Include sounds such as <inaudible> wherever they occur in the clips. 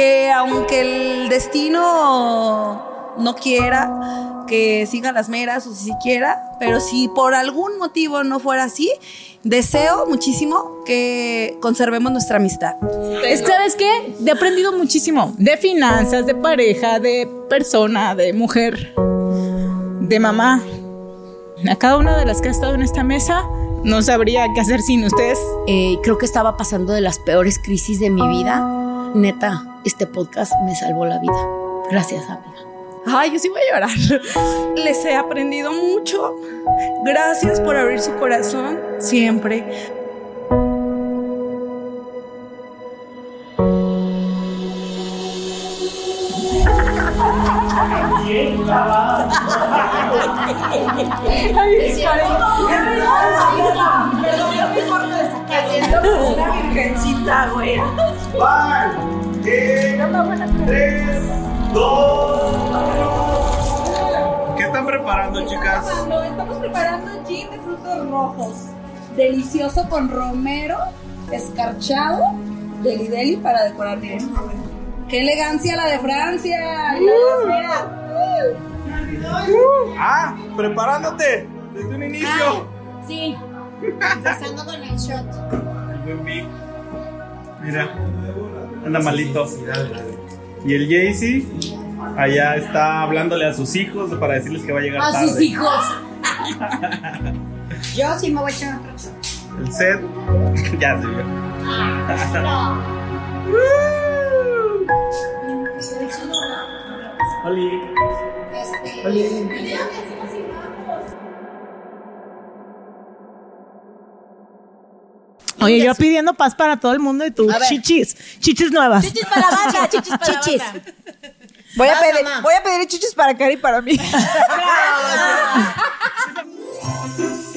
que aunque el destino no quiera que siga las meras o si siquiera, pero si por algún motivo no fuera así, deseo muchísimo que conservemos nuestra amistad. ¿Sabes qué? He aprendido muchísimo de finanzas, de pareja, de persona, de mujer, de mamá. A cada una de las que ha estado en esta mesa, no sabría qué hacer sin ustedes. Eh, creo que estaba pasando de las peores crisis de mi vida. Neta, este podcast me salvó la vida. Gracias, amiga. Ay, yo sí voy a llorar. Les he aprendido mucho. Gracias por abrir su corazón siempre. Una virgencita, güey. Tres, dos. ¿Qué están preparando, chicas? No, estamos preparando gin de frutos rojos. Delicioso con romero, escarchado, deli deli para decorar bien. ¡Qué elegancia la de Francia! Y la de las veras. Ah, preparándote desde un inicio. Sí, empezando con el shot. El buen Vic. Mira, anda malito. Y el Jaycee allá está hablándole a sus hijos para decirles que va a llegar A tarde. sus hijos. <laughs> Yo sí me voy a echar otro shot. El set <laughs> ya se vio. <laughs> Oli. Oye, yo pidiendo paz para todo el mundo y tú, chichis, chichis nuevas. Chichis para la banda, <laughs> chichis para la Chichis. banda. Voy a, pedir, voy a pedir chichis para Cari y para mí. <laughs> <laughs>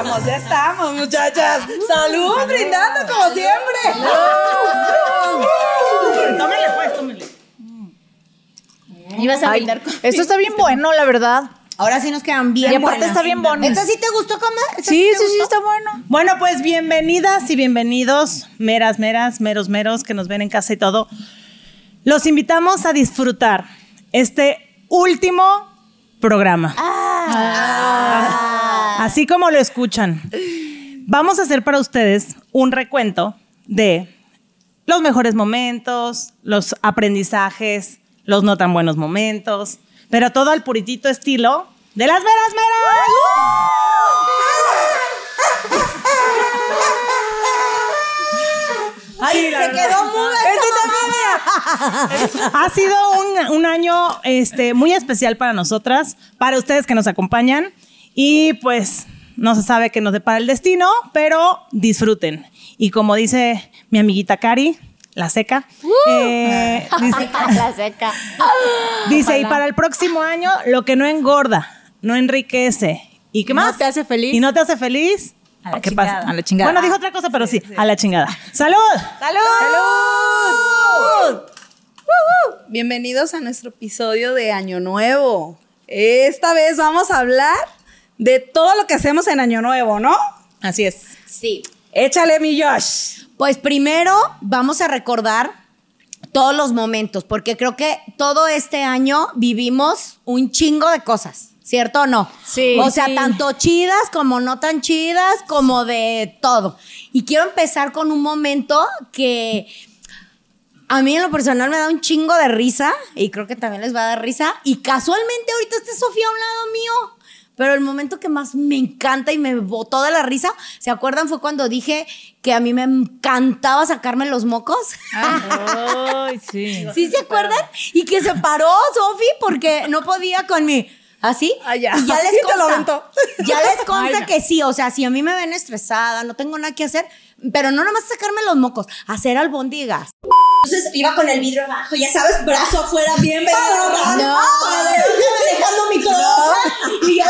estamos, ya estamos, muchachas. Salud, brindando como siempre. Tómenle pues, tómenle. Ibas a Ay, brindar con- esto está bien bueno, la verdad. Ahora sí nos quedan bien Y aparte buenas. está bien bonus. ¿Esta sí te gustó? ¿Esta Sí, sí, sí, gustó? está bueno. Bueno, pues bienvenidas y bienvenidos, meras, meras, meros, meros, que nos ven en casa y todo. Los invitamos a disfrutar este último programa. Así como lo escuchan. Vamos a hacer para ustedes un recuento de los mejores momentos, los aprendizajes, los no tan buenos momentos, pero todo al puritito estilo de las veras meras. Ay, se quedó muda. Ha sido un, un año este, muy especial para nosotras, para ustedes que nos acompañan. Y pues no se sabe qué nos depara el destino, pero disfruten. Y como dice mi amiguita Cari, la seca, eh, <laughs> dice, La seca. <laughs> dice, y para el próximo año, lo que no engorda, no enriquece. ¿Y qué No más? te hace feliz. ¿Y no te hace feliz? A la ¿Qué chingada. pasa? A la chingada. Bueno, dijo otra cosa, pero sí, a la chingada. ¡Salud! ¡Salud! Bienvenidos a nuestro episodio de Año Nuevo. Esta vez vamos a hablar de todo lo que hacemos en Año Nuevo, ¿no? Así es. Sí. Échale mi Josh. Pues primero vamos a recordar todos los momentos, porque creo que todo este año vivimos un chingo de cosas, ¿cierto o no? Sí, O sea, sí. tanto chidas como no tan chidas, como de todo. Y quiero empezar con un momento que a mí en lo personal me da un chingo de risa, y creo que también les va a dar risa, y casualmente ahorita está Sofía a un lado mío. Pero el momento que más me encanta y me botó de la risa, ¿se acuerdan? Fue cuando dije que a mí me encantaba sacarme los mocos. Ay, <laughs> sí. ¿Sí se acuerdan? Y que se paró Sofi porque no podía con mi... ¿Así? Ah, ya. Y ya <laughs> les consta. aventó. Ya les consta que sí. O sea, si a mí me ven estresada, no tengo nada que hacer, pero no nomás sacarme los mocos, hacer albóndigas. Entonces iba con el vidrio abajo, ya sabes, brazo afuera, bien No, dejando mi corazón. Y yo,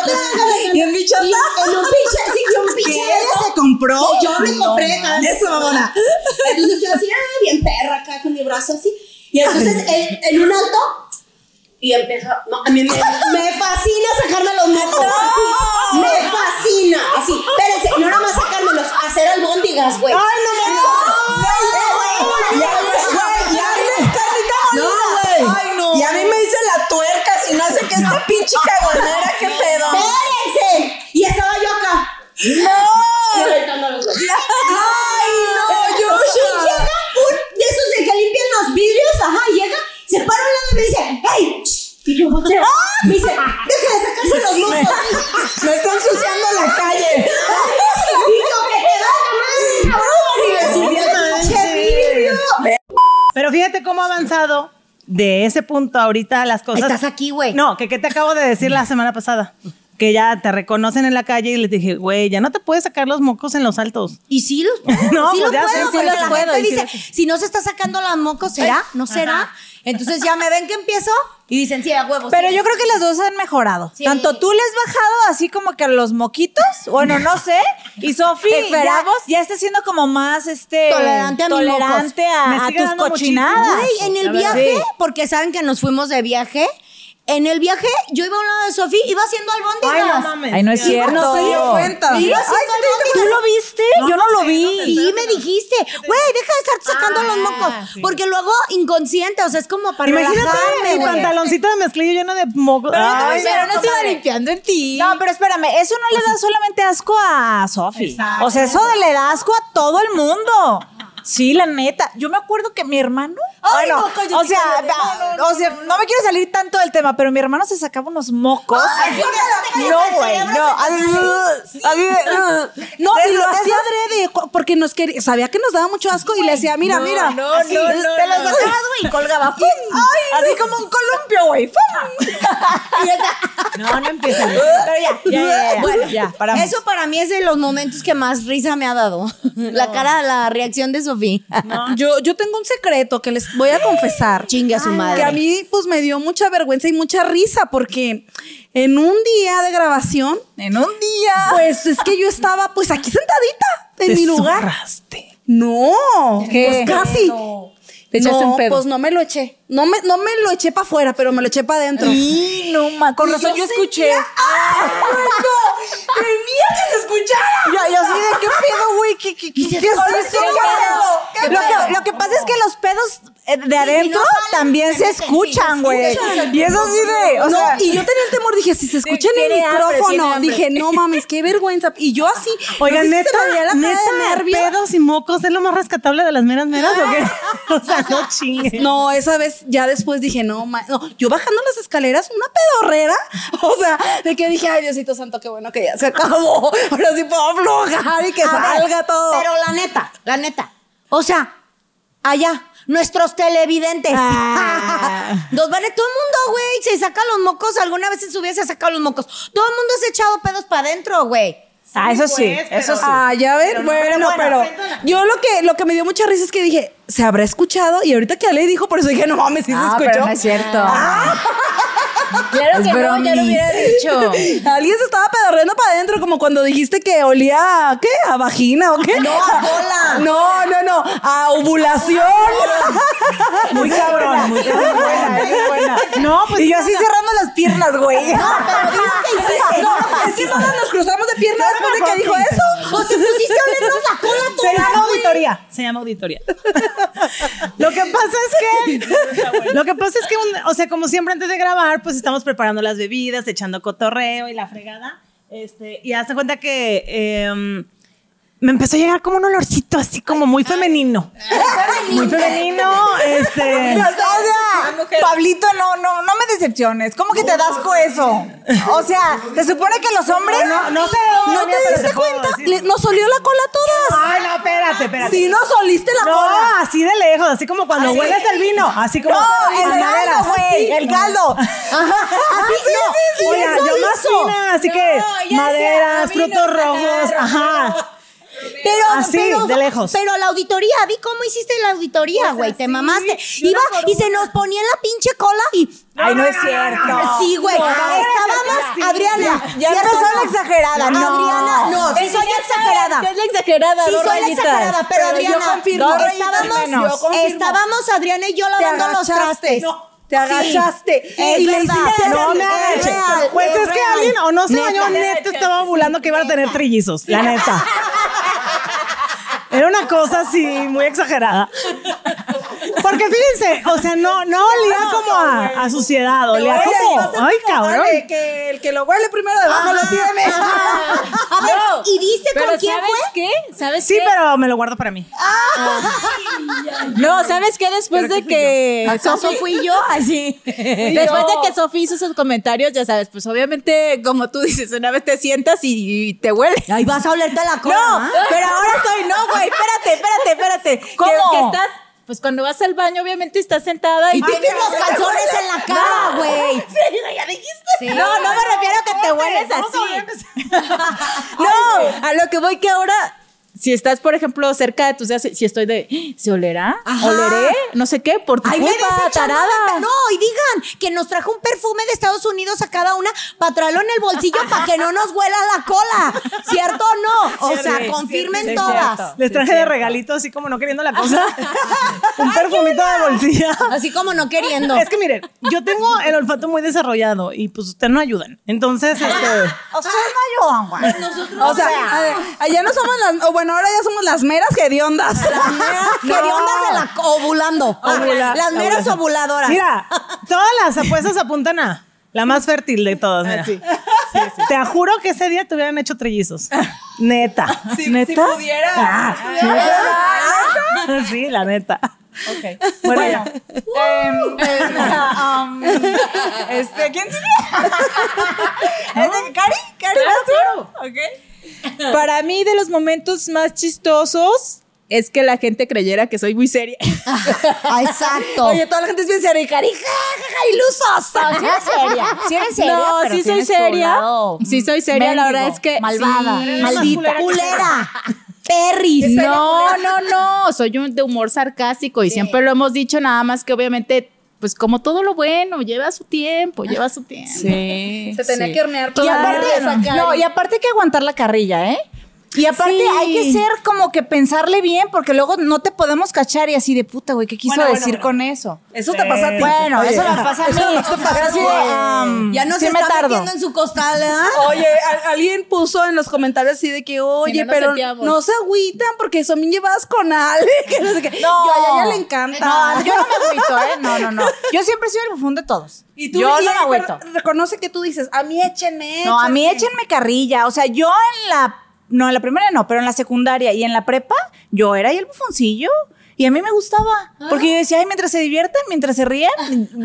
y un bicho, en un pinche, sí, y un pinche. ella se compró? Yo me compré. Eso, mamona. Entonces yo así, ah, bien perra acá con mi brazo así. Y entonces en un alto y empezó. No, a mí me, fascina sacarme los mocos. Me fascina. Así, espérense, no nada más sacármelos, hacer albóndigas, güey. Ay, no, no, no. Ay, no. Y a mí me dice la tuerca si no sé qué esta pinche caguanera, qué pedo. Espérense. Y estaba yo acá. No. y. Ay, no, Y llega un de esos de que limpian los vidrios, ajá, llega, se para un lado y me dice, ¡Hey! shh". Y yo volteo. Me dice, deja de sacarse los mocos. Me está ensuciando la calle. <laughs> Que me. Pero fíjate cómo ha avanzado de ese punto ahorita las cosas. Estás aquí, güey. No, que, que te acabo de decir la semana pasada. Que ya te reconocen en la calle y les dije, güey, ya no te puedes sacar los mocos en los altos. Y sí los puedo, <laughs> No, sí pues los ya puedo, sí los la puedo, gente sí dice, si no se está sacando las mocos, ¿será? ¿No será? Entonces ya me ven que empiezo y dicen, sí, a huevos. Pero sí. yo creo que las dos han mejorado. Sí. Tanto tú le has bajado así como que a los moquitos, bueno, no sé, y Sofi ya, Esperamos. ya está siendo como más este Tolerante a mis tolerante a, Me a tus cochinadas. Güey, en el viaje, Sí. porque saben que nos fuimos de viaje, en el viaje yo iba a un lado de Sofía, iba haciendo albóndigas. Ay, no es cierto. No se dio cuenta. Iba haciendo albóndigas. ¿Tú lo viste? Yo no lo vi. Sí, me dijiste, güey, deja de estar sacando los mocos. Porque luego inconsciente, o sea, es como para Imagínate relajarme, mi pantaloncito de mezclillo lleno de mocos. Ay, pero no se iba limpiando en ti. No, pero espérame, eso no le da solamente asco a Sofi. O sea, eso le da asco a todo el mundo. Sí, la neta. Yo me acuerdo que mi hermano. Ay, bueno, no, o sea, No, no, o sea, no, me quiero salir tanto del tema, pero mi hermano se sacaba unos mocos. no, güey, no. <laughs> No, ¿De y lo hacía adrede porque nos quería, sabía que nos daba mucho asco y le decía, mira, mira. No, no, no, te lo sacabas, y colgaba. ¡pum! Así como un columpio, güey. ¡pum! No, no empieza. Pero ya, ya, ya, ya. Bueno, ya, paramos. Eso para mí es de los momentos que más risa me ha dado. La cara, la reacción de Sofía. Yo, yo tengo un secreto que les voy a confesar. Chingue a su madre. Que a mí pues me dio mucha vergüenza y mucha risa porque en un día de grabación, En un día. pues es que yo estaba pues aquí sentadita en mi lugar. zurraste. No, ¿Qué? pues casi. Te echaste no, un pedo. pues no me lo eché. No me, no me lo eché para afuera, pero me lo eché para adentro. Y no, ma, con Y razón yo yo escuché. sentía- no! ¡Temía que se escuchara! Yo así de qué pedo, güey, qué, qué, qué, qué es eso, ¿Qué Lo que, lo que pasa es que los pedos eh, de adentro también se sí, escuchan, güey. Y eso así de, o no, sea, y yo tenía el temor, dije, si se escucha en el micrófono, hambre. dije, no mames, qué vergüenza. Y yo así, Oigan, no sé si neta, veía la de neta, nervio. pedos y mocos es lo más rescatable de las meras meras o qué? <laughs> O sea, no chingue. No, esa vez ya después dije, no, ma- no, yo bajando las escaleras, una pedorrera. <laughs> O sea, de que dije, ay, Diosito Santo, qué bueno que ya se acabó. <laughs> Ahora sí puedo aflojar y que A ver, salga todo. Pero la neta, la neta. O sea, allá, nuestros televidentes. Ah. <laughs> Nos van a todo el mundo, güey. Se saca los mocos. Alguna vez en su vida se ha sacado los mocos. Todo el mundo se ha echado pedos para adentro, güey. Ah, eso sí, eso sí. Ah, ya ven, bueno, pero, yo lo que, lo que me dio mucha risa es que dije, ¿se habrá escuchado? Y ahorita que Ale dijo, por eso dije, no mames, sí Ah, se pero escuchó. no es cierto. Claro Es que no, ya lo bromis. hubiera dicho. <laughs> Alguien se estaba pedorreando para adentro, como cuando dijiste que olía, ¿a ¿qué? ¿A vagina o qué? No, a bola. <laughs> No, no, no, a ovulación. <laughs> Muy cabrón, muy cabrón. buena, es buena. No, pues Y yo así cerrando las piernas, güey. Pero digo que hiciste. No, es que todas nos cruzamos de piernas después de que dijo eso. O te pusiste a olernos la cola. Se llama auditoría. Se llama auditoría. lo que pasa es que. lo que pasa es que, un- o sea, como siempre antes de grabar, pues estamos preparando las bebidas, echando cotorreo y la fregada. Este, y hazte cuenta que em, me empezó a llegar como un olorcito así como muy femenino. Muy femenino. Este. <laughs> O sea, Pablito, no, no, no me decepciones. ¿Cómo que te das con eso? O sea, se supone que los hombres. No, no ¿No venía, te diste cuenta? Le- nos olió la cola a todas. Ay, no, espérate, espérate. Si nos oliste la No, cola. así de lejos, así como cuando hueles el vino, así como. No, el caldo, güey. El caldo. <laughs> Así no. Oiga, eso yo más hizo. fina, así que maderas, frutos rojos, ajá. Pero, Así, pero, de lejos. Pero la auditoría, vi cómo hiciste la auditoría, güey. te mamaste. Iba y se nos ponía en la pinche cola y. Ay, no es cierto. Sí, güey. Estábamos Adriana, Ya empezó eso la exagerada, no. Adriana, no, sí soy ya exagerada. Es la exagerada, Sí, soy la exagerada, pero Pero yo Adriana, confirmo. Estábamos. Yo confirmo. estábamos Adriana y yo lavando los trastes. No, te agachaste. Y le hiciste No me agaché. Pues es es, que alguien o no se Neta. bañó, neta estaba ovulando que iban a tener trillizos, la neta. <laughs> Era una cosa así muy exagerada. Porque fíjense, o sea, no, no olía como a, a suciedad, olía como, ay, como, cabrón. vale, que el que lo huele primero debajo lo tiene. A ver, ¿y viste con quién ¿sabes fue? qué? ¿Sabes Sí, qué? pero me lo guardo para mí. No, ¿sabes qué? Después de que ¿Acaso Sofi fui yo? <laughs> Así. Después de que Sofía hizo sus comentarios, ya sabes, pues obviamente, como tú dices, una vez te sientas y, y te huele. Ahí vas a olerte la cola. No, ¿ah? pero ahora estoy, no, güey, espérate, espérate, espérate. ¿Cómo? Que, que estás, pues cuando vas al baño, obviamente estás sentada y Y tienes los calzones en la cara, güey. No, no me refiero a que te hueles así. <laughs> No, a lo que voy que ahora, si estás, por ejemplo, cerca de tus dedos, si estoy de, ¿se olerá? Ajá. ¿Oleré? No sé qué, por tu Ay, me culpa, tarada. No, y digan que nos trajo un perfume de Estados Unidos a cada una para traerlo en el bolsillo para que no nos huela la cola. ¿Cierto o no? O sea, confirmen Sí, todas. Les traje de regalito, así como no queriendo la cosa. <laughs> un perfumito de bolsilla. Así como no queriendo. Es que miren, yo tengo el olfato muy desarrollado y pues ustedes no ayudan. Entonces, este. Ustedes no ayudan, güey. O sea, a ver, allá no somos las, o bueno, ahora ya somos las meras hediondas. Las meras <laughs> hediondas de la ovulando. Ovula- Las meras ovuladoras. Mira, <laughs> todas las apuestas apuntan a la más fértil de todas. mira. Te juro que ese día te hubieran hecho trellizos. <laughs> Neta. Si, ¿Neta? si pudiera. Ah, Sí, la neta. Ok. Bueno, ya. Em, um, este, ¿quién sigue? Este, ¿Cari? ¿Cari vas tú? Ok. <laughs> Para mí, de los momentos más chistosos es que la gente creyera que soy muy seria. <laughs> Ah, exacto. Oye, toda la gente es bien seria y cari, ja, ja, ja, ilusos. No, sí eres seria. Sí eres <laughs> seria, no, pero sí soy seria. Sí soy seria, la verdad es que malvada, sí. maldita, culera, perris. No, no, no, soy un de humor sarcástico y siempre lo hemos dicho, nada más que obviamente, pues como todo lo bueno, lleva su tiempo, lleva su tiempo. Sí. Se tenía sí. que hornear Y todo. aparte, no, y aparte hay que aguantar la carrilla, ¿eh? Y aparte Sí. hay que ser como que pensarle bien, porque luego no te podemos cachar y así de puta, güey, ¿qué quiso Bueno, decir bueno. con eso? Eso te pasa a ti. Bueno, Oye. eso me pasa a <laughs> mí. Pero así de, um, Ya no sí se me está tardo. metiendo en su costal, ¿verdad? Oye, a- alguien puso en los comentarios así de que, oye, no pero no se agüitan porque son bien llevadas con Ale. <laughs> Que no sé qué. No. Yo a ella le encanta. No, yo no me agüito, ¿eh? No, no, no. Yo siempre soy el bufón de todos. Y tú yo y- no me agüito. Reconoce que tú dices, a mí échenme. No, a mí échenme. échenme carrilla. O sea, yo en la. No, en la primaria no, pero en la secundaria y en la prepa, yo era ahí el bufoncillo. Y a mí me gustaba. Porque yo decía, ay, mientras se divierten, mientras se ríen,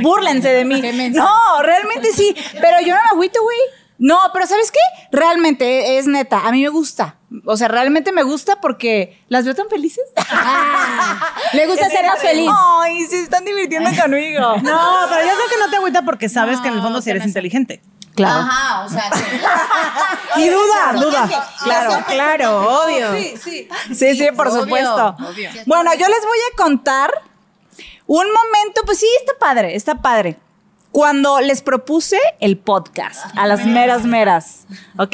búrlense de mí. No, realmente sí. Pero yo no me agüito, güey. No, pero ¿sabes qué? Realmente es neta. A mí me gusta. O sea, realmente me gusta porque las veo tan felices. <laughs> Le gusta ser más feliz. Ay, se están divirtiendo <laughs> conmigo. No, pero yo creo que no te agüita porque sabes que en el fondo sí eres inteligente. Claro. Ajá, o sea, <laughs> Y duda, duda. Claro, claro, obvio. Sí, sí. Sí, sí, por obvio, supuesto. obvio. Bueno, yo les voy a contar un momento, pues sí, está padre, está padre. Cuando les propuse el podcast a las meras meras, ¿ok?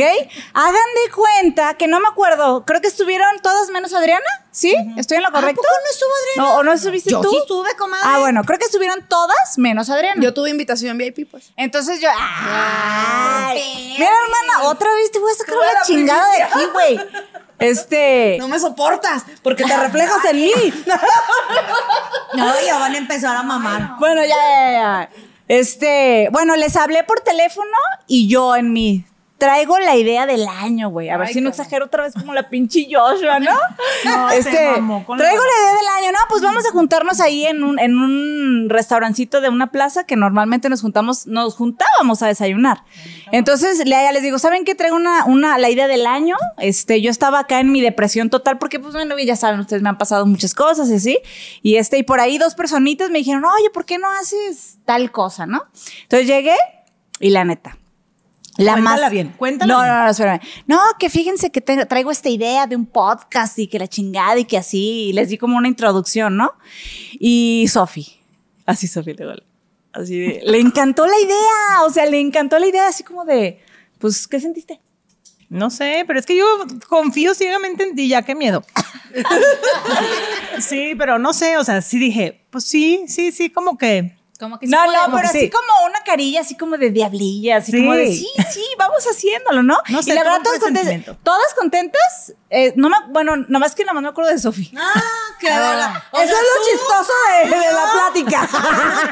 Hagan de cuenta que no me acuerdo, creo que estuvieron todas menos Adriana, ¿sí? ¿Estoy en lo correcto? poco no estuvo Adriana? No, ¿o no estuviste Yo tú? sí estuve, comadre. Ah, bueno, creo que estuvieron todas menos Adriana. Yo tuve invitación VIP, pues. Entonces yo. ¡Ay! Mira, hermana, otra vez te voy a sacar una la chingada de aquí, güey. Este. No me soportas porque te <laughs> reflejas en mí. No, ya van a empezar a mamar. Bueno, ya, ya, ya. Este. Bueno, les hablé por teléfono y yo en mi. Traigo la idea del año, güey. A ver si no exagero otra vez como la pinche Joshua, ¿no? <laughs> No, este, traigo la idea del año. No, pues vamos a juntarnos ahí en un, en un restaurancito de una plaza que normalmente nos juntamos, nos juntábamos a desayunar. Entonces, ya les digo, ¿saben qué? Traigo una, una, la idea del año. Este, yo estaba acá en mi depresión total porque, pues, bueno, ya saben, ustedes me han pasado muchas cosas y así. Y este, y por ahí dos personitas me dijeron, oye, ¿por qué no haces tal cosa, no? Entonces llegué y la neta. La Cuéntala más, bien, cuéntala No, no, no, espérame. No, que fíjense que te- traigo esta idea de un podcast y que la chingada y que así. Y les di como una introducción, ¿no? Y Sofi, así Sofi le duele. Así de, le encantó la idea, o sea, le encantó la idea así como de, pues, ¿qué sentiste? No sé, pero es que yo confío ciegamente en ti, ya qué miedo. <laughs> sí, pero no sé, o sea, sí dije, pues sí, sí, sí, como que. Como que no, no, pero sí. así como una carilla, así como de diablilla, así como de sí, sí, vamos haciéndolo, ¿no? No sé, y la verdad, todas contentas. Todas contentas. eh, no me, bueno, nada más que nada más me acuerdo de Sofi. Ah, qué bola. Eso es lo chistoso de, de la plática.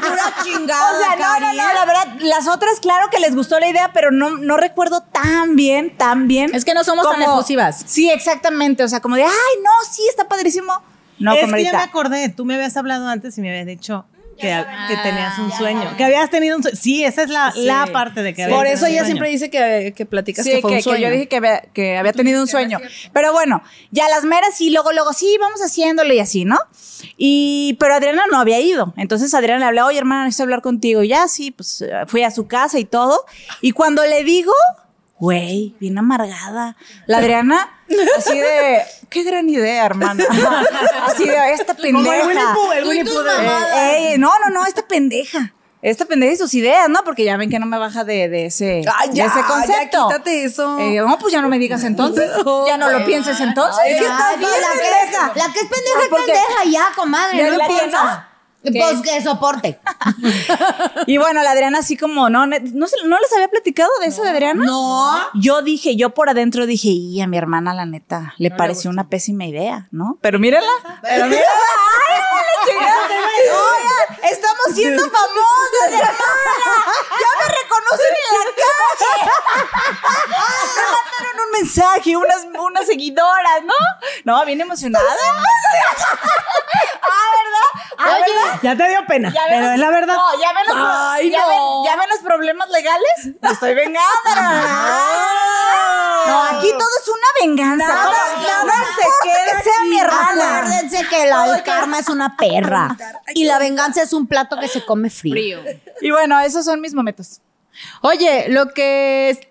<laughs> Pura chingada. O sea, no, no, no, la verdad, las otras, claro que les gustó la idea, pero no, no recuerdo tan bien, tan bien. Es que no somos tan efusivas. Sí, exactamente. O sea, como de, ay, no, sí, está padrísimo. No, es que ya me acordé, tú me habías hablado antes y me habías dicho que, que tenías un sueño, que habías tenido un sueño. Sí, esa es la, la parte de que habías Por eso ella sueño. siempre dice que, que platicas Sí, que fue que, un que sueño. yo dije que había, que había tenido un sueño. Pero bueno, ya las meras sí, luego, luego, sí, vamos haciéndolo y así, ¿no? Y, pero Adriana no había ido. Entonces Adriana le habló, oye, hermana, necesito hablar contigo. Y ya, sí, pues fui a su casa y todo. Y cuando le digo, güey, bien amargada. La Adriana, así de, qué gran idea, hermana. <laughs> Así de, esta pendeja. de- eh, no, no, no, esta pendeja. Esta pendeja y sus ideas, ¿no? Porque ya ven que no me baja de, de ese, Ay, de ya, ese ya, concepto. quítate eso. Eh, no, pues ya no me digas entonces. ya no lo pienses entonces. Ay, Ya, no, la, que es, la que es pendeja es Porque- pendeja, ya, comadre. ¿Ya no la tienes? Pues que soporte. <laughs> Y bueno, la Adriana así como, no, no, ¿no les había platicado de eso de Adriana? No. Yo dije, yo por adentro dije, y a mi hermana la neta le pareció una pésima idea, ¿no? Pero mírenla. Pero mírenla. <laughs> ¡Ay, la chingada! Oigan, estamos siendo famosas, hermana. Ya me reconocen en la calle. Me mandaron un mensaje, unas, unas seguidoras, ¿no? No, bien emocionada. <laughs> ah, ¿verdad? Ah, ¿verdad? Ya te dio pena, pero los- es la verdad. No, ya ven los, Ay, ya no. ven- ya ven los problemas legales. Me estoy vengando. No, aquí todo es una venganza. Nada, nada no se queda que sea mi hermana. Acuérdense que la, el karma es una perra. Y la venganza es un plato que se come frío. Y bueno, esos son mis momentos. Oye, lo que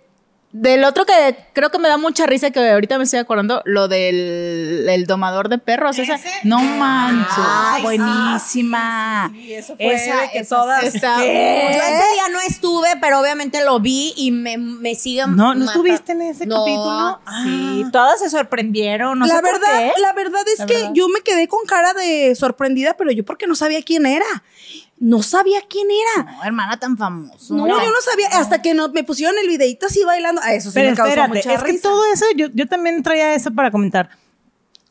del otro que creo que me da mucha risa que ahorita me estoy acordando, lo del el domador de perros, esa. No manches. Ay, buenísima. eso fue de que todas- está- Yo ese día no estuve, pero obviamente lo vi y me, me sigue. No, ¿no mata- estuviste en ese No. capítulo? Sí, todas se sorprendieron. No la sé por verdad, qué. la verdad es La que verdad. yo me quedé con cara de sorprendida, pero yo porque no sabía quién era. No sabía quién era. No, hermana tan famoso. No, yo no sabía. Hasta que no, me pusieron el videito así bailando. A eso sí Pero me causó espérate, mucha es que risa. todo eso, yo, yo también traía eso para comentar.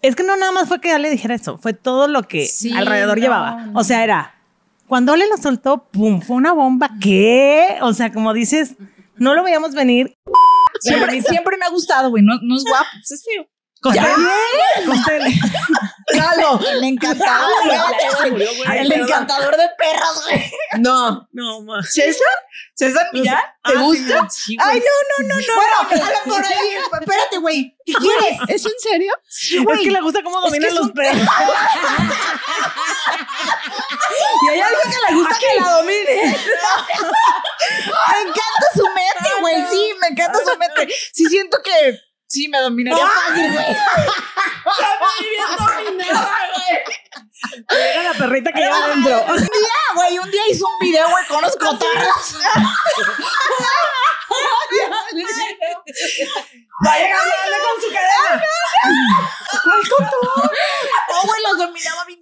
Es que no nada más fue que Ale dijera eso, fue todo lo que Sí, alrededor no, llevaba. O sea, era, cuando Ale lo soltó, pum, fue una bomba. ¿Qué? O sea, como dices, no lo veíamos venir. Siempre, siempre me ha gustado, güey. No, no es guapo, es feo. Costeño. Costeño. <laughs> <laughs> El encantador. el encantador de perros, güey. No. No, ma. ¿César? César Millán. ¿Te gusta? Ay, no, no, no, no. Bueno, habla por ahí. Espérate, güey. ¿Qué quieres? ¿Es en serio? Es que le gusta cómo dominan los perros. <laughs> Y hay algo que le gusta que la domine. Me encanta su mente, güey. Sí, me encanta su mente. Sí, siento que sí me dominaría fácil, güey. <laughs> Era la perrita que lleva adentro. Un día, güey, un día hizo un video, güey, con los cotorros. Vaya a hablarle con su cadena. Oh, güey, los dominaba bien.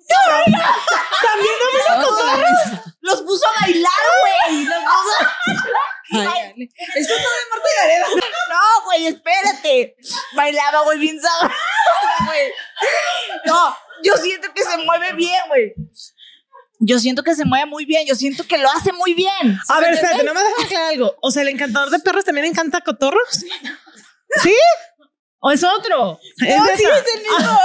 También domina cotorros. Los puso a bailar, güey. Los puso. Esto es de Marta Gareda. No, güey, espérate. Bailaba, güey, bien sabroso, güey. No, yo siento que se mueve bien, güey. Yo siento que se mueve muy bien. Yo siento que lo hace muy bien. A ver, espérate, no me dejas aclarar algo. O sea, el encantador de perros también encanta cotorros. ¿Sí? ¿O es otro? No, sí es el mismo.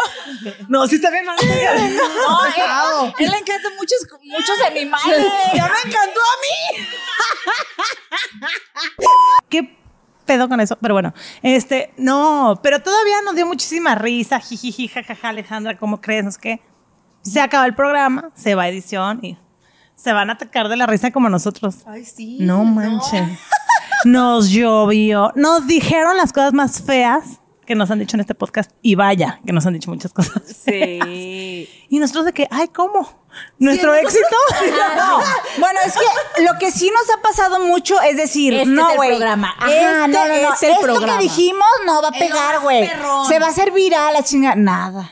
no, sí está bien. No, No, <laughs> él, él le encantan muchos, muchos animales. Ya me encantó a mí. <laughs> ¿Qué pedo con eso? Pero bueno, este, no, pero todavía nos dio muchísima risa. Jijiji, jajaja, Alejandra, ¿cómo crees? No sé qué. Se acaba el programa, se va a edición y se van a atacar de la risa como nosotros. Ay, sí. No manches. Nos llovió. Nos dijeron las cosas más feas que nos han dicho en este podcast. Y vaya, que nos han dicho muchas cosas. Sí. Y nosotros de que, ay, ¿cómo? ¿Nuestro éxito? <laughs> Bueno, es que lo que sí nos ha pasado mucho es decir, Este no, es el güey. programa. Ajá, Este no, no, no, es el esto programa. que dijimos no va a pegar, güey. Se va a hacer viral la chinga. Nada.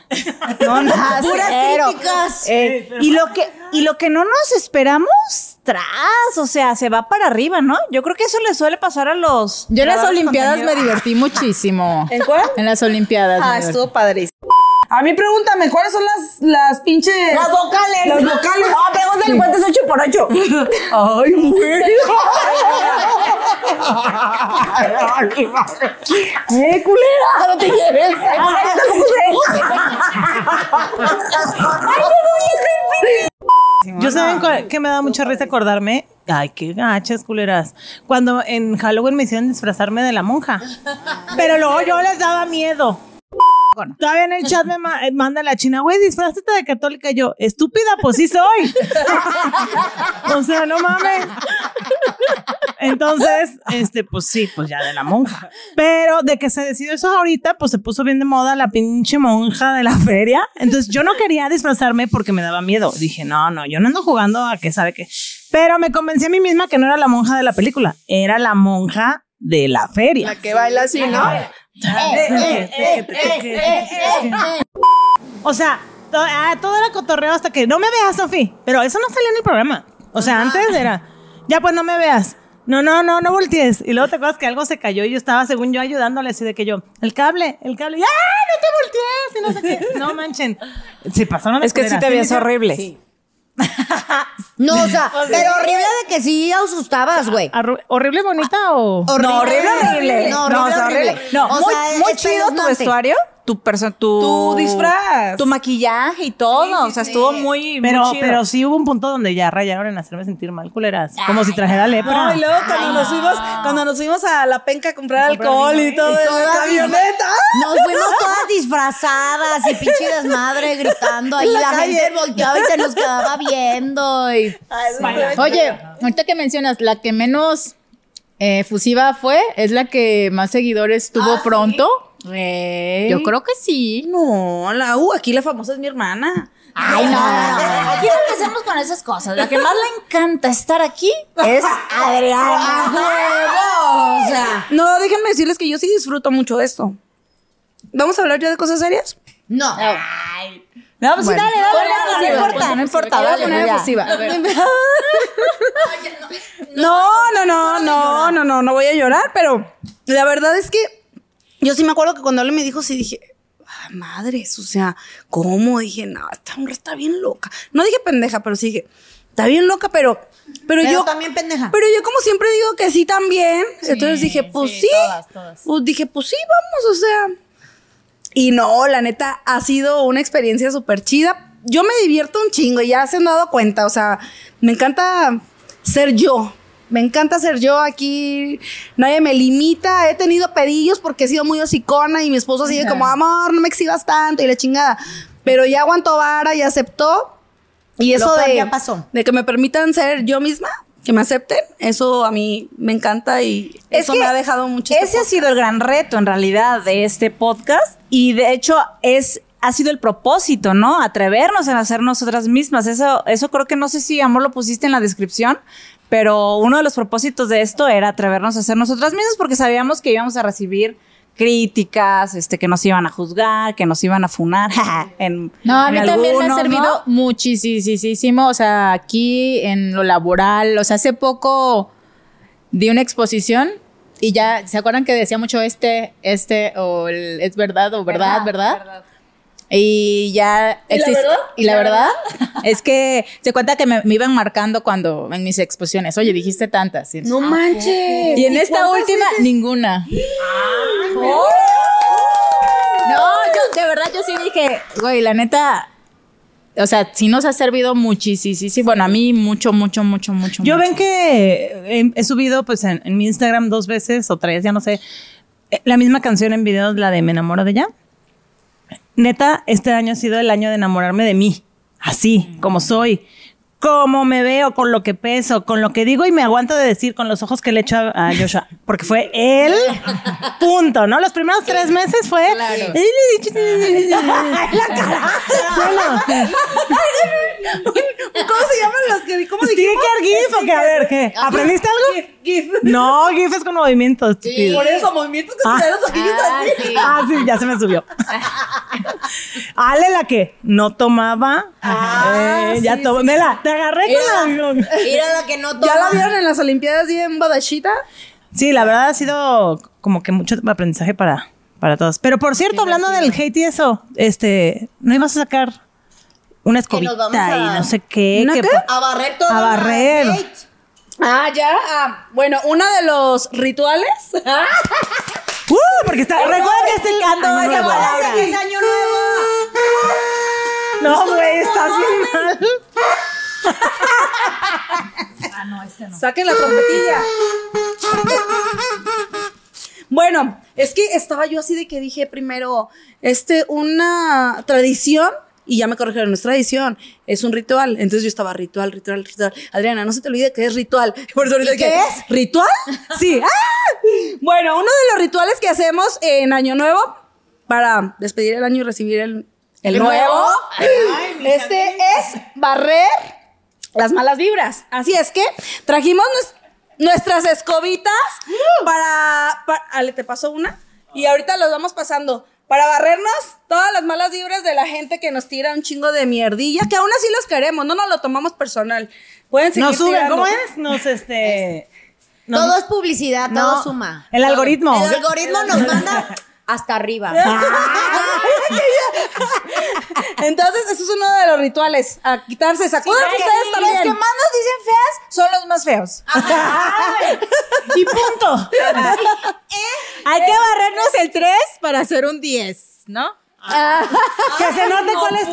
No, <laughs> nada. Puras cero. críticas. Eh, y lo que y lo que no nos esperamos tras, o sea, se va para arriba, ¿no? Yo creo que eso le suele pasar a los Yo en las Olimpiadas me divertí muchísimo. ¿En cuál? En las Olimpiadas. Ah, estuvo padrísimo. A mí pregúntame, ¿cuáles son las, las pinches... Las vocales. Las vocales. Ah, pregúntale cuánto es 8 por 8. Ay, güey. <laughs> ¡Eh, culera! No te lleves. <laughs> Yo saben que me da mucha risa acordarme. Ay, qué gachas, culeras. Cuando en Halloween me hicieron disfrazarme de la monja. Pero luego yo les daba miedo. Todavía en el chat me ma- eh, manda la china, güey, disfrázate de católica. Y yo, estúpida, pues sí soy. <laughs> o sea, no mames. Entonces, este, pues sí, pues ya de la monja. Pero de que se decidió eso ahorita, pues se puso bien de moda la pinche monja de la feria. Entonces yo no quería disfrazarme porque me daba miedo. Dije, no, no, yo no ando jugando a que sabe qué. Pero me convencí a mí misma que no era la monja de la película, era la monja de la feria. Que baila así, ¿no? <laughs> O sea, to- ah, todo era cotorreo hasta que no me veas, Sofi. Pero eso no salía en el programa. O sea, antes era, ya pues no me veas. No, no, no, no voltees. Y luego te acuerdas que algo se cayó y yo estaba, según yo, ayudándole así de que yo, el cable, el cable, ¡ah, no te voltees! Y no sé qué. No manchen. Se pasaron Es que sí te veías horrible. No, o sea, <laughs> pero horrible de que sí asustabas, güey. ¿Horrible bonita o...? Horrible, No, horrible, horrible. No, No, horrible, o sea, horrible. horrible. No, O muy, sea, muy es chido tu vestuario, tu persona, tu, Tu disfraz. tu maquillaje y todo. o sea, estuvo muy, muy Pero, chido. pero sí hubo un punto donde ya rayaron en hacerme sentir mal, culeras. Como si trajera lepra. No, y luego cuando nos fuimos, cuando nos fuimos a la penca a comprar alcohol y todo en la camioneta. Nos fuimos todas disfrazadas y pinche desmadre gritando ahí. La La, gente volteaba y se nos quedaba viendo. Y... Oye, ahorita que mencionas, la que menos eh, fusiva fue, es la que más seguidores tuvo pronto. Yo creo que sí. No, la U, aquí la famosa es mi hermana. Ay, no, no, no. Aquí no empecemos con esas cosas. La que más le encanta estar aquí es Adriana. O sea, No, déjenme decirles que yo sí disfruto mucho de esto. ¿Vamos a hablar ya de cosas serias? no. No, pues sí, dale, dale, no importa, no importa. Dale, poner. <laughs> No, no, no, no, no, no, no voy a llorar, pero la verdad es que yo sí me acuerdo que cuando él me dijo, sí dije, ah, madres, o sea, ¿cómo? Dije, no, esta hombre está bien loca. No dije pendeja, pero sí dije, está bien loca, pero, pero, Pero yo también pendeja. Pero yo como siempre digo que sí también. Entonces dije, pues sí. Pues dije, pues sí, vamos, o sea. Y no, la neta, ha sido una experiencia súper chida. Yo me divierto un chingo y ya se han dado cuenta. O sea, me encanta ser yo. Me encanta ser yo aquí. Nadie me limita. He tenido pedillos porque he sido muy hocicona y mi esposo sigue como, amor, no me exhibas tanto y la chingada. Pero ya aguantó vara y aceptó. Y eso de, ya pasó. de que me permitan ser yo misma, que me acepten, eso a mí me encanta y Es eso me ha dejado mucho. este Ese ha sido el gran reto en realidad de este podcast y de hecho es ha sido el propósito, ¿no? Atrevernos a hacer nosotras mismas. Eso eso creo que no sé si amor lo pusiste en la descripción, pero uno de los propósitos de esto era atrevernos a ser nosotras mismas porque sabíamos que íbamos a recibir críticas, este que nos iban a juzgar, que nos iban a funar. <laughs> en, No, a mí en también me ha servido ¿no? muchísimo, o sea, aquí en lo laboral, o sea, hace poco di una exposición y ya, ¿se acuerdan que decía mucho este, este, o el, es verdad, o verdad, verdad? Y ya... ¿Y la verdad? Y la verdad <laughs> es que se cuenta que me, me iban marcando cuando en mis exposiciones, oye, dijiste tantas. Y, No manches. y en esta ¿Cuántas última, veces? ninguna. No, yo de verdad yo sí dije, güey, la neta, o sea, sí nos ha servido muchísimo. Bueno, a mí mucho, mucho, mucho, mucho. Yo mucho. ven que he, he subido pues en, en mi Instagram dos veces o tres, ya no sé, eh, la misma canción en videos, la de Me enamoro de ella. Neta, este año ha sido el año de enamorarme de mí, así como soy, cómo me veo, con lo que peso, con lo que digo y me aguanto de decir con los ojos que le echo a, a Joshua, porque fue él, punto, ¿no? Los primeros tres meses fue... la cara. ¿Cómo se llaman los que cómo dijimos? Sticker, GIF, o qué? A ver, ¿qué? ¿Aprendiste algo? GIF. No, GIF es con movimientos, estúpido. Por eso, movimientos que Ah. te los ojillos así. Ah, sí, ya se me subió. <laughs> Ale, la que no tomaba. Ah, Eh, ya sí, tomó. sí. Mela, te agarré con la. Mira lo que no ¿Ya la vieron en las Olimpiadas bien badachita? Sí, la verdad ha sido como que mucho aprendizaje para, para todos. Pero por cierto, hablando del hate y eso, este, no ibas a sacar una escobita nos vamos a- y no sé qué. ¿Una que qué? A barrer todo. A barrer. el hate. Ah, ya. Ah, bueno, uno de los rituales. <laughs> Uh, porque está. Recuerda que estoy Año esa palabra. que es año nuevo. No, güey, estás bien mal. <laughs> Saquen la trompetilla. Bueno, es que estaba yo así de que dije primero, este, una tradición, y ya me corrigieron, es tradición, es un ritual. Entonces yo estaba ritual, ritual, ritual. Adriana, no se te olvide que es ritual. <laughs> Por eso ahorita ¿Y qué es? ¿Ritual? Sí. <laughs> ¡Ah! Bueno, uno de los rituales que hacemos en Año Nuevo para despedir el año y recibir el, el nuevo, este es barrer las malas vibras. Así es que trajimos nues- nuestras escobitas para, para- Ale, te pasó una. Y ahorita los vamos pasando. Para barrernos todas las malas vibras de la gente que nos tira un chingo de mierdilla, que aún así los queremos, no nos lo tomamos personal. Pueden seguir Nos suben, tirando. ¿cómo es? Nos, este. <laughs> nos- Todo es publicidad, No, todo suma. el algoritmo. El algoritmo nos manda <laughs> hasta arriba. <laughs> Entonces, eso es uno de los rituales. A quitarse, sacudan ustedes Los también. que más nos dicen feas son los más feos. Y punto. <laughs> Hay que barrernos el 3 para hacer un 10, ¿no? Que se note cuál es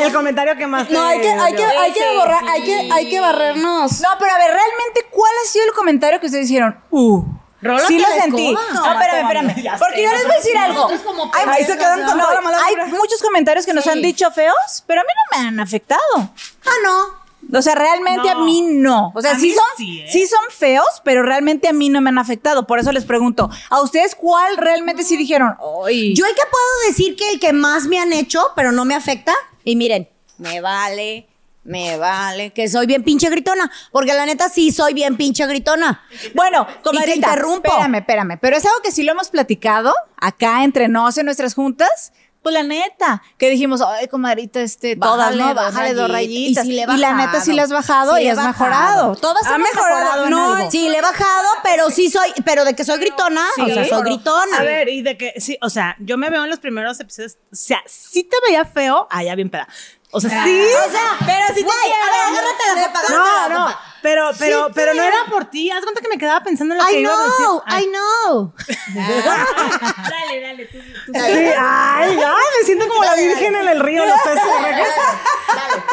el comentario que más te No, hay que, hay que, hay que borrar, hay que, hay que barrernos. No, pero a ver, realmente, ¿cuál ha sido el comentario que ustedes hicieron? Uh. Rólate sí lo sentí. No, espérame, espérame. Porque yo les voy a decir algo. Hay, Ahí se quedan con no, toda la mala hay muchos comentarios que nos han dicho feos, pero a mí no me han afectado. Ah, no. O sea, realmente a mí no. O sea, A sí mí son, sí, ¿eh? sí son feos, pero realmente a mí no me han afectado. Por eso les pregunto, ¿a ustedes cuál realmente sí dijeron? Ay, Yo el que puedo decir que el que más me han hecho, pero no me afecta, y miren, me vale, me vale, que soy bien pinche gritona, porque la neta sí soy bien pinche gritona. Bueno, Y te interrumpo. Espérame, espérame. Pero es algo que sí lo hemos platicado acá entre nos en nuestras juntas. Pues la neta, que dijimos, ay, comadrita, este, todas, ¿no? Bájale dos rayitas. Y sí le he la neta sí le has bajado Sí y has mejorado. Todas Ha mejorado, en no, algo. Sí, le he bajado, pero sí soy, pero de que soy gritona, o sea, soy gritona. A ver, y de que, sí, o sea, yo me veo en los primeros episodios, o sea, sí te veía feo, ah, ya bien peda. O sea, sí. O sea, pero si te Güey, a ver, agárrate la agárrate No, la no, pero, pero, Sí, pero no era por ti. Haz cuenta que me quedaba pensando en lo que I iba a decir. know, Ay, I know. Dale, dale, tú, tú. Sí, ay, ay, me siento como la virgen en el río, los peces.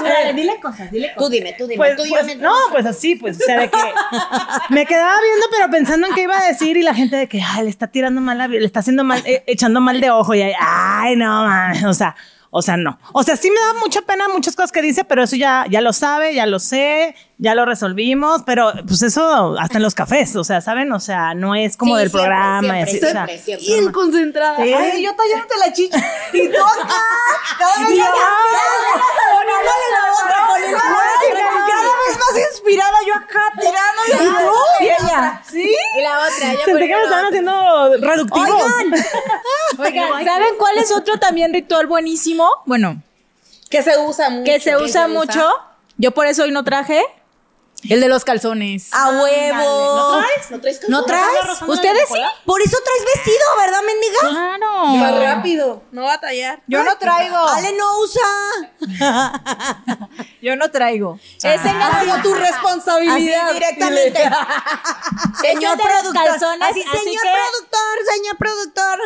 Dale, dile cosas, dile cosas. Tú dime, tú dime, Pues, tú y yo pues, no, pues así, pues, o sea, de que me quedaba viendo, pero pensando en qué iba a decir y la gente de que, ay, le está tirando mal, la- le está haciendo mal, eh, echando mal de ojo y ay, ay, no, mames, o sea, o sea, no. O sea, sí me da mucha pena muchas cosas que dice, pero eso ya, ya lo sabe, ya lo sé, ya lo resolvimos, pero pues eso hasta en los cafés, o sea, ¿saben? O sea, no es como Sí, del siempre, programa siempre, así, o sea, siempre, siempre. Bien concentrada. Sí. Ay, yo tallándote la chicha. Y tú acá. Cada vez poniéndole la otra, poniéndole la otra. Cada vez más inspirada yo acá tirándole. Y tú y ella. ¿Sí? Y la otra, ya Sentí que me estaban haciendo reductivos. Oigan, ¿saben cuál es otro también ritual buenísimo? Bueno, Que se usa mucho. que se usa mucho. Yo por eso hoy no traje. El de los calzones. A huevo. ¿No traes ¿No traes? ¿Ustedes sí? Por eso traes vestido, ¿verdad, mendiga? Más Claro. rápido, no va a tallar. Yo no traigo. Ale no usa. <laughs> Yo no traigo. Es en las- Bajo tu responsabilidad. Así directamente. señor productor. calzones, así, así señor que- productor, señor productor.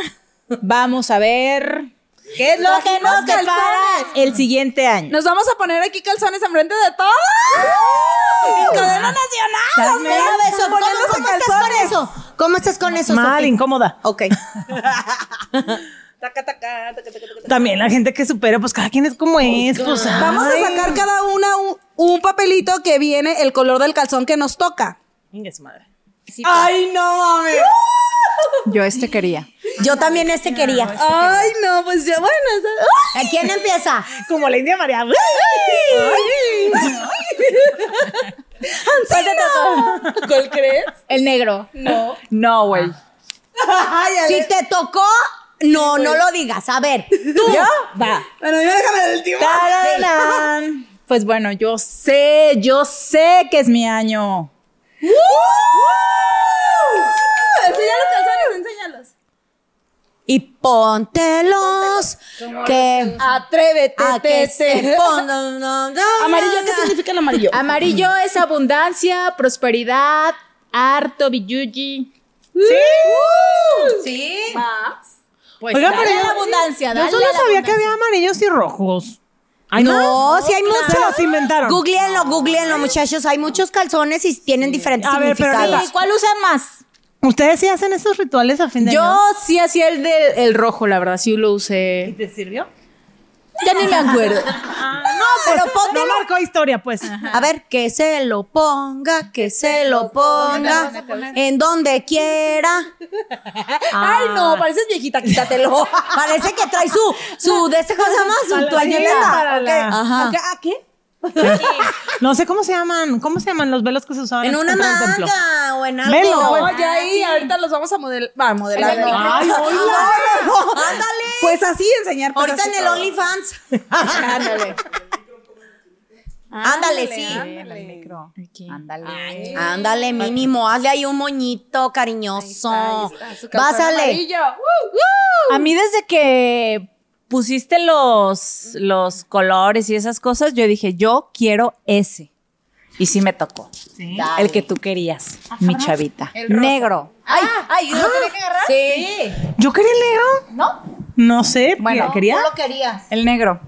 Vamos a ver. ¿Qué es lo que nos depara calzones. el siguiente año? Nos vamos a poner aquí calzones enfrente de todos. Cadena nacional. Mira, beso, ¿Cómo, estás con eso? ¿Cómo estás con eso, Mal, Sofi? incómoda. Ok. <laughs> Taca, taca, taca, taca, taca, taca. También la gente que supera, pues cada quien es como es. Pues, Vamos a sacar cada una un- un papelito que viene el color del calzón que nos toca. Venga, su madre. Ay, no mames. Yo este quería. Yo también este quería. Ay, no, pues ya, bueno. ¿A quién empieza? Como la India María. ¿Cuál crees? El negro. No. No, güey. <laughs> Si te tocó, no, no lo digas. A ver, tú. Va. Bueno, yo déjame del timón. Pues bueno, yo sé, yo sé que es mi año. Enseña los calzones, enséñalos. Y póntelos. Que. Atrévete, A que se pongan. Amarillo, ¿qué significa el amarillo? Amarillo es abundancia, prosperidad, harto, billuji. Sí. Pues Oiga, dale pero a yo- la abundancia, Yo dale solo a la sabía que abundancia. había amarillos y rojos. ¿Hay No, más? sí hay Se muchos. los inventaron. Googleenlo, googleenlo, muchachos. Hay muchos calzones y tienen diferentes A ver, pero ¿Cuál usan más? ¿Ustedes sí hacen esos rituales a fin de Yo año? sí hacía el del el rojo, la verdad, sí lo usé. ¿Te sirvió? Ya ni me acuerdo. <laughs> No, pero No póntelo. marcó historia, pues. A ver, que se lo ponga, que se lo ponga en donde quiera. Ay, no, pareces viejita, quítatelo. <laughs> Parece que trae su, su, de este cosa más, su toallita. ¿A qué? No sé cómo se llaman. ¿Cómo se llaman los velos que se usaban En una manga o en algo. Velo, pues. Oye, ahí, ahorita los vamos a modelar. Va, a modelar. Ay, micro. <laughs> hola. Ándale. Pues así enseñar. pues, Ahorita así en el. OnlyFans. Ándale. Ándale, sí. Ándale. Ándale, mínimo. Hazle ahí un moñito cariñoso. Pásale. A mí desde que pusiste los, los colores y esas cosas, yo dije, yo quiero ese. Y sí me tocó. El que tú querías, mi chavita. Negro. Ay, ay, ¿yo lo tenía que agarrar? Sí. ¿Yo quería el negro? ¿No? No sé. Bueno, ¿quería? Tú lo querías. El negro.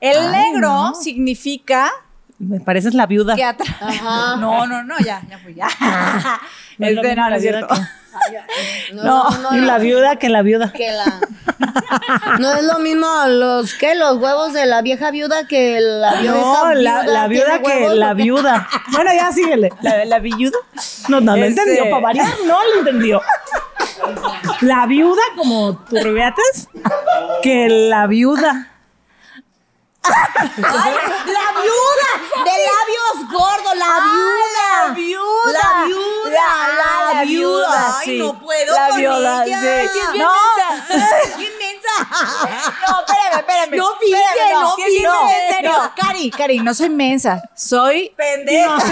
El negro significa Me pareces la viuda. que. <laughs> No, no, no, ya, ya fui, ya. <laughs> No es mismo no, no es cierto. No, no, Y la viuda que la viuda. que la. No es lo mismo los que los huevos de la vieja viuda que la vieja No, la, la viuda que huevos. la viuda. Bueno, ya síguele. La, la viuda. No, no, no Este- entendió. Para variar, no lo entendió. La viuda, como tú que la viuda. Ay, la viuda de labios gordos, la viuda. La viuda. La viuda, La- viuda. Ay, sí. no puedo La con viuda, ella. sí. Es bien No. <laughs> bien mensa. No, espérame, espérame. No Espérame, no sí, finge, no, en serio. No, Cari, Cari, no soy mensa. Soy Pendeja. <laughs>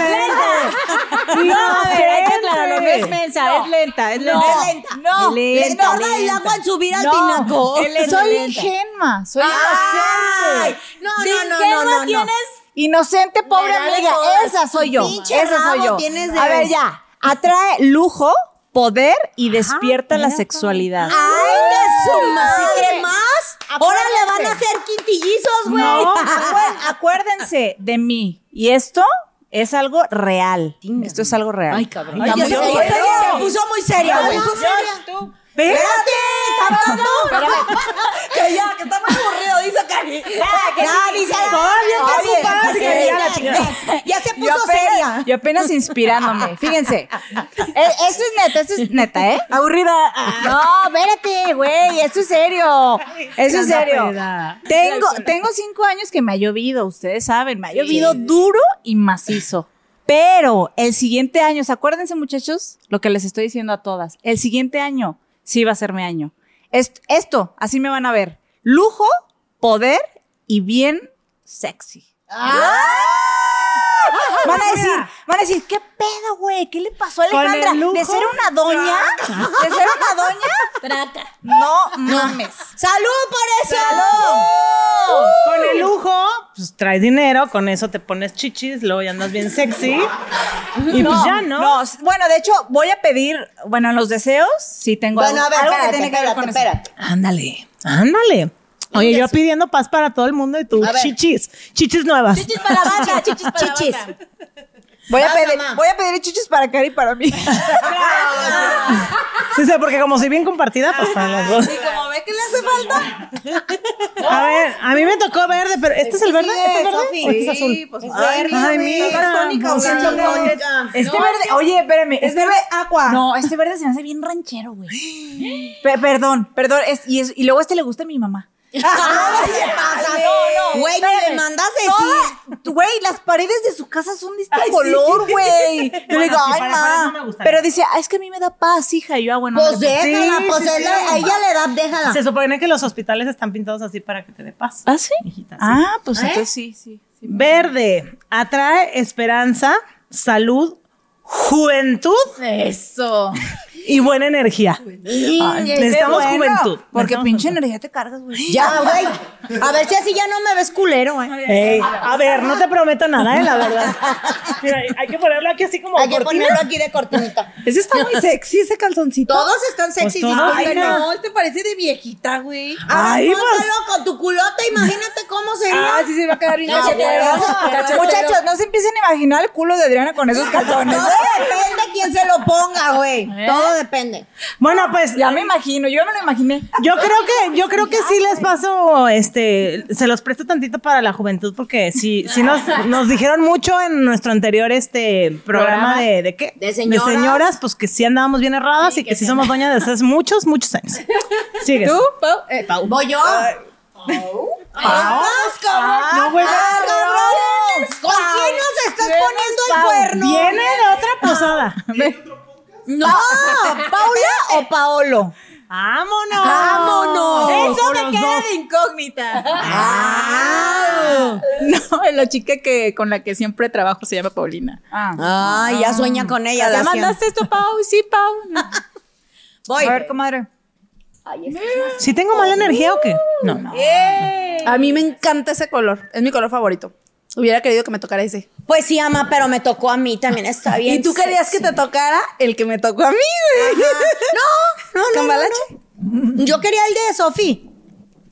No, a ver, hay que. No es mensa, es lenta, es lenta. Es lenta. No, Le tarda el agua en subir al No, tinaco. lenta, soy ingenua, soy inocente. no, no, no, no, no, no. tienes inocente, pobre de amiga. Esa soy yo. Pinche Esa soy yo. tienes de- A ver, ya. Atrae lujo, poder y despierta la sexualidad. Ay, de su madre. ¿Qué más? Ahora le van a hacer quintillizos, güey. No, <laughs> acuér- acuérdense de mí. Y esto es algo real. Esto es algo real. Ay, cabrón. Ay, puso, miedo. se puso muy seria, güey. Espérate. Tampoco. <laughs> <laughs> Que ya, que está muy aburrido, dice Cari. Ya, dice está ocupada, que se- ya la <laughs> ya- se puso seria. yo apenas inspirándome. Fíjense. Eh, esto es neta, esto es neta, ¿eh? Aburrida. No, espérate, güey, esto es serio. Esto es serio. Tengo, tengo cinco años que me ha llovido, ustedes saben, me ha llovido duro y macizo. Pero el siguiente año, acuérdense muchachos, lo que les estoy diciendo a todas, el siguiente año sí va a ser mi año. Est- esto, así me van a ver. Lujo, poder y bien sexy. <laughs> Van a decir, van a decir, ¿qué pedo, güey? ¿Qué le pasó a Alejandra? ¿De ser una doña? <laughs> ¿De ser una doña? No mames. ¡Salud por eso! Con el lujo, pues trae dinero, con eso te pones chichis, luego ya andas bien sexy. Y pues ya, ¿no? No, bueno, de hecho, voy a pedir, bueno, en los deseos, sí tengo Bueno, a ver, algo espérate, que tiene que ver espérate, con eso. espérate. Ándale, ándale. Oye, yo pidiendo paz para todo el mundo y tú, chichis, chichis nuevas. Chichis para la banda, <laughs> chichis para la Chichis. banda. Voy a pedir, voy a pedir chichis para Cari y para mí. <laughs> Dice, porque como soy bien compartida, pues para las dos. Y como ve que le hace falta. A ver, a mí me tocó verde, pero ¿este es el verde? ¿Este es verde? ¿O este es azul? pues, Ay, ay, mira. tónica. Este verde, oye, espérame. Es verde agua. No, este verde se me hace bien ranchero, güey. <gasps> Pe- perdón, perdón. es- y, es- y luego este le gusta a mi mamá. ¿Qué pasa? Güey, ni le mandas decir. Güey, las paredes de su casa son de este color, güey. <laughs> Yo le digo, sí, ay, ma. gustaría. Pero dice, "Ah, es que a mí me da paz, hija. Y yo, ah, bueno. Pues déjala, Sí, pues sí, sí. a ella le da, déjala. Se supone que los hospitales están pintados así para que te dé paz. ¿Ah, sí? Hijita, sí. Ah, pues entonces sí, sí. sí. Verde atrae esperanza, salud, juventud Eso. <laughs> y buena energía. Ay, necesitamos bueno, juventud. Porque Necesitamos pinche juventud. energía te cargas, güey. Ya, güey. A ver si así ya no me ves culero, güey. Ey, a ver, no te prometo nada, eh, la verdad. Mira, hay que ponerlo aquí así como Hay que cortina. ponerlo aquí de cortinita. Ese está muy sexy, ese calzoncito. Todos están sexy. Pues todos, Ay, no, este parece de viejita, güey. A ver, Ay, pues. con tu culote, imagínate cómo sería. Ah, sí se va a quedar bien No, cachetero. pero- Cachetero. Muchachos, no se empiecen a imaginar el culo de Adriana con esos calzones. Todo depende quién se lo ponga, güey. Todo depende. Bueno, pues Ya me imagino, yo me lo imaginé. yo creo que yo creo que sí les paso este se los presto tantito para la juventud porque sí sí nos, nos dijeron mucho en nuestro anterior este programa de de qué De señoras. pues que sí andábamos bien erradas y que sí somos doñas desde hace muchos muchos años. Sigues. ¿Tú, Pau? Eh, Pau. Voy yo. ¡Vamos, cabrón! No, güey, ¡Ah, pero- cabrones! ¿Con quién nos estás poniendo el cuerno? Viene de otra posada. No, ¿Paula o Paolo? ¡Vámonos! ¡Vámonos! Eso me queda dos. de incógnita. Ah. No, la chica que con la que siempre trabajo se llama Paulina. Ah. Ay, ya sueña con ella. ¿Ya mandaste esto, Pau? Sí, Pau. Voy. A ver, comadre. ¿Sí tengo mala energía o qué? No, no. A mí me encanta ese color. Es mi color favorito. Hubiera querido que me tocara ese. Pues sí, ama, pero me tocó a mí también. Está <laughs> bien. Y tú querías que te tocara el que me tocó a mí, güey. <laughs> No, no, no, no. Yo quería el de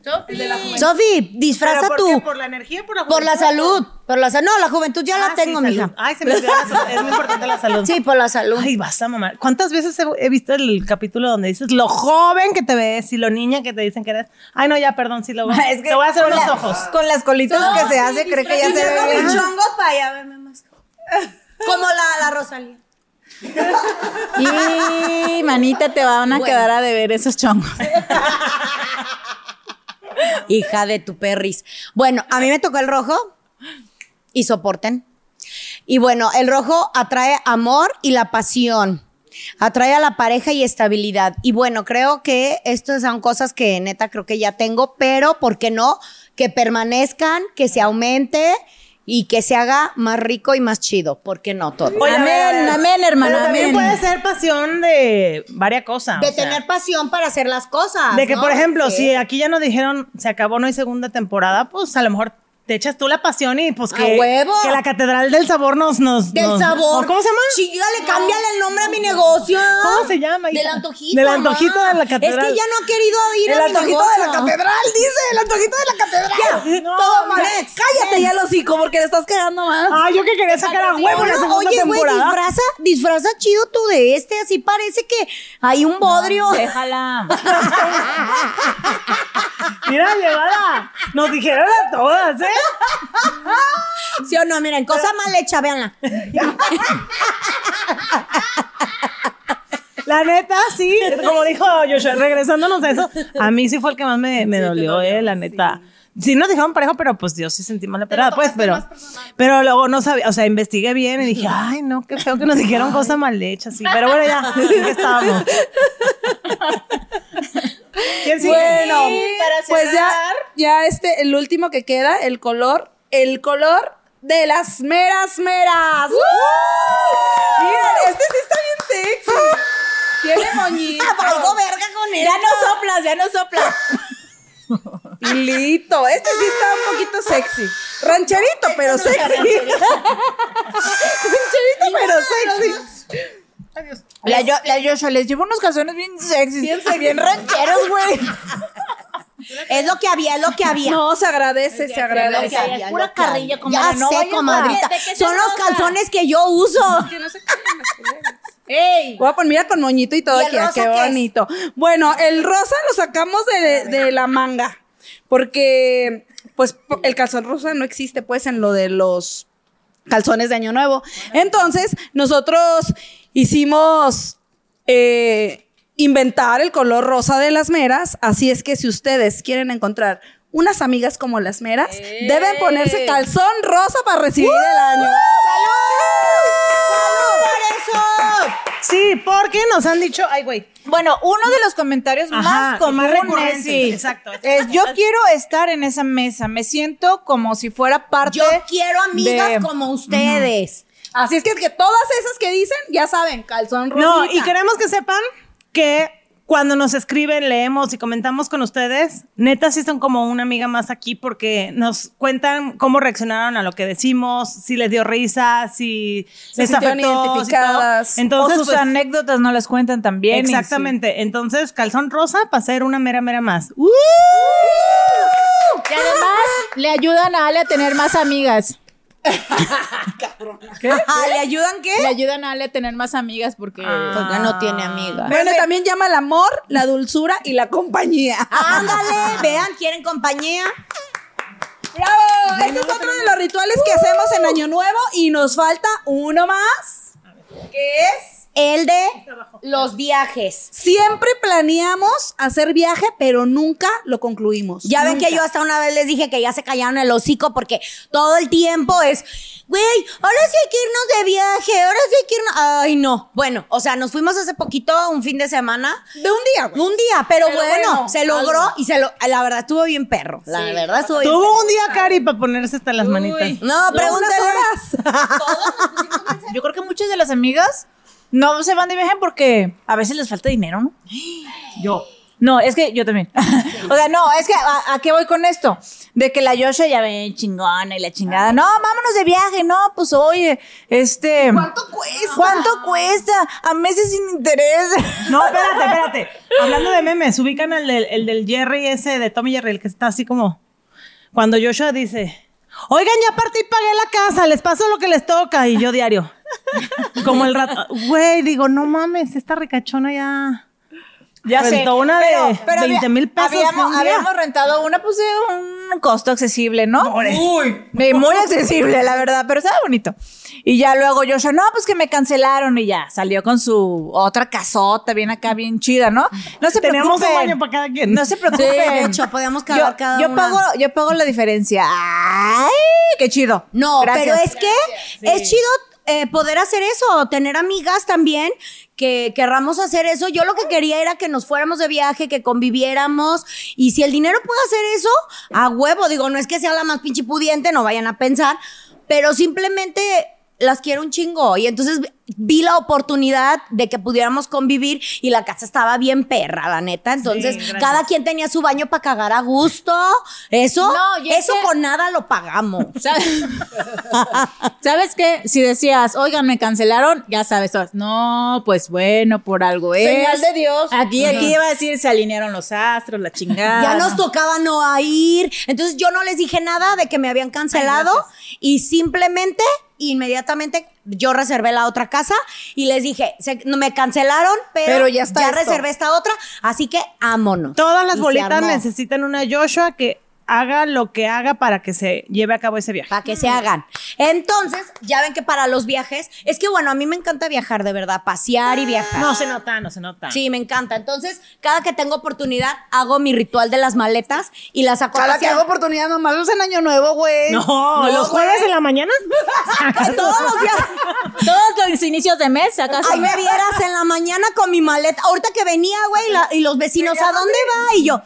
Sofi. Sofi, disfraza ¿Pero por tú. qué? ¿Por la energía por la Por la juventud? salud. Por la salud. No, la juventud ya Ah, la tengo, sí, mija. Ay, se me olvidó la salud. Es muy importante la salud. Sí, por la salud. Ay, basta, mamá. ¿Cuántas veces he, he visto el capítulo donde dices lo joven que te ves y lo niña que te dicen que eres? Ay, no, ya, perdón, sí lo <laughs> Es que Te voy a hacer la- ojos. Con las colitas que se hace, cree que ya se ve bien. chongos para allá, verme más. Como la, la Rosalía. Y manita, te van a Bueno. quedar a deber esos chongos. <laughs> Hija de tu perris. Bueno, a mí me tocó el rojo y soporten. Y bueno, el rojo atrae amor y la pasión. Atrae a la pareja y estabilidad. Y bueno, creo que estas son cosas que neta creo que ya tengo, pero ¿por qué no? Que permanezcan, que se aumente y que se haga más rico y más chido. ¿Por qué no todo? Oye. Amén, amén, hermana, Pero también amén. puede ser pasión de varias cosas. de o sea, tener pasión para hacer las cosas. De que, ¿no? por ejemplo, Sí. si aquí ya nos dijeron se acabó, no hay segunda temporada, pues a lo mejor te echas tú la pasión y pues ¡A que, huevo! que la catedral del sabor nos. nos Del nos- sabor. ¿o ¿Cómo se llama? Chígale, cámbiale el nombre a mi negocio. ¿Cómo se llama? Del hija? antojito. Del antojito de la catedral. Es que ya no ha querido ir El a mi antojito negocio. de la catedral, dice, el antojito de la catedral. No, Todo mal. Cállate ya, los hocico, porque le estás quedando más. Ah, yo que quería sacar a huevo la segunda oye, güey, disfraza, disfraza chido tú de este, así parece que hay un bodrio. Déjala. <laughs> Mira, llevada. Nos dijeron a todas, ¿eh? ¿Sí o no? Miren, cosa mal hecha, véanla. La neta, sí, como dijo Joshua, regresándonos a eso, a mí sí fue el que más me, me dolió, eh, la neta. Sí nos dijeron parejo, pero pues yo sí sentí mala pelada, pues, pero, pero luego no sabía, o sea, investigué bien y dije, ay, no, qué feo que nos dijeron cosas mal hechas, sí, pero bueno, ya, ¿en qué estábamos? <laughs> ¿Quién sigue? Bueno, pues ya, ya este, el último que queda, el color, el color de las meras meras. Miren, este sí está bien sexy. Tiene moñito. <laughs> Verga con él. Ya no soplas, ya no soplas. Hilito. Este sí está un poquito sexy. Rancherito, pero sexy. Rancherito, <laughs> pero sexy. La, yo, la Joshua les llevo unos calzones bien sexy. Bien, bien rancheros, güey. <laughs> Es lo que había, es lo que había. No, se agradece, se agradece. pura lo que había. carrilla, Ya comadre, no sé, vayas a- comadrita. ¿De qué se Son los calzones que yo uso. Que no se. ¡Ey! Voy a poner, mira, con moñito y todo ¿Y el aquí, ah, rosa qué qué es? bonito. Bueno, el rosa lo sacamos de, de la manga. porque pues el calzón rosa no existe pues en lo de los calzones de Año Nuevo. Entonces, nosotros hicimos eh, inventar el color rosa de las meras, así es que si ustedes quieren encontrar unas amigas como las meras, deben ponerse calzón rosa para recibir el año. Sí, porque nos han dicho, ay, güey. Bueno, uno de los comentarios Ajá, más comunes recurrentes, sí, exacto. es yo quiero estar en esa mesa, me siento como si fuera parte Yo quiero amigas de- como ustedes. Así es que, que todas esas que dicen, ya saben, calzón rosa. No, y queremos que sepan que cuando nos escriben, leemos y comentamos con ustedes, neta sí son como una amiga más aquí porque nos cuentan cómo reaccionaron a lo que decimos, si les dio risa, si Se les afectó, si identificadas. Entonces, o sus pues, anécdotas no las cuentan también. sí. Exactamente. Entonces, calzón rosa para ser una mera, mera más. ¡Uh! Y además le ayudan a Ale a tener más amigas. <laughs> Ah, ¿Le ayudan qué? Le ayudan a Ale a tener más amigas porque Porque no tiene amigas. Bueno, también llama el amor, la dulzura y la compañía. Ándale, <laughs> vean, quieren compañía. ¡Bravo! Este es otro de los rituales que hacemos en Año Nuevo y nos falta uno más, que es... El de los viajes. Siempre planeamos hacer viaje, pero nunca lo concluimos. Ya ven que yo hasta una vez les dije que ya se callaron el hocico porque todo el tiempo es, güey, ahora sí hay que irnos de viaje, ahora sí hay que irnos. Ay, no. Bueno, o sea, nos fuimos hace poquito, un fin de semana. De un día, güey. Un día, pero, Pero bueno, bueno, se logró y se lo, la verdad estuvo bien perro. La verdad estuvo bien perro. Tuvo un día Cari para ponerse hasta las manitas. No, pregúntale. <laughs> Yo creo que muchas de las amigas no se van de viaje porque a veces les falta dinero, ¿no? <gasps> Yo. No, es que yo también. <laughs> o sea, no, es que ¿a, a qué voy con esto? De que la Yosha ya ve chingona y la chingada. No, vámonos de viaje, no, pues oye, este. ¿Cuánto cuesta? ¿Cuánto cuesta? A meses sin interés. No, <laughs> espérate, espérate. Hablando de memes, ubican el del, el del Jerry ese de Tommy Jerry, el que está así como. Cuando Joshua dice. Oigan, ya partí y pagué la casa, les paso lo que les toca. Y yo diario. <laughs> Como el rato. Güey, digo, no mames, esta ricachona ya. Ya sé. Rentó una de había- 20 mil pesos. Habíamos, un día. habíamos rentado una, pues, de un costo accesible, ¿no? Muy. Sí, muy accesible, la verdad, pero estaba bonito. Y ya luego yo, no, pues que me cancelaron y ya salió con su otra casota, bien acá, bien chida, ¿no? No se Teníamos un baño para cada quien. No se preocupen. Sí, de hecho, podíamos cagar yo, cada yo una. pago, yo pago la diferencia. ¡Ay! ¡Qué chido! No, Gracias. pero es que es chido eh, poder hacer eso, tener amigas también que querramos hacer eso. Yo lo que quería era que nos fuéramos de viaje, que conviviéramos. Y si el dinero puede hacer eso, a huevo. Digo, no es que sea la más pinche pudiente, no vayan a pensar, pero simplemente las quiero un chingo. Y entonces vi la oportunidad de que pudiéramos convivir y la casa estaba bien perra, la neta. Entonces, cada quien tenía su baño para cagar a gusto. Eso, No, eso que- con nada lo pagamos. <laughs> ¿Sabes? ¿Sabes qué? Si decías, oigan, me cancelaron, ya sabes, no, pues bueno, por algo es. Señal de Dios. Aquí, Aquí aquí. iba a decir, se alinearon los astros, la chingada. Ya nos tocaba no a ir. Entonces yo no les dije nada de que me habían cancelado y simplemente, inmediatamente, yo reservé la otra casa y les dije, se- no me cancelaron, pero, Pero ya está reservé esta otra, así que ámonos. Todas las Y bolitas necesitan una Joshua que haga lo que haga para que se lleve a cabo ese viaje. Para que se hagan. Entonces, ya ven que para los viajes, es que bueno, a mí me encanta viajar, de verdad, pasear y viajar. No se nota, no se nota. Sí, me encanta. Entonces, cada que tengo oportunidad, hago mi ritual de las maletas y las saco Cada que hago oportunidad nomás es en Año Nuevo, güey. No, los jueves en la mañana. <laughs> Todos los días. Todos los inicios de mes, ¿acaso? Ay, me vieras en la mañana con mi maleta. Ahorita que venía, güey, la- y los vecinos, ¿a dónde va? Y yo,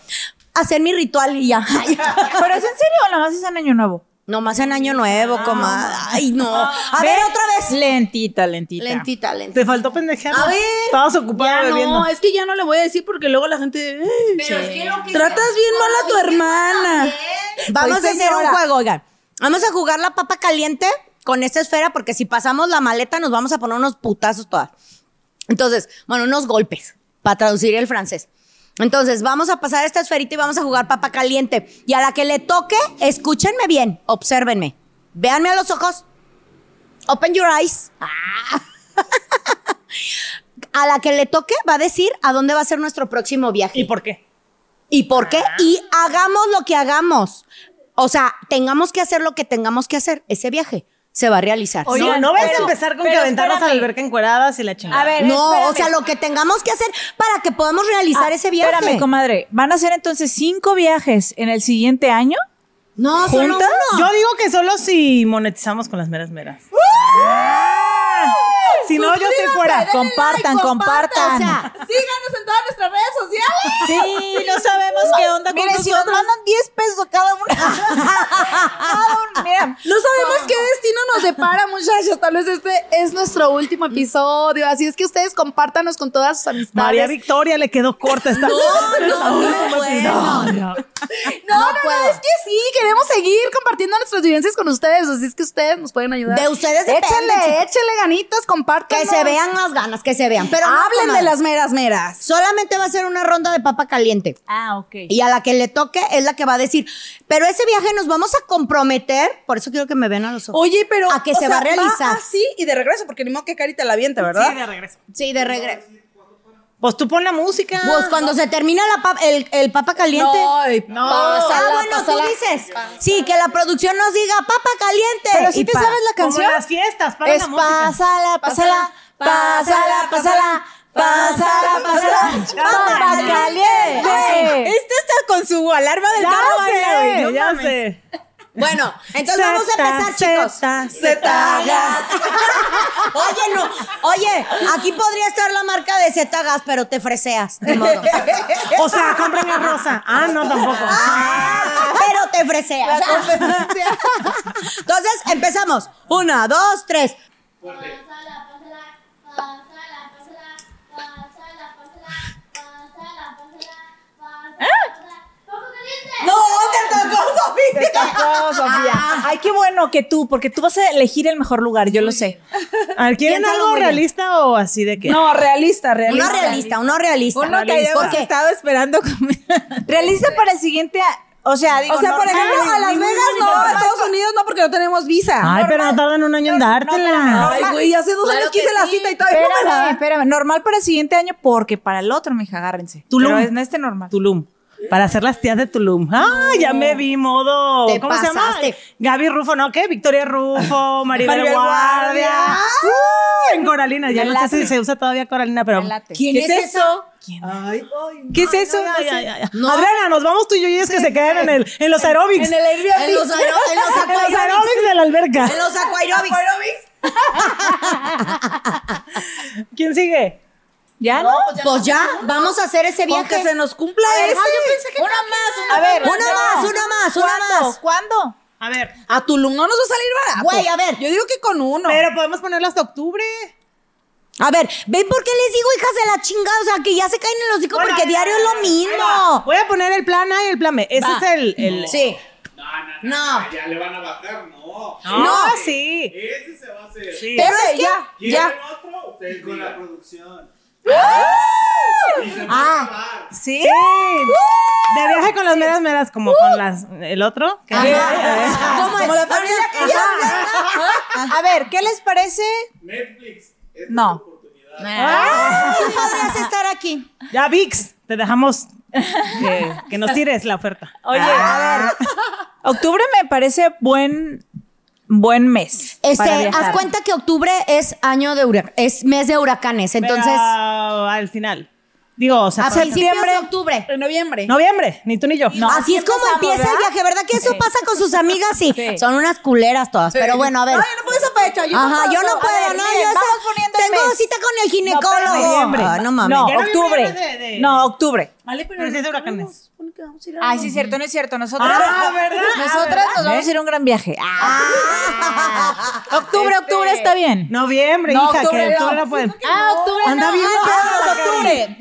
hacer mi ritual y ya. <laughs> Pero es en serio, o nomás es en Año Nuevo. Nomás en año nuevo, comadre. Ay, no. A ver, otra vez. Lentita, lentita. Lentita, lentita. Te faltó pendejear. A ver. Estabas ocupada Ya bebiendo. no, es que ya no le voy a decir porque luego la gente. "Ay, Pero es que lo que Tratas bien mal a tu hermana. Vamos Soy a hacer un juego, oigan. Vamos a jugar la papa caliente con esta esfera porque si pasamos la maleta nos vamos a poner unos putazos todas. Entonces, bueno, unos golpes para traducir el francés. Entonces, vamos a pasar esta esferita y vamos a jugar papa caliente. Y a la que le toque, escúchenme bien, obsérvenme. Véanme a los ojos. Open your eyes. Ah. <laughs> a la que le toque va a decir a dónde va a ser nuestro próximo viaje. ¿Y por qué? ¿Y por qué? Y hagamos lo que hagamos. O sea, tengamos que hacer lo que tengamos que hacer. Ese viaje se va a realizar. no, no vayas a empezar con que aventarnos a la alberca encueradas y la chingada. A ver, no, espérame. o sea, lo que tengamos que hacer para que podamos realizar Ah, ese viaje. Espérame, comadre. ¿Van a ser entonces cinco viajes en el siguiente año? no, solo ¿Juntas? uno. Yo digo que solo si monetizamos con las meras meras. Si no, yo estoy fuera. Compartan, compartan. O sea, Síganos en todas nuestras redes sociales. Sí, no sabemos qué onda con Mire, si nos mandan 10 pesos a cada una. <laughs> Cada una, Mira, no sabemos qué destino nos depara, muchachos. Tal vez este es nuestro último episodio. Así es que ustedes compártanos con todas sus amistades. María Victoria le quedó corta esta. no, <laughs> no, no, bueno. No, no, no, es que sí, queremos seguir compartiendo nuestras vivencias con ustedes, así es que ustedes nos pueden ayudar. De ustedes depende, Échenle, échenle ganitas, compártanos. Que se vean las ganas, que se vean. Pero no, Hablen de las meras meras. Solamente va a ser una ronda de papa caliente. Ah, ok. Y a la que le toque es la que va a decir, pero ese viaje nos vamos a comprometer, por eso quiero que me vean a los ojos. Oye, pero. A que o se sea, va a realizar. así y de regreso, porque ni modo que Cari te la aviente, ¿verdad? Sí, de regreso. Sí, de regreso. Pues tú pon la música. Pues cuando se termina la el, el papa caliente. no, ah, pásala, bueno, pásala. tú dices. Sí, que la producción nos diga papa caliente. Pero si Y te pa- sabes la Como canción. en las fiestas, para Es la música. pásala, pásala, pásala, pásala, pásala, pásala, papa caliente. Este está con su alarma del Ya carro. sé, no ya sé. Bueno, entonces vamos a empezar, chicos. zeta, Zeta Gas. <laughs> Oye, no. Oye, aquí podría estar la marca de Zeta Gas, pero te freseas. De modo. <laughs> O sea, compren a Rosa. Ah, no, tampoco. pero te freseas. <laughs> Entonces, empezamos. Una, dos, tres pásala, pásala, pásala, pásala, pásala, pásala, pásala, pásala. ¡Papa caliente! No, te tocó, Sofía. Te tocó, Sofía. Ay, qué bueno que tú, porque tú vas a elegir el mejor lugar, yo lo sé. <laughs> A ver, ¿quieren Piénsalo algo muy bien. realista o así de que? No, realista, realista. Uno realista, uno realista. Uno que hayamos Porque estado esperando. con- <laughs> Realista para el siguiente. a- O sea, digo, O sea, por normal, ejemplo, a Las Vegas no, a Estados Unidos no, porque no tenemos visa. Ay, pero no tardan un año en dártela. Ay, güey, hace dos Claro años que quise la sí. cita y todavía no me la Espérame. Normal para el siguiente año, porque para el otro, mija, agárrense. Tulum. Pero es en este normal. Tulum. Para hacer las tías de Tulum. Ah, ya me vi modo. Te ¿Cómo se llama? Gaby Rufo, ¿no? ¿Qué? Victoria Rufo, <laughs> Maribel, Maribel Guardia. Guardia. Uh, en Coralina. Ya Me no sé si se usa todavía Coralina, pero. ¿Quién ¿Qué es eso? Ay, ay, ¿Qué es eso? Ya, ya, ya, ya. No. Adriana, nos vamos tú y yo y es que se quedan en, el, en los aerobics. En el Airbnb. <laughs> En los, en los En los aquarobics. aerobics de la alberca. En los aquarobics. <laughs> ¿Quién sigue? ¿Ya no? Pues ya, vamos a hacer ese Con viaje. que se nos cumpla ese. Una más, a ver. Una más, una más, una más. ¿Cuándo? A ver. A Tulum no nos va a salir barato. Güey, a ver. Yo digo que con uno. Pero podemos ponerlo hasta octubre. A ver, ¿ven por qué les digo hijas de la chingada? O sea, que ya se caen en los hocico Bueno, porque diario es lo mismo. Voy a poner el plan A y el plan B. Ese Va. es el. el Sí. No, no, No. no, Ya le van a bajar, no. No, sí. Ese se va a hacer. Sí. Pero es que ya, ¿Quieren ya. otro? Ustedes con la producción. Ah. ¿Sí? Sí. De viaje con las meras meras, como con las. El otro. ¿Qué? ¿Cómo es? la familia que A ver, ¿qué les parece? Netflix. Esta No. es tu. Ah, Tú podrías estar aquí. Ya, VIX, te dejamos que, que nos tires la oferta. Oye, a ver. Octubre me parece buen, buen mes. Este, para haz cuenta que octubre es año de huracanes, es mes de huracanes, entonces Pero al final. Digo, o sea, a principios de octubre. En noviembre. noviembre, ni tú ni yo. No. Así es como empieza el viaje, ¿verdad? Que eso Sí. pasa con sus amigas, sí. Sí. Son unas culeras todas. Pero bueno, a ver. Ay, no puedo Yo Ajá, yo no puedo. ver, no, miren, yo esa- tengo mes. cita con el No, ginecólogo. pero. Ah, no mames. No, Ya no octubre. me de- de- No, octubre. Vale, pero Pero sí es de huracanes. Ay, sí, es cierto, no es cierto. Nosotros, Ah, ¿verdad? <laughs> nosotras nos vamos a ir a un gran viaje. Ah. Octubre, octubre está bien. Noviembre, No, hija, octubre que octubre no. no pueden. Ah, octubre. Anda no. bien Ah, pedo, octubre.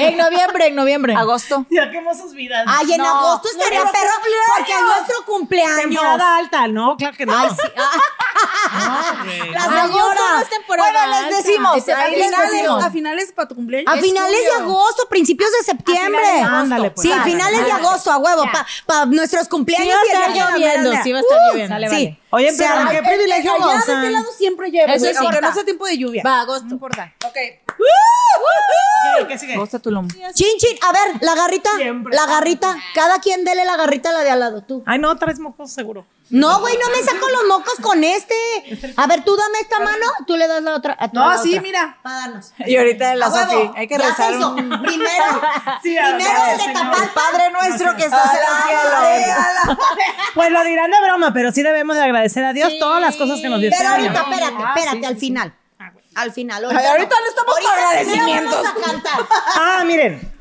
En noviembre, en noviembre. Agosto. Ya quemó sus vidas. Ay, en No, agosto estaría perro porque es nuestro cumpleaños. Temporada alta, no, claro que no. Ay, sí. Ah. La Agosto señora. no es temporada Bueno, les decimos. Este, a A les finales, decimos. a finales para tu cumpleaños. A finales de agosto, principios de septiembre. finales de agosto. Ándale, pues. Sí, Vale, finales de vale. agosto, a huevo, para nuestros cumpleaños. Sí va a estar lloviendo, sí va a estar Uh, lloviendo. Vale, sí. vale. Oye, pero qué privilegio Allá de gozan. aquel lado siempre llueve. Eso es aunque no sea tiempo de lluvia. Va, agosto, no importa. Ok. ¿Qué, ¿qué sigue? Costa Tulum. Chin, chin. A ver, la garrita. Siempre. La garrita. Cada quien dele la garrita a la de al lado, tú. Ay, no, traes mocos seguro. No, güey, no me saco los mocos con este. A ver, tú dame esta mano, tú le das la otra. a No, la sí, otra. mira. Para darnos. Y ahorita la A huevo, Sofi. Hay que rezar un- Primero, <laughs> Sí, primero el de tapar. Padre nuestro que estás en el cielo. Pues lo dirán de broma, pero sí debemos de agradecer a Dios todas las cosas que nos dio este Pero año. ahorita, espérate, Ah, espérate, sí, al sí, final. Al final. Ay, ahorita no estamos Ahorita agradecimientos. vamos a cantar. Ah, miren.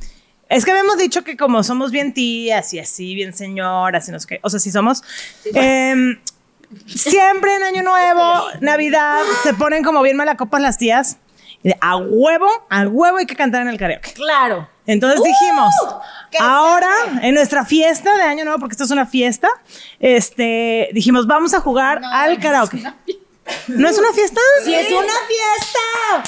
Es que habíamos dicho que como somos bien tías y así, bien señoras y no sé qué, o sea, si somos... em, siempre en Año Nuevo, Navidad, se ponen como bien malacopas las tías. Y de, a huevo, a huevo hay que cantar en el karaoke. Claro. Entonces dijimos, ¡Qué ahora en nuestra fiesta de Año Nuevo, porque esto es una fiesta, este, dijimos, vamos a jugar al karaoke. ¿No es una fiesta? Si es una fiesta.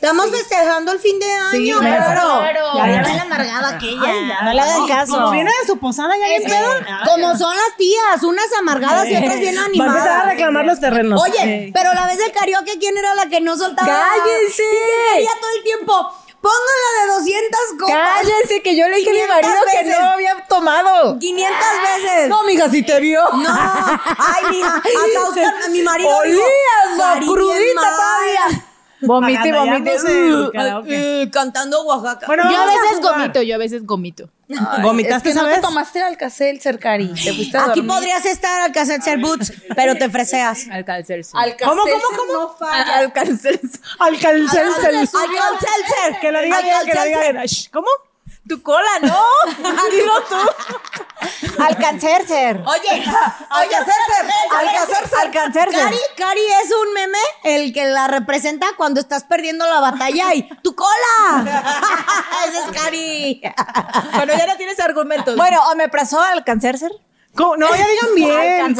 Estamos festejando el fin de año. Sí, claro. claro. Ya viene la amargada aquella. No le hagan caso. Como viene de su posada ya bien pedo. Como son las tías, unas amargadas y otras bien Va a animadas. empezar a reclamar los terrenos. Oye, pero la vez del karaoke, ¿quién era la que no soltaba? ¡Cállense! Que quería todo el tiempo. Póngala de 200 copas. Cállense, que yo le dije a mi 500 marido que veces. no había tomado. 500 veces. No, mija, si te vio. No, ay, mija, hasta <laughs> Oscar, mi marido. Olías, "Cari, bien crudita mal". todavía. Vomite y vomite. Eh, <laughs> cantando Oaxaca. Bueno, Yo a veces gomito, yo a veces gomito. ¿Vomitaste es que no te tomaste el. Te fuiste a Aquí dormir. podrías estar al Casetzer Boots, pero te freseas. <laughs> Alka-Seltzer ¿Cómo, cómo, cómo? no falla. Alcalcelser. Que lo diga bien, que lo diga bien. Shh, ¿Cómo? Tu cola, ¿no? <laughs> Dilo tú. Alcancercer. Oye, Alka-Seltzer. Alka-Seltzer. Alka-Seltzer. Cari, Cari es un meme el que la representa cuando estás perdiendo la batalla y ¡tu cola! <laughs> Ese es Cari. Bueno, ya no tienes argumentos. Bueno, o me pasó Alka-Seltzer. ¿Cómo? No, ya digan bien.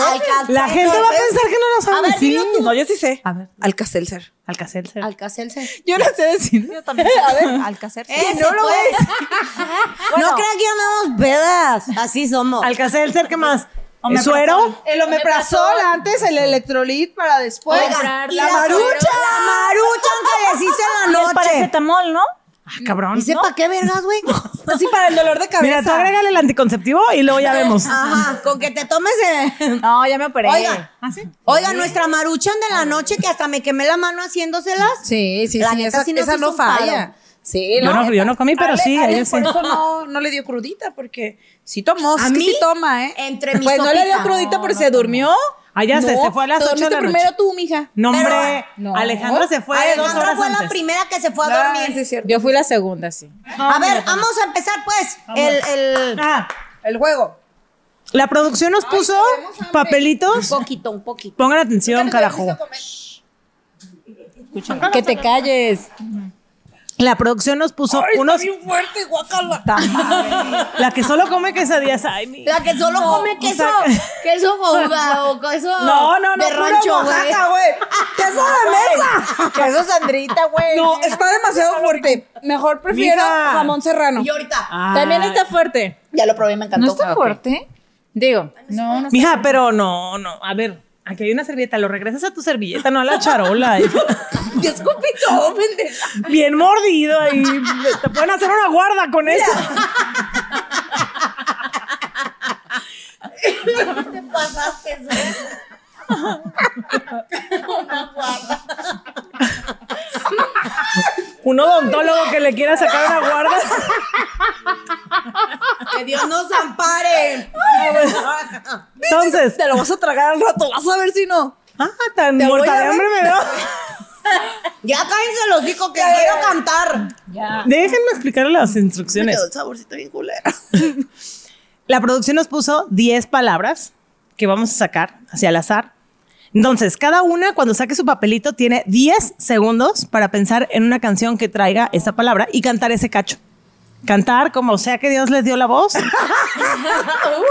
La gente va a pensar que no lo sabe A ver, decir. dilo tú. No, yo sí sé. A ver. Alka-Seltzer. Alcacelser. Alcacelser. Yo no sé decir. Yo también. A ver, <laughs> Alka-Seltzer. Ese no lo puede. ves. <laughs> No crean que andamos pedas. Así somos. Alcacelser, ¿qué más? Omeprazol. ¿Suero? El omeprazol antes, el electrolit para después. La la marucha. La maruchan que les hice en la El noche. paracetamol, ¿no? Ah, cabrón. ¿Y sepa qué vergas, güey? <laughs> <laughs> Así para el dolor de cabeza. Mira, tú agrégale el anticonceptivo y luego ya vemos. Ajá, con que te tomes el... <laughs> No, ya me operé. Oiga, ¿Ah, sí? oiga, nuestra maruchan de la noche que hasta me quemé la mano haciéndoselas. Sí, sí, La sí. neta Esa, sí esa no falla. Sí, Yo no- yo no comí, pero Ale- sí, Ale ella sí. Por eso no, no le dio crudita, porque sí tomó. A mí, sí toma, ¿eh? entre mi Pues no le dio crudita porque se durmió. Ah, ya sé, No, se fue a las te ocho de dormiste la noche. primero tú, mija. No, hombre. Pero- no. Alejandra se fue dos Alejandra horas fue antes. la primera que se fue a dormir. sí, es cierto. Yo fui la segunda, sí. a ver, vamos a empezar pues. El, el... Ah, El juego. la producción nos puso Un papelitos. poquito, un poquito. Pongan atención, carajo. Que te calles. La producción nos puso unos. fuerte, guacala. La que solo come quesadillas. Ay, mi. La que solo come queso, queso o queso No, no, no, de rancho, güey. Oaxaca, güey. Queso de mesa. Queso Sandrita, güey. No, está demasiado fuerte. Mejor prefiero Mija. jamón serrano. Y ahorita, Ah. También está fuerte. Ya lo probé, me encantó. ¿No está fuerte? Digo, no, no está Mija, pero no, no. A ver, aquí hay una servilleta. Lo regresas a tu servilleta, no a la charola. eh. <laughs> Y escupí todo, pendeja. Bien mordido ahí. Te pueden hacer una guarda con eso. <laughs> te pasaste. güey. <laughs> Un odontólogo que le quiera sacar una guarda. Que Dios nos ampare. Entonces, Te lo vas a tragar al rato, vas a ver si no. ah, tan muerta de hambre me veo. Ya cállense los hijos que quiero cantar. Déjenme explicarle las instrucciones. el saborcito bien culero. <laughs> La producción nos puso 10 palabras que vamos a sacar hacia el azar. Entonces, cada una, cuando saque su papelito, tiene 10 segundos para pensar en una canción que traiga esa palabra y cantar ese cacho. Cantar como sea que Dios les dio la voz. <laughs> Uy,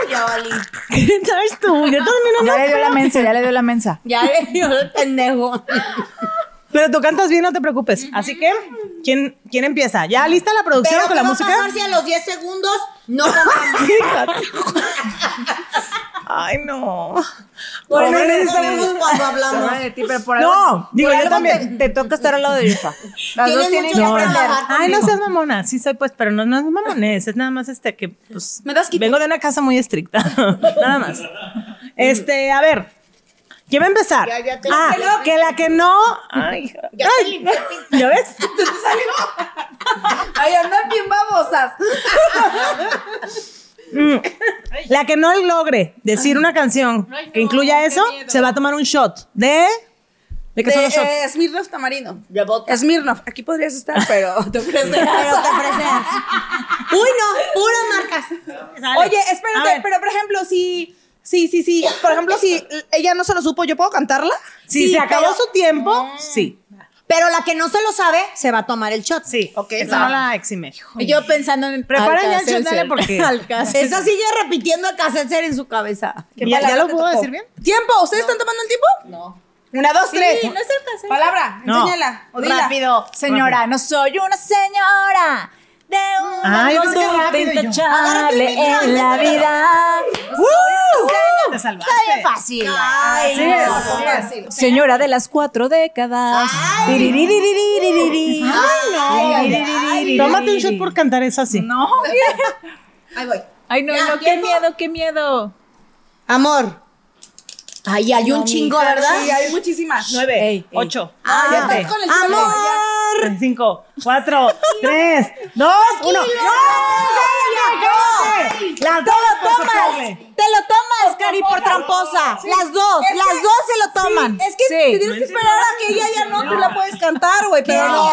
ya valí. ¿Qué <laughs> sabes tú? Yo también no Ya le dio la mensa, ya le dio la mensa. <laughs> Ya le dio el pendejo. Pero tú cantas bien, no te preocupes. Así que, ¿quién, quién empieza? ¿Ya lista la producción Pero con ¿qué la va música? a pasar si a los 10 segundos no cantamos? Ay, no. Por eso vemos cuando <laughs> hablamos. De ti, pero por No, algo- digo, por yo también. Te, te toca estar al lado de Irfa. Las dos tienen mucho que aprender. trabajar. Ay, no seas mamona. Sí soy, pues, pero no, no es mamones. Es nada más este que, pues, Me das vengo de una casa muy estricta. <laughs> nada más. Este, a ver. ¿Quién va a empezar? Ya, ya te- ah, que la que no. Ay, hija. Ay, ¿Ya ves? <laughs> Ay, andan bien babosas. La que no logre decir una canción que incluya eso, se va a tomar un shot de. ¿De qué son los shots? Eh, Smirnoff Tamarino. De vodka. Smirnoff. Aquí podrías estar, pero <laughs> te ofrece. Pero te ofreces. Uy, no, puras marcas. Oye, espérate, pero por ejemplo, si. Sí, sí, sí. Por ejemplo, si ella no se lo supo, ¿yo puedo cantarla? Si sí, se acabó pero- su tiempo, sí. Pero la que no se lo sabe, se va a tomar el shot. Sí. Ok, Esa no la exime. Y yo pensando en. Preparen ya el shot, dale, porque. <laughs> <laughs> Esa sigue repitiendo el cassette en su cabeza. ¿Ya, ya lo puedo decir bien? ¿Tiempo? ¿Ustedes están tomando el tiempo? No. Una, dos, tres. no es el cassette. Palabra, No. enséñala. o. Rápido, señora, no soy una señora de un Ay, no en la vida. Fácil. Ay. Señora de las cuatro décadas. Ay, Ay no. Tómate un shot por cantar esa así. No. Ahí voy. Ay, no, no, qué miedo, qué miedo. Amor. Ay, hay un chingo, ¿verdad? Sí, hay muchísimas. Nueve, ey, ey. ocho. Ah, siete. Amor. Cinco cuatro, <laughs> tres, dos, uno. Las dos Te lo tomas. Te lo tomas, Cari, por tramposa. Las dos, las dos se lo toman. Es que te tienes que esperar a que ella ya no, tú la puedes cantar, güey, pero ¿Qué no.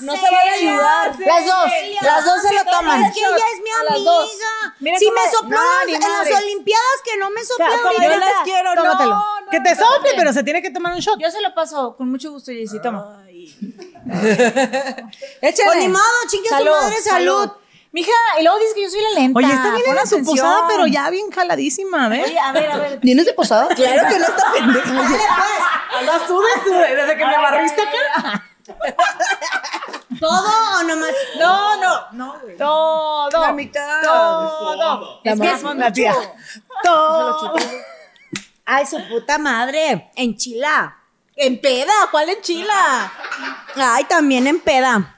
No se vale ayudar. Las dos, las dos se lo toman. Es que ella es mi a amiga. si me sopló no, en las-. Olimpiadas, que no me sopló yo las quiero, no, no, Que te sople, pero se tiene que tomar un shot. Yo se lo paso con mucho gusto, Jessy, toma. <laughs> Échale. Pues ni modo, chingue su madre, salud. Mija, y luego dices que yo soy la lenta. Oye, está bien en su posada, pero ya bien jaladísima, ¿ves? Oye, a ver, a ver. ¿Vienes de posada? <laughs> Claro que no está pendeja. Andas tú desde, desde que me barriste acá. <laughs> ¿Todo o nomás? No, no, no, güey. Todo. La mitad. Todo. Es que es la tía. Todo. Ay, su puta madre. En chila. En peda, ¿cuál en chila? Ay, también en peda.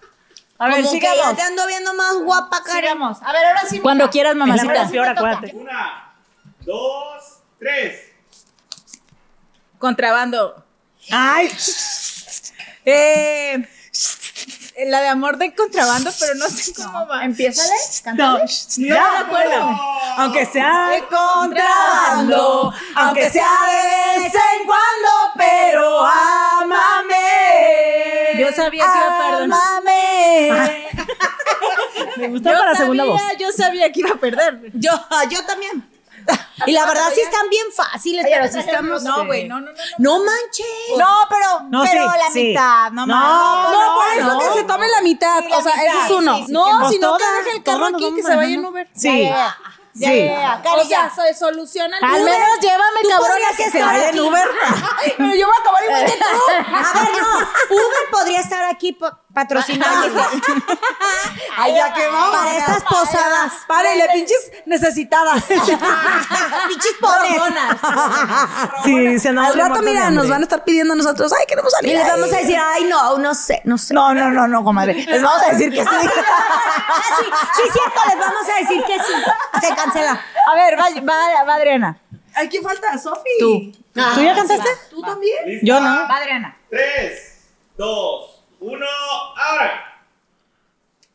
A ver, Como que ya te ando viendo más guapa, Karen. Sigamos. A ver, ahora sí. Cuando quieras, mamacita. peor, acuérdate. Una, dos, tres. Contrabando. Ay, Eh, la de amor de contrabando, pero no sé cómo va. Empiézale. no, ya me acuerdo. Aunque sea de contrabando, aunque sea de vez sabía que iba a perder. Ámame. <laughs> Me gusta para la segunda voz. Yo sabía que iba a perder. Yo, yo también. Y la verdad sí están bien fáciles, pero sí estamos. No, güey, no, no, no. No manches. No, pero, No, pero sí, la sí. mitad, no, No, más. No, por eso no. que se tome la mitad. Sí, la o sea, ese mitad, es uno. sí, sí, no, sino que todas- deje el todas carro aquí que se vaya en. Uber. Sí. Ya, ya, ya, Sí. ya, ya. O sea, ya. se soluciona el Al Uber. menos llévame, cabrón, a que se vaya en. Uber. <laughs> Pero yo voy a acabar igual que tú. A ver, no. Uber podría estar aquí pa- patrocinando. <laughs> Ay, ya que vamos. Para estas posadas. Párele, pinches necesitadas. <laughs> Pinches pobres. <laughs> Sí, se nos Al rato, mira, nos van a estar pidiendo a nosotros, ay, queremos Y salir. les ahí". vamos a decir, ay, no, no sé, no sé. No, no, no, no, comadre. Les vamos a decir que sí. Ah, sí, sí, cierto, les vamos a decir que sí. Se cancela. A ver, va, va, va Adriana. Ay, ¿quién falta? Sofi. Tú. ¿Tú ya cantaste? ¿Tú también? ¿Lista? Yo no. Va Adriana. Tres, dos, uno, ahora.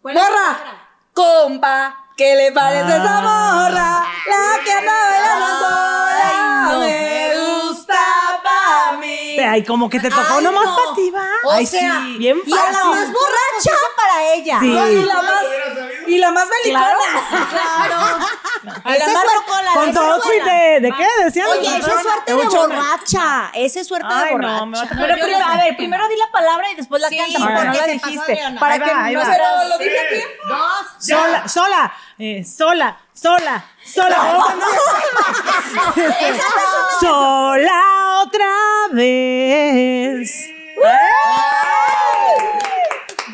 Morra. Compa, ¿qué le parece esa morra? La que anda bailando sola. Me gusta pa' mí. Ay, como que te tocó Ay, nomás no. para ti, va. O Ay, sea, sí, bien Y a la fácil. más borracha para ella. Sí. Y la más, y la más belicona. <laughs> Esa es suerte Con todo de, ¿de qué decían? Oye, esa es suerte de borracha. Esa es suerte de Ay, borracha. no, me va a Pero primero, a ver, primero di la palabra y después la Sí, canta, porque no la dijiste. Para que va, no Pero lo dije a Tres. tiempo. Dos. Sola, sola, eh, sola, sola, sola. sola otra vez.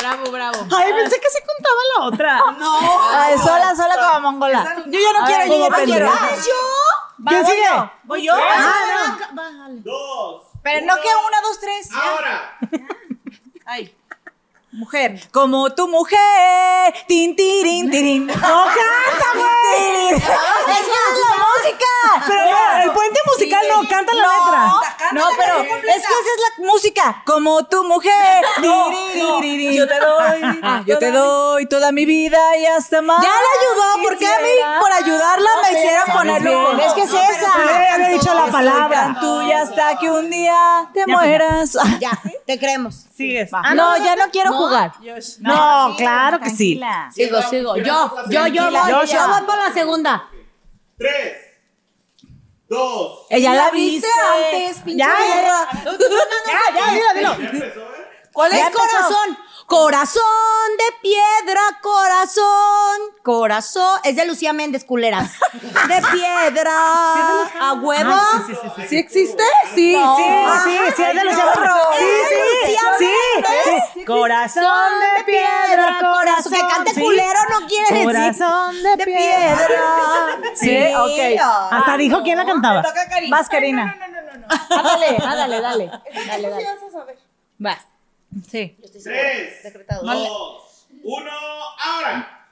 Bravo, bravo. Ay, pensé que se contaba la otra. <laughs> No. Ay, sola, sola como mongola. Yo ya no quiero, ver, yo ya no quiero. pendeja. ¿Es yo? ¿Quién voy sigue? yo. ¿Voy yo? Ah, Dos. Pero no que una, dos, tres. Ahora. Ay. Mujer, como tu mujer. Tin, tirin, tirin. <laughs> ¡No canta, güey! ¡Esa es la música! Pero no, el puente musical no, canta la letra. No, pero es que esa es la música. Como tu mujer. <laughs> Yo te doy. <laughs> Ah, yo te doy toda mi vida y hasta más. Ya le ayudó, porque a mí, por ayudarla, me hicieron ponerlo. Es que es esa. había dicho la palabra. tuya hasta que un día te mueras. Ya, te creemos. Sigues. Ah, no, ya no quiero jugar. No, claro que sí. Sigo, sigo. Yo, yo, yo voy. Yo, Yo yo. voy por la segunda. Tres. Dos. Ella la ¿Viste viste antes, pinche Ya? <laughs> Ya, ya, dilo, ¿eh? ¿Cuál es empezó. corazón? Corazón de piedra, corazón. Corazón. Es de Lucía Méndez, culeras. De piedra. ¿A huevo? sí, existe? Sí, Sí, sí, sí, es de Lucía Barro. Sí, Es de sí, Lucía sí, Méndez. sí. Corazón de piedra, corazón. Que cante sí. culero no quiere decir. Corazón de piedra. Sí, ok. Hasta dijo quién la cantaba. Vas, Karina. Ándale, ándale, dale. Dale, dale. Va. Sí. Tres. Dos. Uno. Ahora.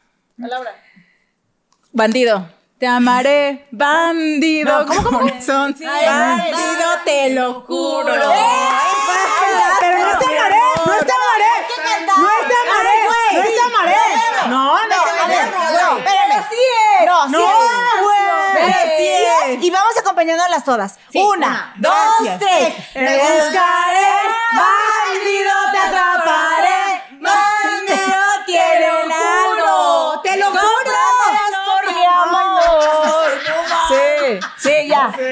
Bandido. Te amaré, bandido. ¿Cómo, cómo? Corazón. Bandido, te lo juro. Pero no te amaré, no te amaré. No te amaré, no es te amaré. No, no, A no, espérame. Sí es. No, No, sí güey. Sí Sí es. Y vamos acompañándolas todas. Una, dos, Gracias. tres. Te buscaré,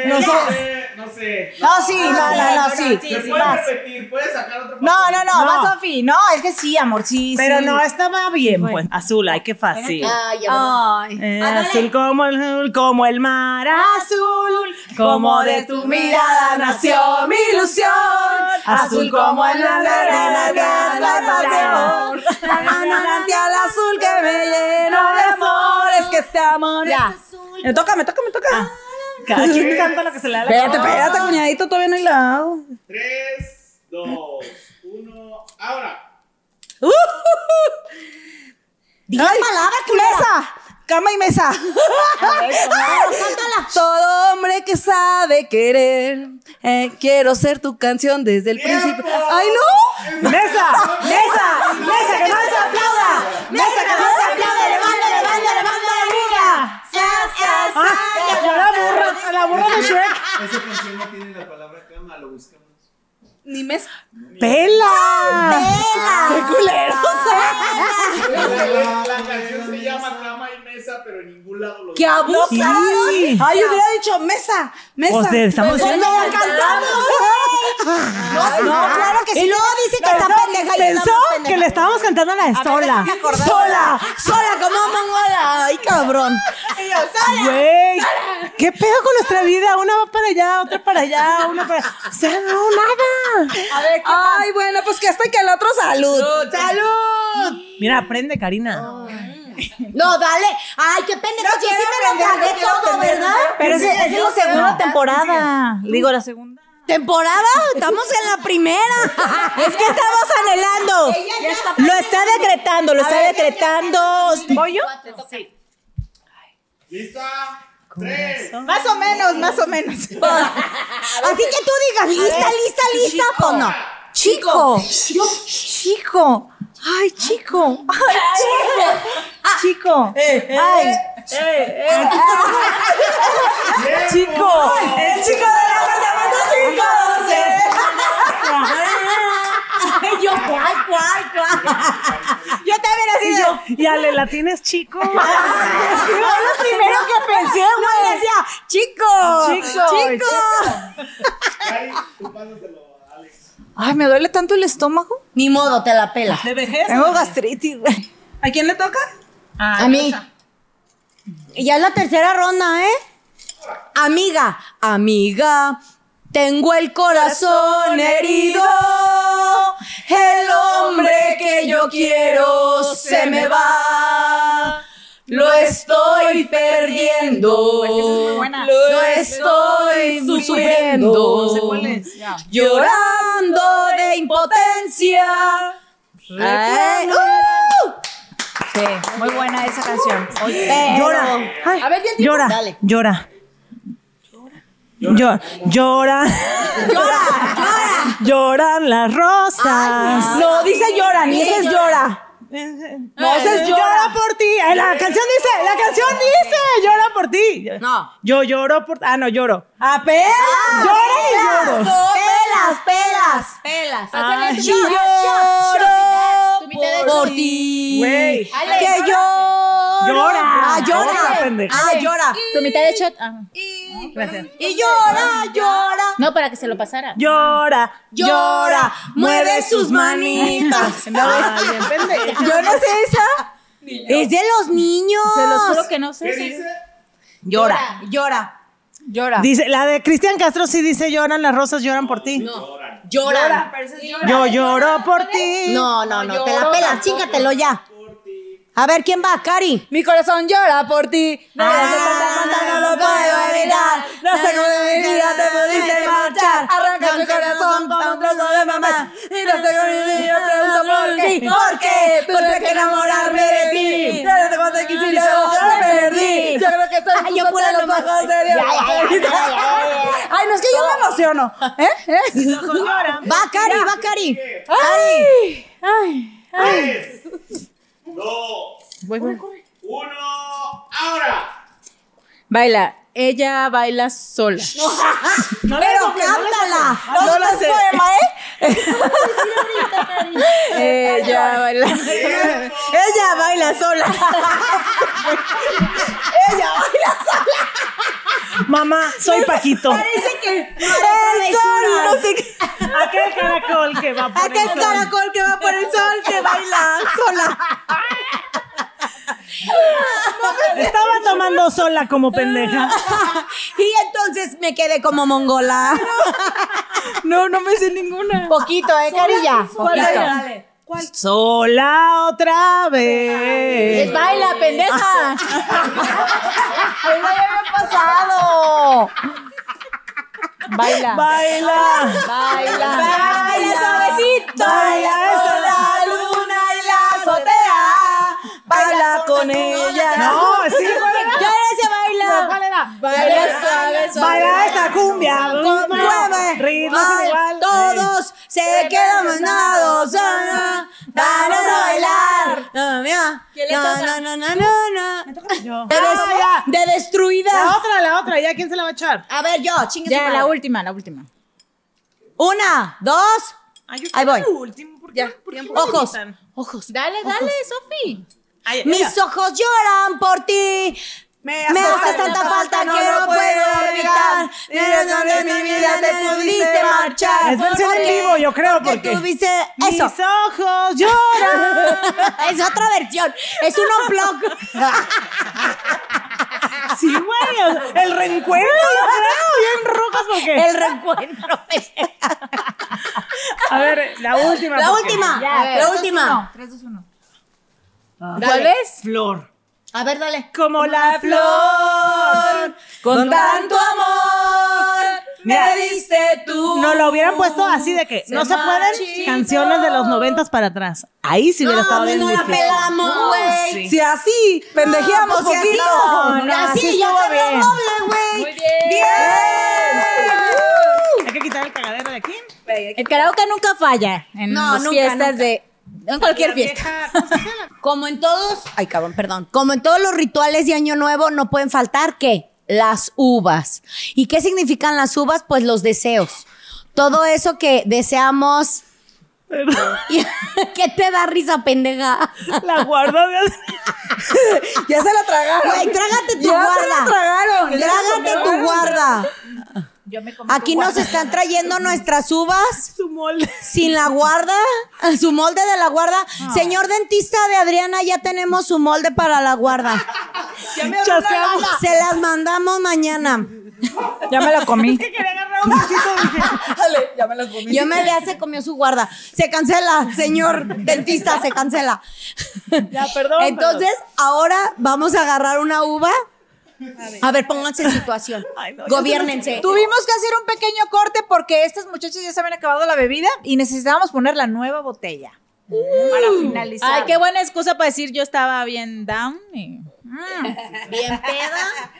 sé. No, No sé. No sé. no, sí, no, no, no, sí. Se sí, puede vas. repetir. Puedes sacar otro. No, no, no, No. va Sofi. No, es que sí, amor, sí, Pero sí. no estaba bien, pues. Azul, ay, qué fácil. Ay, Ay. Eh, azul como el, como el mar azul, como de tu mirada nació mi ilusión. Azul como el mar, la arena que es la pasión. Manantial azul que me lleno de amor, es que este amor. Ya. Me toca, me toca, me toca. Cada quien canta lo que se le da la Espérate, espérate, cuñadito, todavía no he hilado. Tres. Dos. Uno. Ahora. Dile palabra, culera. Mesa, cama y mesa. <laughs> Todo hombre que sabe querer. eh, quiero ser tu canción desde el principio. ¡Ay, no! Mesa, mesa, mesa, que no se aplauda. Mesa, que no se aplauda. Levanta, levanta, levanta la liga. Ah, ya la burra, la burra de Shrek. Esa canción no tiene la palabra cama, lo buscamos. Ni mesa. ¡Pela! ¡Qué culero! La, la canción se llama Mesa, pero en ningún lado lo ¡Qué abusado! Sí. Ay, hubiera dicho mesa, mesa. Pues te estamos Pues, diciendo- no, cantamos. No, claro que sí. Y luego dice que está pendeja y Pensó que le estábamos cantando la de sola. Sola, sola como mongola. Ay, cabrón. Güey, ¿qué pedo con nuestra vida? Una va para allá, otra para allá, una para. O sea, no, nada. Ay, bueno, pues que hasta que el otro salud. ¡Salud! Mira, aprende, Karina. <laughs> No, dale. Ay, qué pendejo. Yo sí me lo tragué todo, ¿verdad? Pero esa es la segunda temporada. Digo, la segunda. ¿Temporada? Estamos en la primera. <laughs> Es que estamos anhelando. Lo está decretando, lo está decretando. ¿Voy yo? ¿Lista? Tres. Más o menos, más o menos. <laughs> Así que tú digas, lista, lista, lista, pues no. Chico. Chico. Ay, chico. Ay, chico. Chico. Ay. Chico. El chico de la apartamento 512. Yo, ¿cuál, cuál, cuál? Yo también así yo, y Ale, ¿la tienes chico? <laughs> Fue lo primero que pensé, No, güey. decía, chico, Chico, chico. Ay, tú pásaselo. Ay, me duele tanto el estómago. Ni modo, te la pela. ¿De vejez? Tengo gastritis, güey. ¿A quién le toca? A mí. Ya es la tercera ronda, ¿eh? Amiga, amiga, tengo el corazón herido. El hombre que yo quiero se me va. Lo estoy perdiendo. Lo estoy sufriendo. Llorando de impotencia. Ay, ¡uh! Sí, muy buena esa canción. Pero- Llora. Ay, A ver, llora. Dale. Llora. Llora. Llora. <laughs> Lloran las rosas. No, dice lloran y ese es llora. No, ese es llora por ti. Ay, La canción dice, la canción dice, llora por ti. No. Yo lloro por Ah, no, lloro. ¡A pelas! Lloro y lloro. Pelas, pelas, pelas. Ay, Yo mitad de lloro por ti. Güey. Que lloro. Llora. Ah, llora. Ah, llora. Tu mitad de shot. ah. Y llora, llora. No, para que se lo pasara. Llora. Llora, mueve sus manitas. Pendeja. Yo no sé esa. Es de los niños. Se los juro que no sé. ¿Qué si- dice? Llora, llora. Llora. Dice, la de Cristian Castro sí dice lloran las rosas, lloran por ti. Llora. Yo lloro por ti. No, no, no, te la pelas, chíncatelo ya. A ver, ¿quién va? Cari. Mi corazón llora por ti. No, Ah, sé tanta no lo puedo evitar. No sé cómo de mi vida te pudiste marchar. Arranca mi corazón como un trozo de mamá. Y no sé cómo de mi vida pregunto por qué. ¿Por qué? Tuve que enamorarme de ti. Desde cuando te quise yo te perdí. Yo creo que estoy Ay, yo pura los ojos de Dios. Ay, no es que yo me emociono. ¿Eh? ¿Eh? Va, Cari, va, Cari. Ay, ay, dos, uno, ahora. Baila. Ella baila sola. Pero cántala. No lo sé. poema, ¿eh? Ella baila. Ella baila sola. Ella baila sola. Mamá, soy Paquito. Parece que. El sol, no sé qué. Aquel caracol que va por Aquel el sol. caracol que va por el sol que baila sola. Estaba tomando sola como pendeja. Y entonces me quedé como mongola. No, no me sé ninguna. Poquito, ¿eh, Carilla? Poquito. Sola otra vez. Es baila, pendeja. No, ya había pasado. Baila. Baila. Baila. Baila suavecito. Baila eso la luna y la azotea. Baila con ella. No, sí, güey. Era ese baila. ¿Cuál era? Baila suave, suave. Baila esta cumbia. Ritmo igual. Se quedan mandados. ah, Vamos a bailar. No, mira. No, no, no, no, no, no. Yo. De, des- Ah, ya. de destruida. La otra, la otra. ¿Ya quién se la va a echar? A ver, yo, chingue su Ya, madre. la última, la última. Una, dos. Ahí voy. último. ¿por qué? ¿Por qué me Ojos. Ojos. Dale, dale, Sofi. Ay, Mis ojos lloran por ti. Me Me haces tanta falta que no puedo evitar. Mira donde mi vida te pudiste marchar. Es versión en vivo, yo creo, porque porque. tuviste Mis eso. ojos lloran. <laughs> Es otra versión. Es un unplug. <laughs> Sí, güey. El reencuentro, yo creo. Bien rojas porque. El reencuentro. A ver, la última. La porque- última. Ya, La última. 3, 2, 1. ¿Cuál es? Flor. A ver, dale. Como la flor. Con tanto amor me diste tú. No lo hubieran puesto así de que no se pueden canciones de los noventas para atrás. Ahí sí hubiera estado bien no la pelamos, güey. sí. Si así, pendejeamos pues, si así, poquito. no, no, así sí ya estuvo te veo bien. doble, güey. Muy bien. Hay que quitar el cagadero de aquí. El karaoke nunca falla en No, las nunca, fiestas nunca. de. En cualquier La fiesta. <laughs> Como en todos, ay cabrón, perdón. Como en todos los rituales de Año Nuevo no pueden faltar ¿qué? Las uvas. ¿Y qué significan las uvas? Pues los deseos. Todo eso que deseamos. <laughs> <laughs> ¿Qué te da risa, pendeja? La guardo de Ya se la tragaron. Güey, trágate tu Ya se la guarda. tragaron. Ya se Trágate la tu tragaron. guarda. Yo me comí Aquí nos están trayendo <laughs> nuestras uvas su molde. sin la guarda, <laughs> su molde de la guarda. Señor dentista de Adriana, ya tenemos su molde para la guarda. <laughs> Chasqueamos. Se las mandamos mañana. Ya me la comí. Que quería agarrar un besito. dije, Dale, ya me las vomité. Yo me ya se comió su guarda. Se cancela, señor dentista, se cancela. Ya, perdón. Entonces, ahora vamos a agarrar una uva. A ver, pónganse en situación. <laughs> Ay, no, Gobiernense. Tuvimos que hacer un pequeño corte porque estas muchachas ya se habían acabado la bebida y necesitábamos poner la nueva botella. Para finalizar. Ay, qué buena excusa para decir yo estaba bien down. y- Bien peda.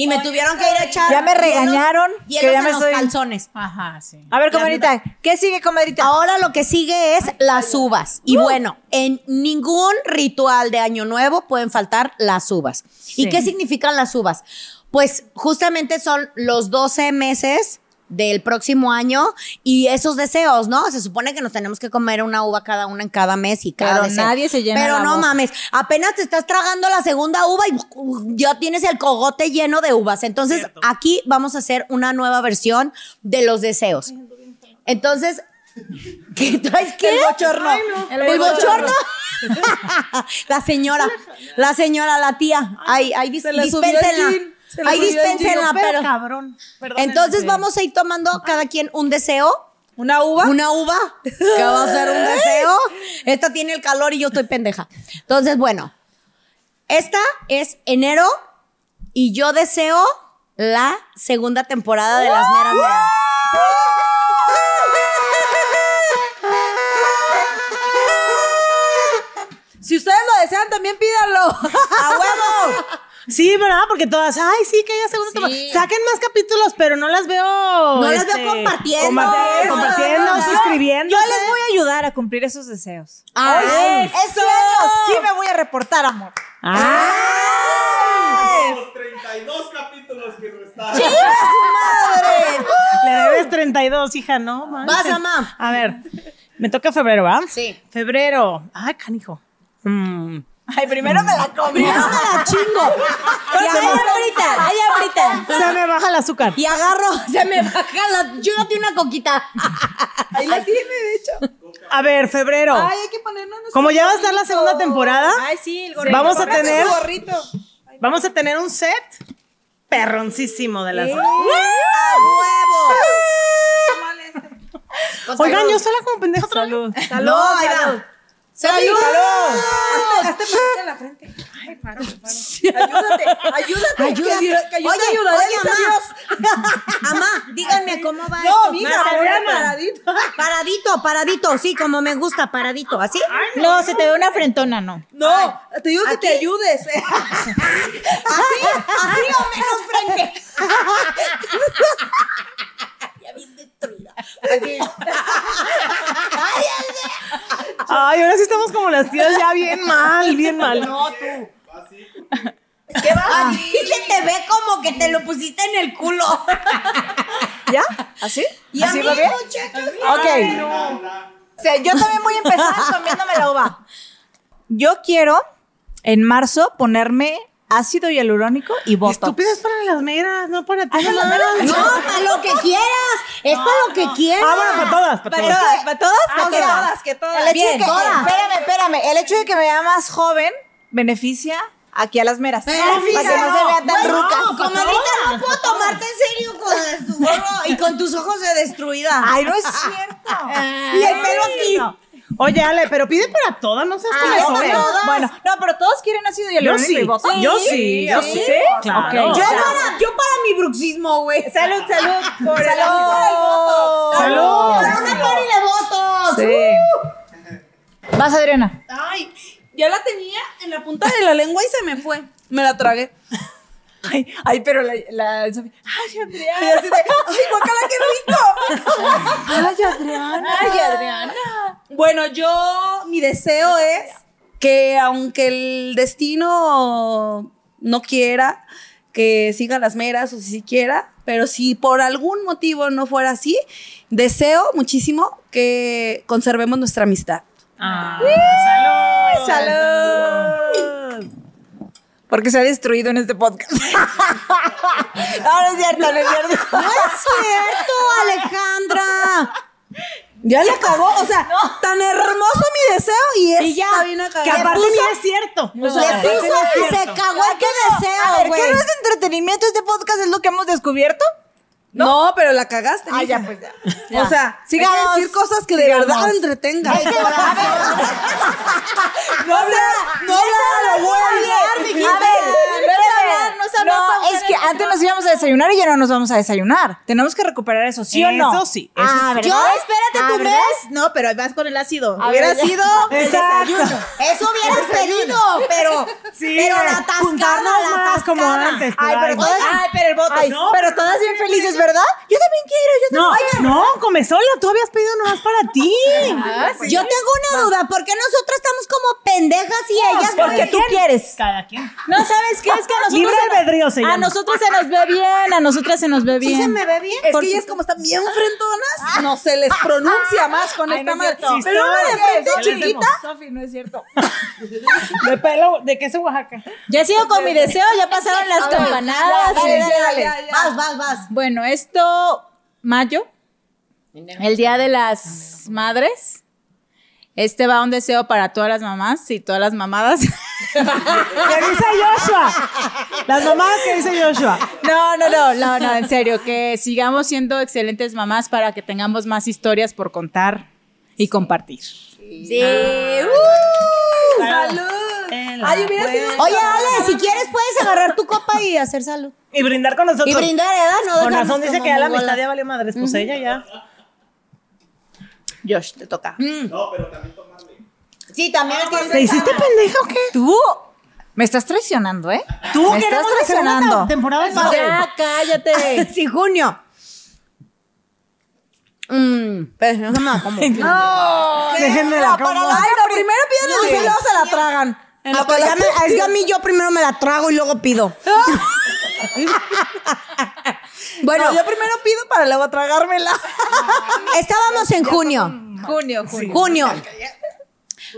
Y me tuvieron que ir a echar. Ya me regañaron Hielos que ya en me los calzones. Ajá, sí. A ver, comadrita, ¿qué sigue, comadrita? Ahora lo que sigue es las uvas. Y bueno, en ningún ritual de Año Nuevo pueden faltar las uvas. ¿Y qué significan las uvas? Pues justamente son los 12 meses del próximo año y esos deseos, ¿no? Se supone que nos tenemos que comer una uva cada una en cada mes y cada Pero deseo. nadie se llena Pero la no boca. mames, apenas te estás tragando la segunda uva y ya tienes el cogote lleno de uvas. Entonces, aquí vamos a hacer una nueva versión de los deseos. Entonces, <laughs> ¿qué traes qué? El bochorno. El, bochorno. <laughs> la señora, la señora, la tía. Ay, ay, dis- Se le subió el dispénsenla. gin, se gin, dispénsenla, pero pero. cabrón. Entonces vamos a ir tomando cada quien un deseo. ¿Una uva? Una uva, que va a ser un deseo. <laughs> Esta tiene el calor y yo estoy pendeja. Entonces, bueno, esta es enero y yo deseo la segunda temporada de Las Meras Meras. Si ustedes lo desean, también pídanlo. ¡A huevo! <laughs> Sí, ¿verdad? Porque todas, ay, sí, que ya segunda temporada. Saquen más capítulos, pero no las veo. No las este, veo compartiendo. compa- compartiendo, Yo- suscribiendo. Yo les voy a ayudar a cumplir esos deseos. ¡Ay, Este año sí me voy a reportar, amor. Los 32 capítulos que restaron. madre! Le debes 32, hija, ¿no? manches. Vas, mamá. A ver, me toca febrero, ¿va? Sí. Febrero. Ay, canijo. Mm. Ay, primero me la comí. Primero me la chingo. <laughs> Y ahí ahorita, ahí ahorita. Se me baja el azúcar. Y agarro, se me baja la. Yo no tengo una coquita. Ahí la tiene, de hecho. A ver, febrero. Ay, hay que ponernos. Como ya va a estar la segunda temporada, Ay, sí, el gorrito. vamos a tener gorrito. vamos a tener un set perroncísimo de las. ¡A huevo! Oigan, yo sola como pendeja otra vez. Salud. ¡Salud! ¡Salud! Hazte, la frente. Ay, paro, paro. Ayúdate, ayúdate. Ayúdate. Que, Dios- que yo te Oye, oye, mamá. Dios. <laughs> Mamá, díganme cómo va No, esto. mira, paradito. <laughs> Paradito, paradito, sí, como me gusta, paradito, ¿así? No, se te ve una frentona, no. No, te digo que te ayudes. <laughs> Así, así o menos frente. Ay, ahora sí estamos como las tías ya bien mal, bien mal. No, tú. ¿Qué va? Así se te ve como que te lo pusiste en el culo. ¿Ya? ¿Así? Y a ¿Así mí, va bien? muchachos, Ok. O sea, yo también voy a empezar comiéndome la uva. Yo quiero en marzo ponerme ácido hialurónico y botox. Estúpidas para las meras, no para ti. para meras. No, <laughs> para lo que quieras. Es para lo que quieras. Ah, bueno, para todas, para ¿Para todas. ¿Para todas? Que O sea, todas, que todas. El hecho de que, todas. Espérame, espérame. El hecho de que me vea más joven beneficia aquí a las meras. Pero para que no se vea tan bueno, ruca. comadrita, no puedo tomarte en serio con tu gorro y con tus ojos de destruida. Ay, no es cierto. <laughs> y el pelo aquí. No. Oye, Ale, pero pide para todas, no seas Ah, como bueno, sola. bueno, no, pero todos quieren ácido Yo hialurónico sí, y botox. yo sí, yo sí. Claro. Yo para, yo para mi bruxismo, güey. Salud, salud. <laughs> Por el Salud. ácido. Salud. Para una pari de votos. Sí. Vas, Adriana. Ay, ya la tenía en la punta de la lengua y se me fue. Me la tragué. Ay, ay, pero la, la Sofía. Ay, Y Adriana. así de, ay, guacala, qué rico. Ay, Adriana. Ay, Adriana. Bueno, yo, mi deseo es que aunque el destino no quiera que siga las meras o si sí quiera, pero si por algún motivo no fuera así, deseo muchísimo que conservemos nuestra amistad. salud. Salud. Porque se ha destruido en este podcast. <laughs> no, no es cierto, no es cierto. <laughs> No es cierto, Alejandra. Ya le acabó, o sea, tan hermoso mi deseo y esta Y ya, Que aparte ni es cierto. Le puso y es se cagó el que A deseo, ver. ¿qué no es entretenimiento este podcast? ¿Es lo que hemos descubierto? No, pero la cagaste. Ah, ya, pues ya. O sea, Sigamos. hay que decir cosas que de Sigamos. verdad entretengan. Ay, qué bravo. no hablar, no hablar a lo bueno. A ver, espérame. no es No, que antes nos íbamos a desayunar y ya no nos vamos a desayunar. Tenemos que recuperar eso, ¿sí o no? Eso sí, eso Ah, sí. ¿verdad? Yo, espérate, Ah, tú ves. No, pero vas con el ácido. Hubiera sido <laughs> Exacto. desayuno. Eso hubieras pedido, pero, Sí, pero la tascada, juntarnos la más como antes. Ay, pero todas, Ay, pero el voto. ay, pero todas bien felices, ¿verdad? Yo también quiero, yo No, también. no, come sola, tú habías pedido nomás para ti. Yo tengo una duda, ¿por qué nosotras estamos como pendejas y ellas? Porque tú quieres. Cada quien. No, ¿sabes qué? Es que a <laughs> nosotros. Libre se- albedrío se A nosotros se nos ve bien, a nosotras se nos ve bien. ¿Sí se me ve bien? Es Por que ellas como están bien frentonas, no se les pronuncia más con esta madre. cierto. Pero una de frente ¿Qué le chiquita. Sofi, no es cierto. <laughs> De pelo, de queso Oaxaca. Ya sigo con mi deseo, ya pasaron las campanadas. Dale, dale, dale. Vas, vas, vas. Bueno, esto, mayo, el Día de las Madres. Este va un deseo para todas las mamás y todas las mamadas. ¿Qué dice Joshua? Las mamás que dice Joshua. No, no, no, no, no, en serio, que sigamos siendo excelentes mamás para que tengamos más historias por contar y compartir. Sí. ¡Salud! En la Ay, hubiera sido. Oye, Ale, si quieres puedes agarrar tu copa y hacer salud. <laughs> Y brindar con nosotros. Y brindar, ¿verdad? No Con razón dice que ya la amistad ya valió madres. Pues ella ya. Josh, te toca. No, pero también tomarle. Sí, también tienes ¿Te hiciste pendeja o qué? Tú me estás traicionando, ¿eh? Tú me estás la traicionando. temporada de padre. Ya, cállate. <laughs> Sí, junio. Mmm, pero no me como. <laughs> Déjenme la como. Ay, no, primero piden y luego se la tragan. Ah, pues ya me- es que a mí yo primero me la trago y luego pido. <laughs> bueno, No, yo primero pido para luego tragármela. <laughs> estábamos en junio. Junio, junio. Junio.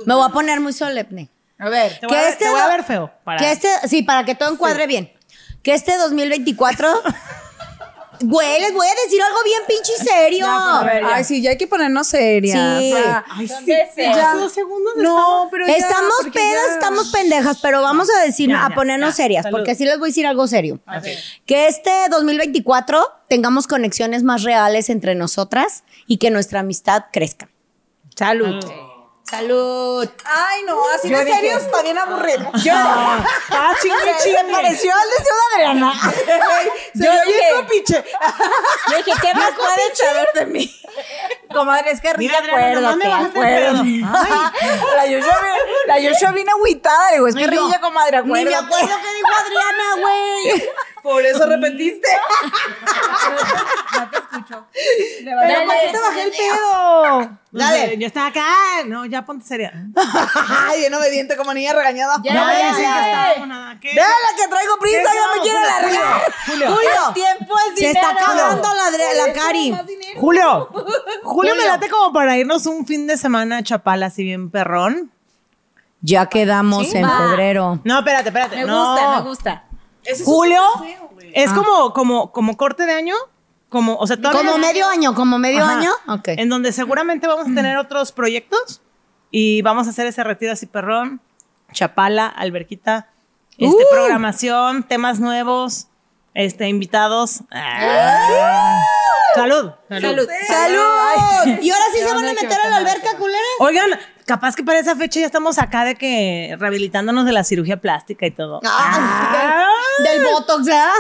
Me voy a poner muy solemne. A ver. Te voy, a Que ver, este te voy a ver feo. Para... Que este, sí, para que todo encuadre bien. Que este 2024. <laughs> Güey, les voy a decir algo bien pinche serio. Ay, sí, ya hay que ponernos serias. Sí. O sea, Ay, sí. Ya dos segundos. no, pero ya, estamos pedas, ya- estamos pendejas, pero vamos a decir, Ya, a ponernos ya. serias, Salud. porque sí les voy a decir algo serio. Que este 2024 tengamos conexiones más reales entre nosotras y que nuestra amistad crezca. Salud. Salud. Ay, no, así de serio está bien aburrido. <laughs> Ah, chingue, Se chingue. pareció al deseo de Adriana. <laughs> <laughs> Yo bien copiche. Yo dije, ¿qué más pueden saber de mí? Comadre, es que me acuérdate, acuérdate. La Yoshua La Yoshua vino agüitada, digo, es que yo. ríe, comadre, Ni me acuérdate. acuerdo qué dijo Adriana, güey. Por eso repetiste. <laughs> Pero ¿por qué te bajé el pedo? Dale. Yo estaba acá. No, ya ponte seria. <laughs> Ay, bien obediente como niña regañada. Ya, No, sí, ya. que estaba con nada. ¿Qué? Déjala que traigo prisa, ya me No, quiero Julio, largar. Julio, Julio, Tiempo es se dinero. está cagando la, Cari. Julio. <laughs> Julio me late como para irnos un fin de semana a Chapala así bien perrón. Ya quedamos en Va. febrero. No, espérate, espérate. Me no. gusta, me gusta. Julio es como, como, como corte de año. Como, o sea, todavía Como medio año, como medio Ajá. año. Ok. En donde seguramente vamos a tener otros proyectos y vamos a hacer ese retiro así perrón. Chapala, alberquita, este, Uh. programación, temas nuevos, este, invitados. Ah. Salud. Salud. ¡Salud! <laughs> ¿Y ahora sí se van a meter a la alberca, culera? Oigan, capaz que para esa fecha ya estamos acá de que rehabilitándonos de la cirugía plástica y todo. Ah, del, del botox, ¿verdad?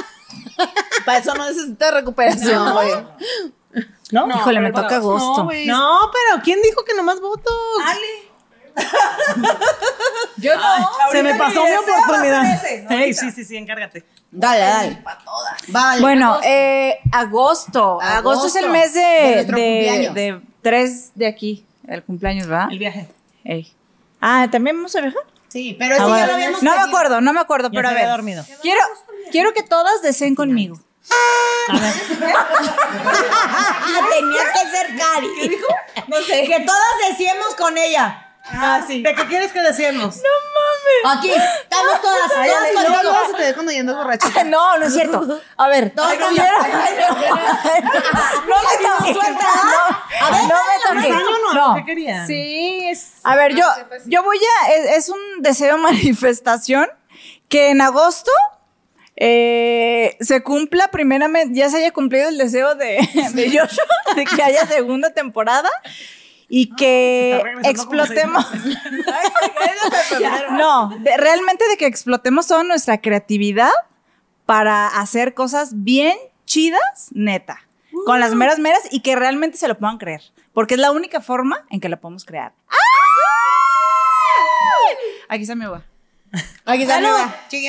<laughs> Para eso no necesita recuperación, güey. ¿No? Híjole, me toca agosto. No, güey. No, pero ¿quién dijo que nomás Botox? <laughs> Yo no. Se me pasó mi oportunidad. ser ese, ¿no? Ey, sí, sí, sí, encárgate. Dale, dale. Vale. Bueno, eh, agosto. agosto. es el mes de, de tres de aquí, el cumpleaños, ¿verdad? El viaje. Ey. Ah, ¿también vamos a viajar? sí, pero ese Ah, ya lo habíamos no me acuerdo, no me acuerdo, Ya pero a se ver. dormido. Quiero, quiero que todas deseen conmigo. Ah, <laughs> tenía que ser Cari. ¿Qué dijo? No sé. Que todas decíamos con ella. Ah, sí. ¿De qué quieres que decíamos? Aquí, estamos todas, todas contigo. Te ve cuando ya andas borracha. <laughs> No, no es cierto. A ver, quiero- No me suelta. A ver, no me ¿Este toques. no? No. ¿Qué querían? Sí, es. A ver, yo, yo voy a, es, es un deseo manifestación que en agosto eh, se cumpla primeramente, ya se haya cumplido el deseo de, de Joshua de que haya segunda temporada y que explotemos. <laughs> <laughs> <laughs> no, de- realmente de que explotemos toda nuestra creatividad para hacer cosas bien chidas, neta. Con las meras meras y que realmente se lo puedan creer. Porque es la única forma en que la podemos crear. Aquí está mi agua. Aquí está Salud.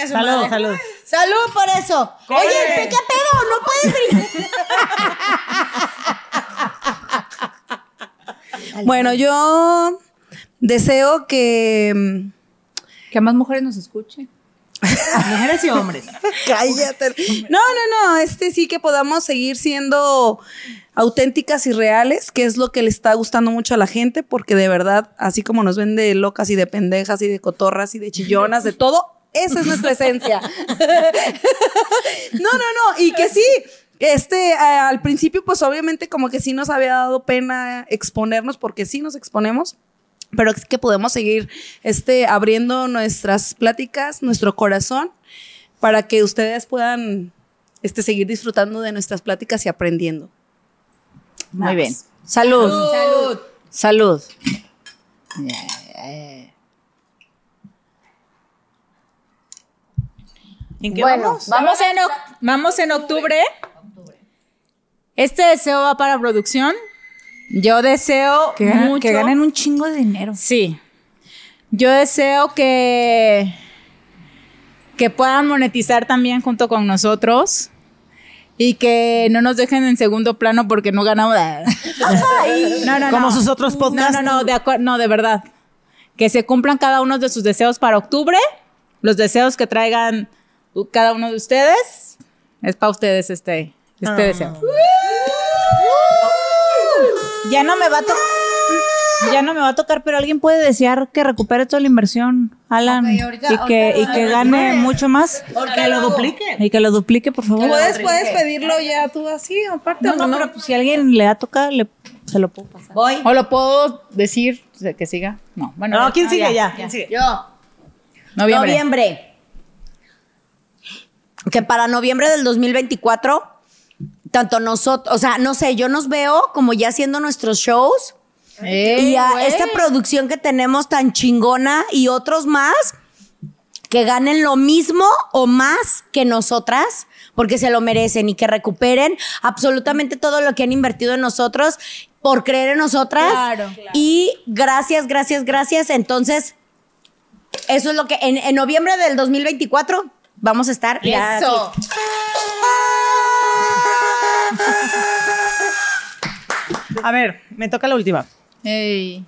Salud, madre. salud. Salud por eso. Corre. Oye, ¿qué pedo? No puedes brincar. Bueno, yo deseo que. Que más mujeres nos escuchen. Mujeres y hombres. <laughs> Cállate. No, no, no. Este sí que podamos seguir siendo auténticas y reales, que es lo que le está gustando mucho a la gente, porque de verdad, así como nos ven de locas y de pendejas y de cotorras y de chillonas, de todo, esa es nuestra esencia. <laughs> no, no, no. Y que sí. Este, eh, al principio, pues obviamente como que sí nos había dado pena exponernos, porque sí nos exponemos, pero es que podemos seguir este, abriendo nuestras pláticas, nuestro corazón, para que ustedes puedan este, seguir disfrutando de nuestras pláticas y aprendiendo. Muy bien. Salud. Salud. Salud. ¿En qué Bueno, vamos? vamos en, oc- vamos en octubre. Este deseo va para producción. Yo deseo Que, ganen- mucho. que ganen un chingo de dinero. Sí. Yo deseo que que puedan monetizar también junto con nosotros y que no nos dejen en segundo plano porque no ganamos. <laughs> no, no, Como no. sus otros podcasts. No, no, no, de no, de verdad. Que se cumplan cada uno de sus deseos para octubre. Los deseos que traigan cada uno de ustedes. Es para ustedes este, este Ah. deseo. Ya no me va a tocar. Ya no me va a tocar, pero alguien puede desear que recupere toda la inversión, Alan, ahorita- y que, y ahorita- que gane mucho más. Que lo duplique. Y que lo duplique, por favor. ¿Puedes, puedes pedirlo ya tú así, aparte? No, ¿o no, no? pero pues, si alguien le da a tocar, le, se lo puedo pasar. Voy. ¿O lo puedo decir de que siga? No, bueno. No. ¿quién Ah, sigue ya? ¿Quién sigue? Yo. Noviembre. Noviembre. Que para noviembre del 2024, tanto nosotros, o sea, no sé, yo nos veo como ya haciendo nuestros shows Ey, y a esta producción que tenemos tan chingona y otros más que ganen lo mismo o más que nosotras, porque se lo merecen y que recuperen absolutamente todo lo que han invertido en nosotros por creer en nosotras. Claro. Y gracias, gracias, gracias. Entonces, eso es lo que en, en noviembre del 2024 vamos a estar. ya Eso. aquí. A ver, me toca la última. Ey.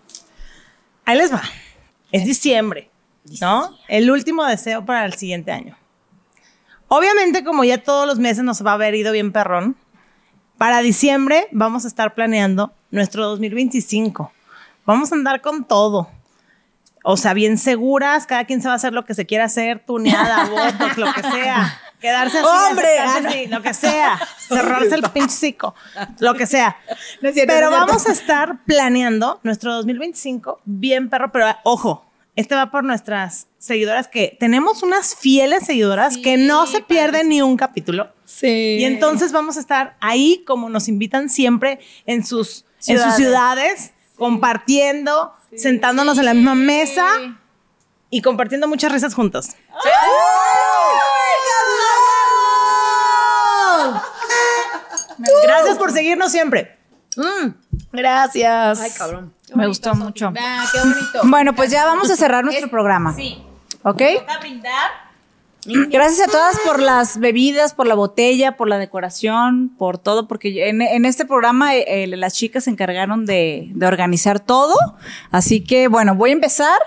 Ahí les va. Es diciembre, ¿no? El último deseo para el siguiente año. Obviamente, como ya todos los meses nos va a haber ido bien perrón, para diciembre vamos a estar planeando nuestro 2025. Vamos a andar con todo. O sea, bien seguras, cada quien se va a hacer lo que se quiera hacer, tuneada, <laughs> botox, lo que sea. Quedarse así, ¡Hombre! acercarse así, lo que sea. <laughs> Cerrarse el pinche cico, lo que sea. <laughs> No es cierto, Pero no vamos a estar planeando nuestro 2025 bien perro, pero ojo, este va por nuestras seguidoras que tenemos unas fieles seguidoras que no se pierden ni un capítulo. Sí. Y entonces vamos a estar ahí como nos invitan siempre en sus en sus Ciudades. ciudades, compartiendo, sentándonos en la misma mesa y compartiendo muchas risas juntos. Gracias por seguirnos siempre. Gracias. Ay, cabrón. Me gustó mucho. Ah, qué bonito. Bueno, pues ya vamos a cerrar nuestro programa. Sí. ¿Ok? Gracias a todas por las bebidas, por la botella, por la decoración, por todo, porque en, en este programa eh, eh, las chicas se encargaron de, de organizar todo. Así que, bueno, voy a empezar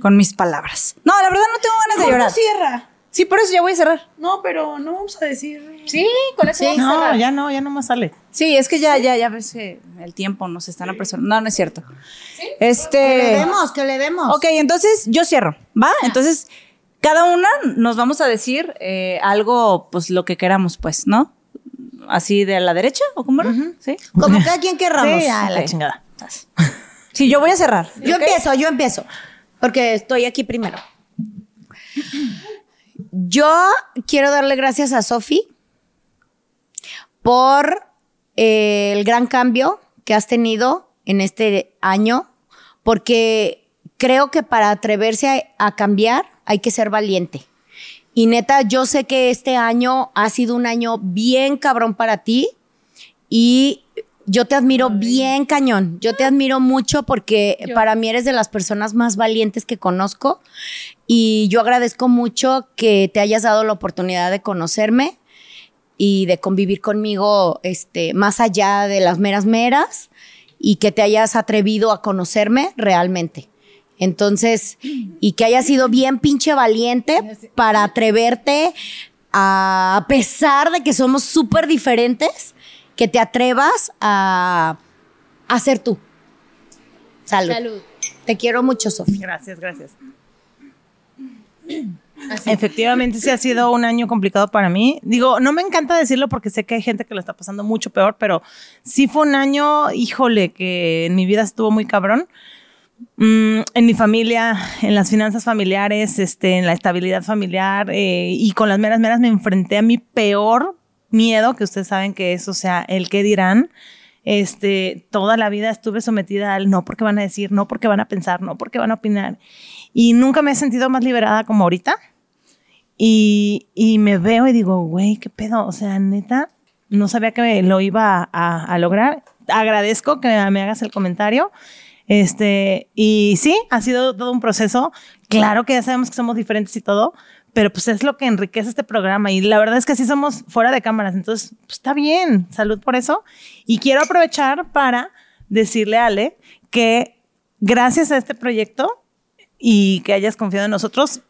con mis palabras. No, la verdad no tengo ganas de llorar. cierra. Sí, por eso ya voy a cerrar. No, pero no vamos a decir. Sí, con eso a No, cerrar. ya no, ya no más sale. Sí, es que ya, ya, ya ves que el tiempo nos están apresurando. No, no es cierto. Que le Este. demos, que le demos. Ok, entonces yo cierro, ¿va? Entonces, cada una nos vamos a decir eh, algo, pues lo que queramos, pues, ¿no? Así de la derecha, ¿o cómo era? Sí. Como cada quien querramos. Sí, ya, la chingada. Sí, yo voy a cerrar. Yo empiezo, yo empiezo. Porque estoy aquí primero. Yo quiero darle gracias a Sofi por eh, el gran cambio que has tenido en este año, porque creo que para atreverse a, a cambiar hay que ser valiente. Y neta, yo sé que este año ha sido un año bien cabrón para ti y yo te admiro bien cañón. Yo te admiro mucho porque para mí eres de las personas más valientes que conozco y yo agradezco mucho que te hayas dado la oportunidad de conocerme y de convivir conmigo este más allá de las meras meras y que te hayas atrevido a conocerme realmente. Entonces, y que hayas sido bien pinche valiente para atreverte a, a pesar de que somos súper diferentes, que te atrevas a, a ser tú. Salud. Salud. Te quiero mucho, Sofía. Gracias, gracias. Efectivamente, sí ha sido un año complicado para mí. Digo, no me encanta decirlo porque sé que hay gente que lo está pasando mucho peor, pero sí fue un año, híjole, que en mi vida estuvo muy cabrón. Mm, en mi familia, en las finanzas familiares, este, en la estabilidad familiar eh, y con las meras meras me enfrenté a mi peor miedo, que ustedes saben que es, o sea, el que dirán. Este, toda la vida estuve sometida al no porque van a decir, no porque van a pensar, no porque van a opinar. Y nunca me he sentido más liberada como ahorita. Y, y me veo y digo, güey, qué pedo. O sea, neta, no sabía que lo iba a, lograr. Agradezco que me hagas el comentario. Este, y sí, ha sido todo un proceso. Claro que ya sabemos que somos diferentes y todo, pero pues es lo que enriquece este programa. Y la verdad es que sí somos fuera de cámaras. Entonces, pues está bien. Salud por eso. Y quiero aprovechar para decirle a Ale que gracias a este proyecto y que hayas confiado en nosotros,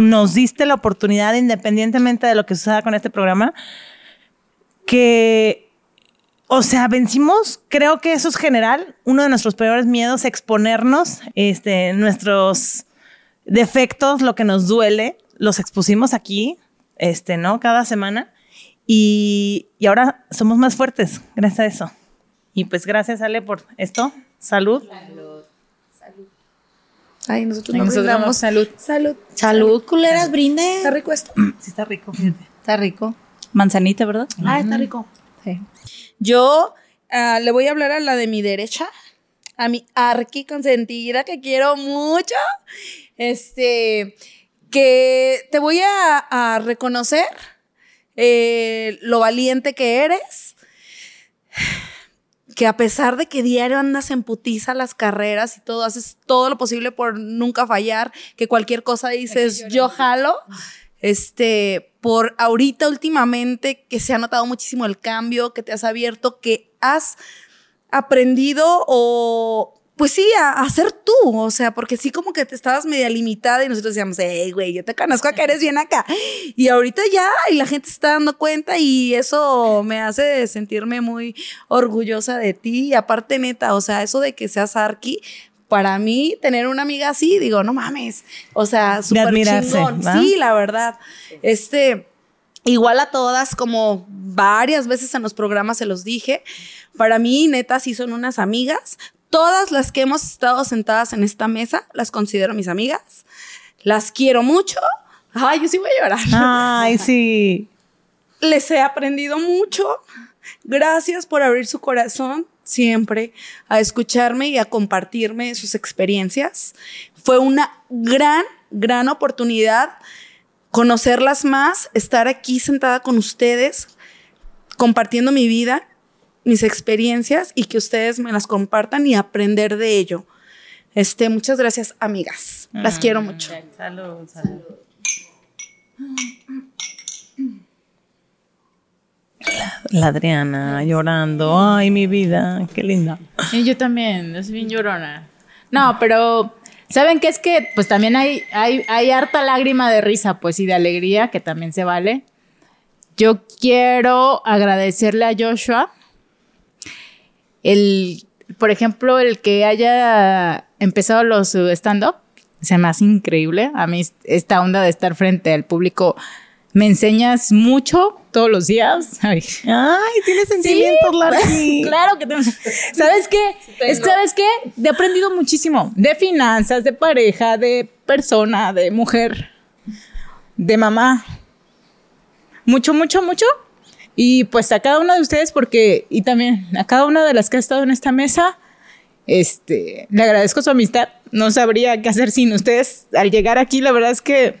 nos diste la oportunidad, independientemente de lo que suceda con este programa, que, o sea, vencimos, creo que eso es general, uno de nuestros peores miedos, exponernos, este, nuestros defectos, lo que nos duele, los expusimos aquí, este, ¿no? Cada semana. Y, y ahora somos más fuertes gracias a eso. Y pues gracias, Ale, por esto. Salud. Ay, nosotros Y no nosotros brindamos. damos salud. Salud. Salud, culeras, brinde. Está rico esto. Sí, está rico, fíjate. Está rico. Manzanita, ¿verdad? Ah, está rico. Sí. Yo ah, le voy a hablar a la de mi derecha, a mi arqui consentida que quiero mucho. Este, que te voy a, a reconocer eh, lo valiente que eres. Que a pesar de que diario andas en putiza las carreras y todo, haces todo lo posible por nunca fallar, que cualquier cosa dices, yo jalo. Este, por ahorita últimamente que se ha notado muchísimo el cambio, que te has abierto, que has aprendido o pues sí, a, a ser tú, o sea, porque sí como que te estabas media limitada y nosotros decíamos, hey, güey, yo te conozco que eres bien acá. Y ahorita ya, y la gente se está dando cuenta y eso me hace sentirme muy orgullosa de ti. Y aparte, neta, o sea, eso de que seas Arki, para mí, tener una amiga así, digo, no mames, o sea, súper chingón. ¿va? Sí, la verdad. Este, igual a todas, como varias veces en los programas se los dije, para mí, neta, sí son unas amigas. Todas las que hemos estado sentadas en esta mesa, las considero mis amigas. Las quiero mucho. Ay, yo sí voy a llorar. Ay, sí. Les he aprendido mucho. Gracias por abrir su corazón siempre a escucharme y a compartirme sus experiencias. Fue una gran, gran oportunidad conocerlas más, estar aquí sentada con ustedes, compartiendo mi vida, mis experiencias y que ustedes me las compartan y aprender de ello. Este, muchas gracias, amigas. Las quiero mucho. Salud, salud. La, la Adriana llorando. Ay, mi vida, qué linda. Y yo también, es bien llorona. No, pero ¿saben qué? Es que pues también hay, hay, hay harta lágrima de risa, pues y de alegría, que también se vale. Yo quiero agradecerle a Joshua el, por ejemplo, el que haya empezado los stand-up, se me hace increíble. A mí esta onda de estar frente al público me enseñas mucho todos los días. <laughs> Ay, Ay, tiene sentimientos, Larry. <laughs> Claro que tengo. ¿Sabes qué? Es- ¿Sabes qué? He aprendido muchísimo de finanzas, de pareja, de persona, de mujer, de mamá. Mucho, mucho, mucho. Y pues a cada una de ustedes, porque, y también a cada una de las que ha estado en esta mesa, este, le agradezco su amistad. No sabría qué hacer sin ustedes. Al llegar aquí, la verdad es que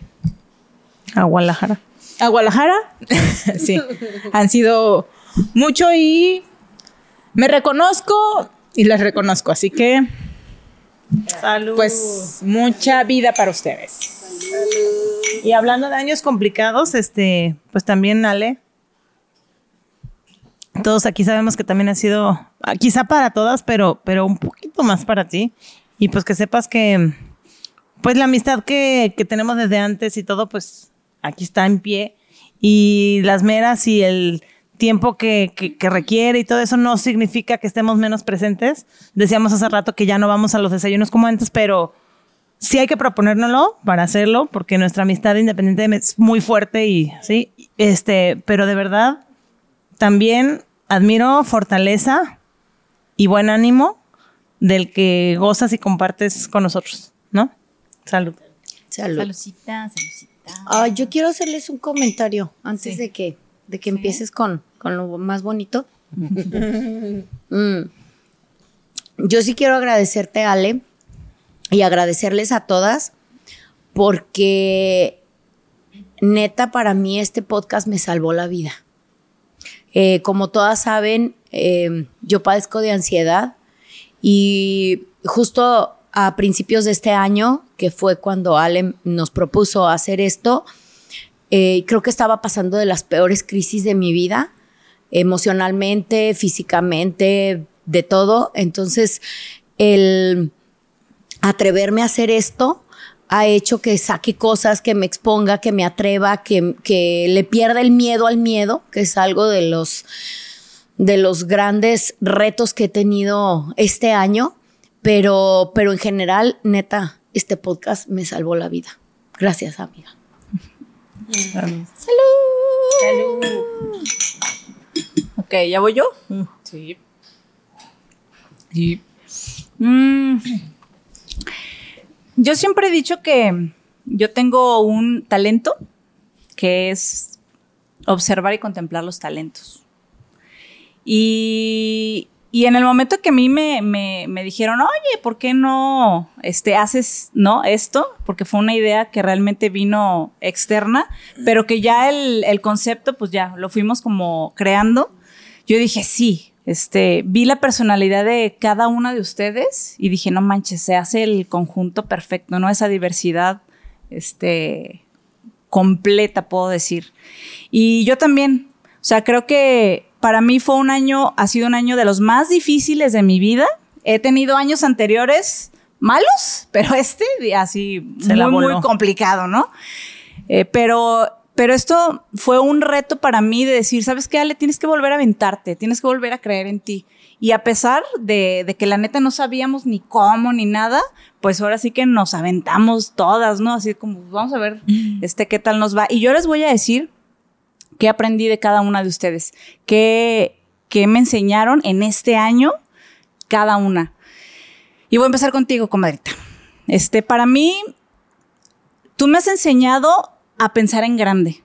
A Guadalajara. a Guadalajara, <laughs> sí, han sido mucho y me reconozco y les reconozco. Así que, Salud. pues, mucha vida para ustedes. Y hablando de años complicados, este, pues también Ale. Todos aquí sabemos que también ha sido, ah, quizá para todas, pero, pero un poquito más para ti. Y pues que sepas que, pues la amistad que, que tenemos desde antes y todo, pues aquí está en pie. Y las meras y el tiempo que, que, que requiere y todo eso no significa que estemos menos presentes. Decíamos hace rato que ya no vamos a los desayunos como antes, pero sí hay que proponérnoslo para hacerlo, porque nuestra amistad independiente es muy fuerte y sí, este, pero de verdad también admiro fortaleza y buen ánimo del que gozas y compartes con nosotros, ¿no? Salud. Salud. Salucita, salucita. Ah, yo quiero hacerles un comentario antes de que, de que empieces con, con lo más bonito. <laughs> <laughs> Mm. Yo sí quiero agradecerte, Ale, y agradecerles a todas, porque neta, para mí este podcast me salvó la vida. Eh, como todas saben, eh, yo padezco de ansiedad y justo a principios de este año, que fue cuando Ale nos propuso hacer esto, eh, creo que estaba pasando de las peores crisis de mi vida, emocionalmente, físicamente, de todo. Entonces, el atreverme a hacer esto ha hecho que saque cosas, que me exponga, que me atreva, que, que le pierda el miedo al miedo, que es algo de los, de los grandes retos que he tenido este año. Pero, pero en general, neta, este podcast me salvó la vida. Gracias, amiga. Ok, ¿ya voy yo? Sí. Sí. Mm. Yo siempre he dicho que yo tengo un talento que es observar y contemplar los talentos. Y, y en el momento que a mí me, me- me dijeron, oye, ¿por qué no este, haces no esto? Porque fue una idea que realmente vino externa, pero que ya el, el concepto, pues ya lo fuimos como creando. Yo dije, sí, este, vi la personalidad de cada una de ustedes y dije, no manches, se hace el conjunto perfecto, ¿no? Esa diversidad, este, completa, puedo decir. Y yo también, o sea, creo que para mí fue un año, ha sido un año de los más difíciles de mi vida. He tenido años anteriores malos, <laughs> pero este así Se muy, muy complicado, ¿no? Eh, pero, pero esto fue un reto para mí de decir, ¿sabes qué, Ale? Tienes que volver a aventarte, tienes que volver a creer en ti. Y a pesar de, de que la neta no sabíamos ni cómo ni nada, pues ahora sí que nos aventamos todas, ¿no? Así como, vamos a ver este, qué tal nos va. Y yo les voy a decir qué aprendí de cada una de ustedes, qué, qué me enseñaron en este año cada una. Y voy a empezar contigo, comadrita. Este, para mí, tú me has enseñado a pensar en grande.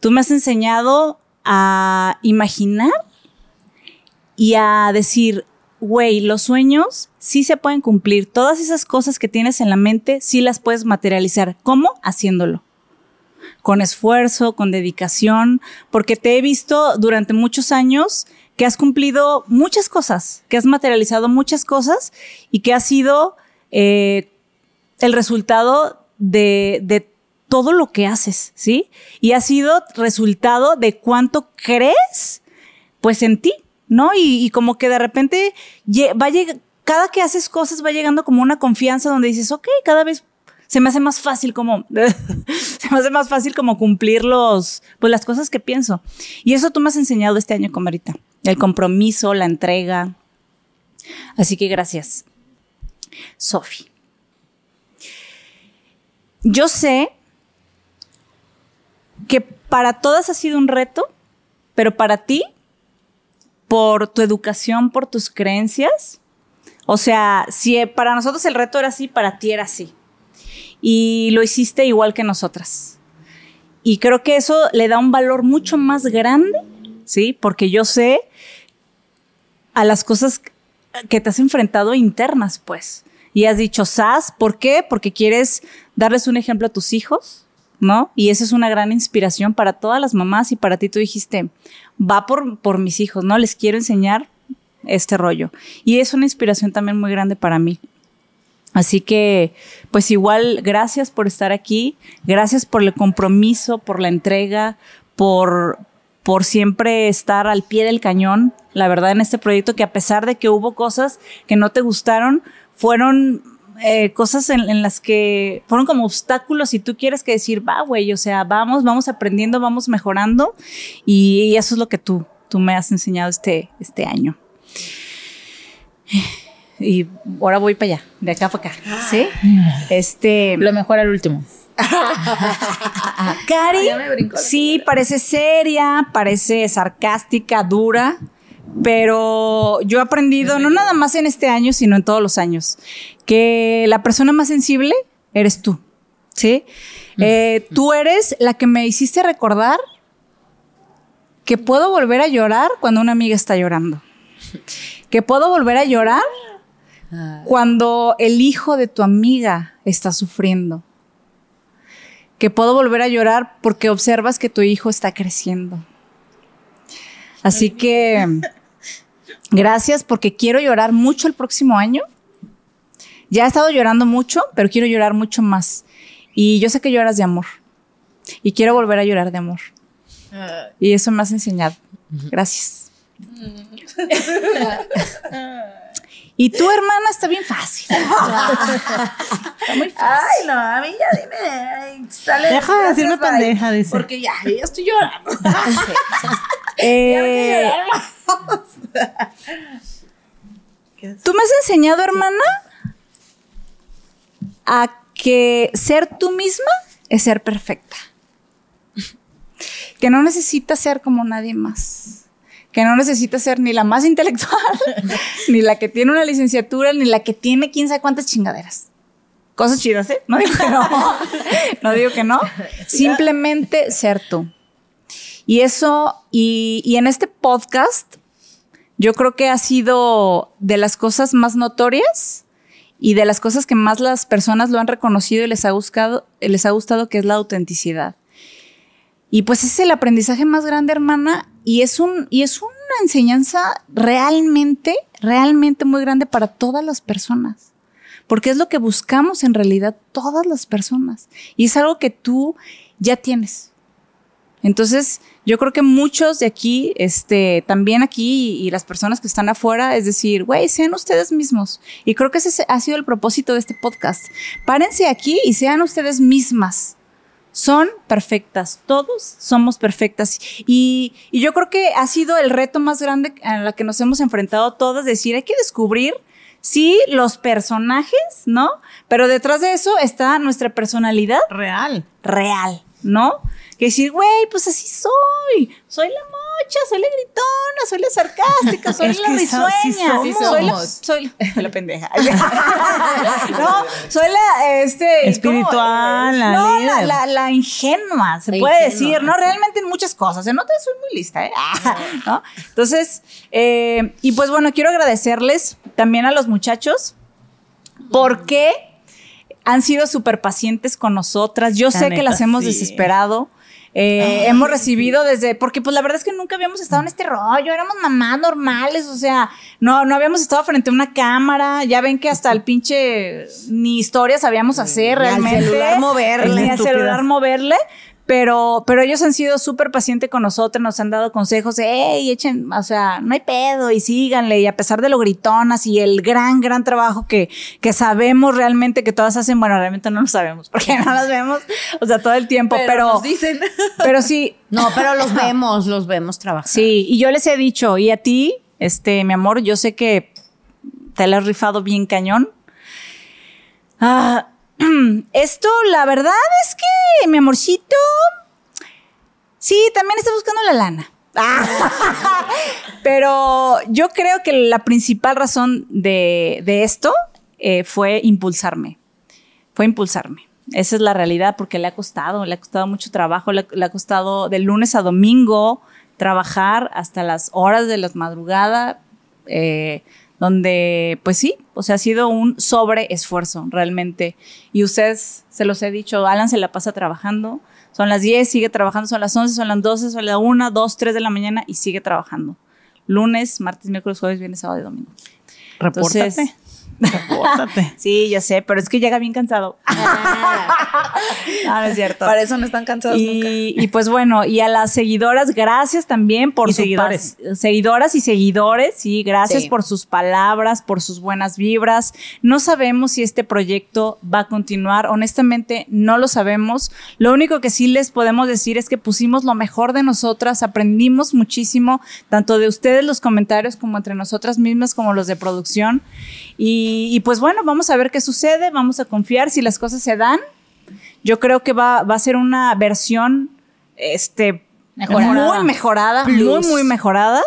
Tú me has enseñado a imaginar y a decir, güey, los sueños sí se pueden cumplir. Todas esas cosas que tienes en la mente sí las puedes materializar. ¿Cómo? Haciéndolo con esfuerzo, con dedicación, porque te he visto durante muchos años que has cumplido muchas cosas, que has materializado muchas cosas y que ha sido eh, el resultado de, de todo lo que haces, ¿sí? Y ha sido resultado de cuánto crees, pues en ti, ¿no? Y, como que de repente va cada que haces cosas va llegando como una confianza donde dices, ok, cada vez se me hace más fácil como, <laughs> se me hace más fácil como cumplir los, pues las cosas que pienso. Y eso tú me has enseñado este año, Comarita. El compromiso, la entrega. Así que gracias. Sofi. Yo sé que para todas ha sido un reto, pero para ti, por tu educación, por tus creencias, o sea, si para nosotros el reto era así, para ti era así y lo hiciste igual que nosotras. y creo que eso le da un valor mucho más grande, ¿sí? Porque yo sé a las cosas que te has enfrentado internas, pues. Y has dicho, SAS, ¿por qué? Porque quieres darles un ejemplo a tus hijos, ¿no? Y esa es una gran inspiración para todas las mamás y para ti tú dijiste, va por, por mis hijos, ¿no? Les quiero enseñar este rollo. Y es una inspiración también muy grande para mí. Así que, pues igual, gracias por estar aquí, gracias por el compromiso, por la entrega, por, por siempre estar al pie del cañón, la verdad, en este proyecto, que a pesar de que hubo cosas que no te gustaron, fueron eh, cosas en, en las que fueron como obstáculos y tú quieres que decir, va, güey, o sea, vamos, vamos aprendiendo, vamos mejorando y, y eso es lo que tú, tú me has enseñado este, este año. Y ahora voy para allá, de acá para acá, ¿sí? Este... Lo mejor al último. <laughs> Cari, sí, parece seria, parece sarcástica, dura, pero yo he aprendido, no nada más en este año, sino en todos los años, que la persona más sensible eres tú, ¿sí? Eh, tú eres la que me hiciste recordar que puedo volver a llorar cuando una amiga está llorando. Que puedo volver a llorar cuando el hijo de tu amiga está sufriendo. Que puedo volver a llorar porque observas que tu hijo está creciendo. Así que gracias porque quiero llorar mucho el próximo año. Ya he estado llorando mucho, pero quiero llorar mucho más. Y yo sé que lloras de amor. Y quiero volver a llorar de amor. Y eso me has enseñado. Gracias. <laughs> Y tu hermana está bien fácil. Está muy fácil. Ay, no, a mí ya dime. ay, Sale, Deja de decirme pendeja, dice. Porque ya, ya estoy llorando. <laughs> Eh, <laughs> Tú me has enseñado, hermana, a que ser tú misma es ser perfecta. Que no necesitas ser como nadie más. Que no necesitas ser ni la más intelectual, <laughs> ni la que tiene una licenciatura, ni la que tiene quién sabe cuántas chingaderas. Cosas chidas, ¿eh? No digo que no. <laughs> No digo que no. Simplemente ser tú. Y eso, y, y en este podcast, yo creo que ha sido de las cosas más notorias y de las cosas que más las personas lo han reconocido y les ha, buscado, les ha gustado, que es la autenticidad. Y pues es el aprendizaje más grande, hermana, y es, un, y es una enseñanza realmente, realmente muy grande para todas las personas. Porque es lo que buscamos en realidad todas las personas. Y es algo que tú ya tienes. Entonces, yo creo que muchos de aquí, este, también aquí y, y las personas que están afuera, es decir, güey, sean ustedes mismos. Y creo que ese ha sido el propósito de este podcast. Párense aquí y sean ustedes mismas. Son perfectas, todos somos perfectas. Y, y yo creo que ha sido el reto más grande a la que nos hemos enfrentado todas, decir, hay que descubrir, sí, los personajes, ¿no? Pero detrás de eso está nuestra personalidad Real. real, ¿no? Que decir, güey, pues así soy. Soy la mocha, soy la gritona, soy la sarcástica, <laughs> soy Es la risueña. sí soy, la, soy la pendeja. <laughs> no, soy la, este... Espiritual, la No, la, la, la ingenua, se puede ingenua, decir, ¿no? Realmente en muchas cosas. En otras soy muy lista, ¿eh? <laughs> ¿No? Entonces, eh, y pues bueno, quiero agradecerles también a los muchachos porque han sido súper pacientes con nosotras. Yo La sé que las hemos sí. desesperado. Eh, hemos recibido desde, porque pues la verdad es que nunca habíamos estado en este rollo, éramos mamás normales, o sea, no, no habíamos estado frente a una cámara, ya ven que hasta el pinche ni historias sabíamos hacer Ni al realmente. celular moverle. Ni al celular moverle. Pero, pero ellos han sido súper pacientes con nosotros, nos han dado consejos hey, echen, o sea, no hay pedo y síganle. Y a pesar de lo gritonas y el gran, gran trabajo que, que sabemos realmente que todas hacen, bueno, realmente no lo sabemos porque <laughs> no las vemos, o sea, todo el tiempo, pero, nos dicen. <laughs> pero sí, No, pero los <laughs> vemos, los vemos trabajar. Sí, y yo les he dicho, y a ti, este, mi amor, yo sé que te la has rifado bien cañón. Ah, <clears throat> esto, la verdad es que, mi amorcito, sí, también está buscando la lana. <laughs> Pero yo creo que la principal razón de, esto eh, fue impulsarme. Fue impulsarme. Esa es la realidad porque le ha costado, le ha costado mucho trabajo, le, le ha costado de lunes a domingo trabajar hasta las horas de la madrugada, eh, donde pues sí, o sea, ha sido un sobreesfuerzo realmente. Y ustedes, se los he dicho, Alan se la pasa trabajando, son las 10, sigue trabajando, son las 11, son las 12, son las 1, 2, 3 de la mañana y sigue trabajando. Lunes, martes, miércoles, jueves, viernes, sábado y domingo. Repórtate. Entonces- <laughs> Sí, ya sé, pero es que llega bien cansado. no, <laughs> no es cierto. Para eso no están cansados nunca. Y, y pues bueno, y a las seguidoras, gracias también por Y su seguidores. seguidoras y seguidores, sí, gracias Sí. por sus palabras, por sus buenas vibras. No sabemos si este proyecto va a continuar, honestamente no lo sabemos. Lo único que sí les podemos decir es que pusimos lo mejor de nosotras, aprendimos muchísimo, tanto de ustedes los comentarios como entre nosotras mismas, como los de producción. Y, y pues bueno, vamos a ver qué sucede, vamos a confiar si las cosas se dan. Yo creo que va, va a ser una versión este, Mejorada. muy mejorada, Plus. muy, muy mejorada.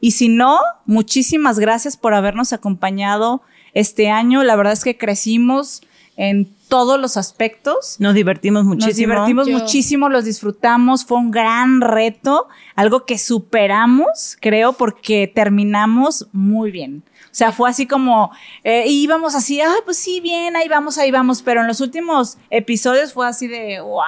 Y si no, muchísimas gracias por habernos acompañado este año. La verdad es que crecimos en todos los aspectos. Nos divertimos muchísimo. Nos divertimos Yo- muchísimo, los disfrutamos, fue un gran reto, algo que superamos, creo, porque terminamos muy bien. O sea, fue así como, eh, íbamos así, ay, pues sí, bien, ahí vamos, ahí vamos, pero en los últimos episodios fue así de, wow,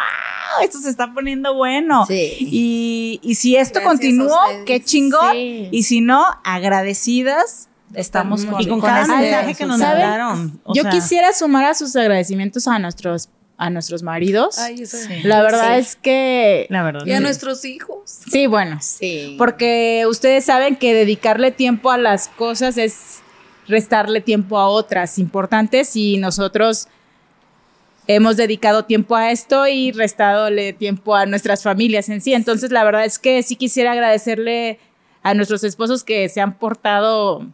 esto se está poniendo bueno. Sí. Y, y si esto Gracias continuó, qué chingón. Sí. Y si no, agradecidas, estamos con, Y con con cada este mensaje que nos mandaron. Yo sea, quisiera sumar a sus agradecimientos a nuestros, a nuestros maridos. Ay, eso La verdad Sí. es que La verdad. Y a sí. nuestros hijos. sí, bueno, Sí. porque ustedes saben que dedicarle tiempo a las cosas es restarle tiempo a otras importantes y nosotros hemos dedicado tiempo a esto y restadole tiempo a nuestras familias en sí. Entonces, la verdad es que sí quisiera agradecerle a nuestros esposos que se han portado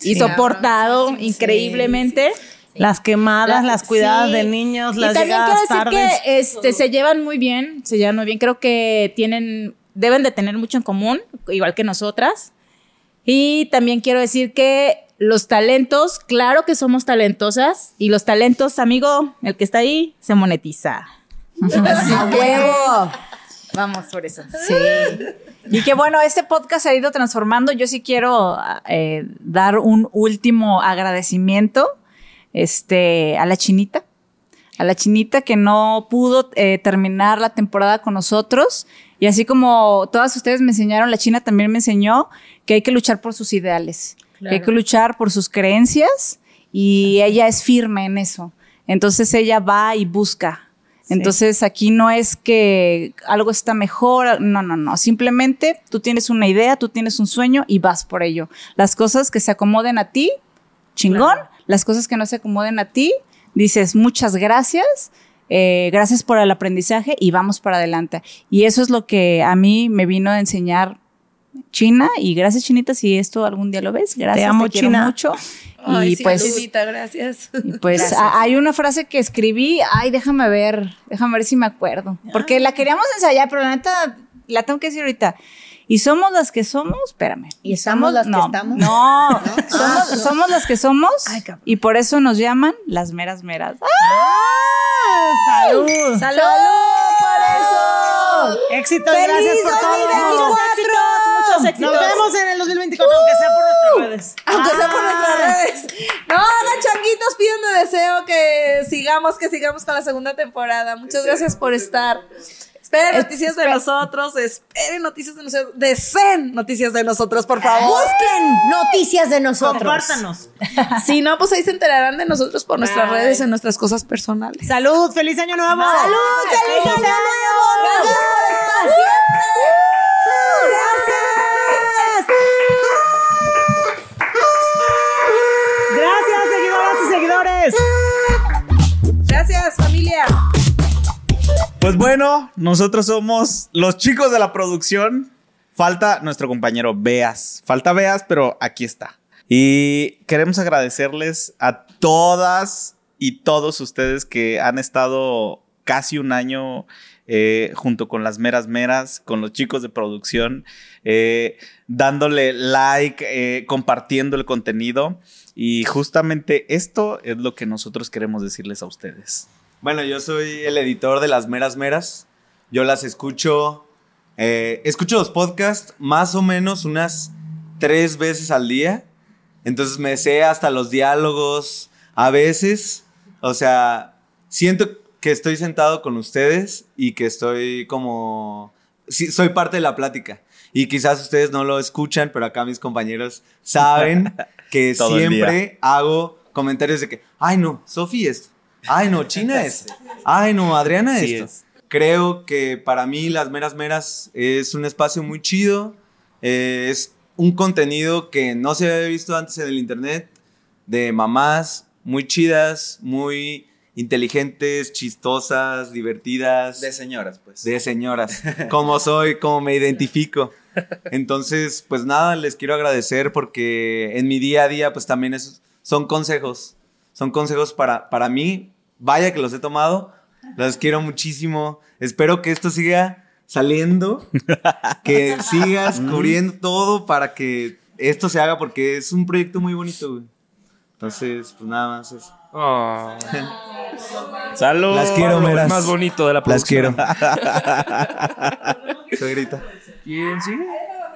y Sí, soportado cabrón, sí, sí, increíblemente. Las quemadas, La- las cuidadas sí. de niños, Y las también quiero decir tardes. que este, se llevan muy bien, se llevan muy bien. Creo que tienen, deben de tener mucho en común, igual que nosotras. Y también quiero decir que los talentos, claro que somos talentosas. Y los talentos, amigo, el que está ahí, se monetiza. <laughs> ¡A huevo! Vamos por eso. Sí. Y que bueno, este podcast se ha ido transformando. Yo sí quiero eh, dar un último agradecimiento este, a la chinita. A la chinita que no pudo eh, terminar la temporada con nosotros. Y así como todas ustedes me enseñaron, la china también me enseñó que hay que luchar por sus ideales, que hay que luchar por sus creencias y ella es firme en eso. Entonces ella va y busca. Entonces aquí no es que algo está mejor, no, no, no. Simplemente tú tienes una idea, tú tienes un sueño y vas por ello. Las cosas que se acomoden a ti, chingón. Las cosas que no se acomoden a ti, dices muchas gracias, eh, gracias por el aprendizaje y vamos para adelante. Y eso es lo que a mí me vino a enseñar China y gracias Chinita si esto algún día lo ves. Gracias, amo, quiero China. mucho. Ay, y sí, pues Chinita, gracias. y pues hay una frase que escribí, ay, déjame ver, déjame ver si me acuerdo, porque la queríamos ensayar, pero la neta la tengo que decir ahorita. Y somos las que somos, espérame. ¿Y estamos las que estamos? No, <laughs> Somos, somos las que somos Ay, y por eso nos llaman las meras meras. ¡Salud! ¡Salud por eso! Éxitos, gracias por todo. Éxitos. Nos vemos en el 2024, aunque sea por nuestras redes. Aunque sea por nuestras redes. No, hagan changuitos, piden de deseo que sigamos, que sigamos con la segunda temporada. Muchas gracias por estar. Esperen noticias de nosotros, esperen noticias de nosotros, deseen noticias de nosotros, por favor. Busquen noticias de nosotros. Compártanos. Si no, pues ahí se enterarán de nosotros por nuestras redes, en nuestras cosas personales. Salud, feliz año nuevo. ¡Salud! ¡Feliz año nuevo! ¡Gracias por estar Gracias, seguidoras y seguidores. Gracias, familia. Pues bueno, nosotros somos los chicos de la producción. Falta nuestro compañero Beas. Falta Beas, pero aquí está. Y queremos agradecerles a todas y todos ustedes que han estado casi un año eh, junto con las meras meras, con los chicos de producción, eh, dándole like, eh, compartiendo el contenido. Y justamente esto es lo que nosotros queremos decirles a ustedes. Bueno, yo soy el editor de Las Meras Meras. Yo las escucho. eh, escucho los podcasts más o menos unas tres veces al día. Entonces me sé hasta los diálogos. A veces, o sea, siento que estoy sentado con ustedes y que estoy como. Sí, soy parte de la plática. Y quizás ustedes no lo escuchan, pero acá mis compañeros saben <laughs> que siempre hago comentarios de que, ay no, Sofi esto, ay no, China esto, ay no, Adriana Sí esto. es. Creo que para mí Las Meras Meras es un espacio muy chido, eh, es un contenido que no se había visto antes en el internet, de mamás muy chidas, muy inteligentes, chistosas, divertidas. De señoras, pues. De señoras, <laughs> como soy, como me identifico. Entonces, pues nada, les quiero agradecer porque en mi día a día, pues también es, son consejos. Son consejos para, para mí. Vaya que los he tomado. Los quiero muchísimo. Espero que esto siga saliendo. Que sigas cubriendo todo para que esto se haga porque es un proyecto muy bonito, güey. Entonces, pues nada más eso. Oh. Salud. Las quiero, Pablo, meras. más bonito de la Las quiero. <laughs> producción. Suegrita. ¿Quién sigue?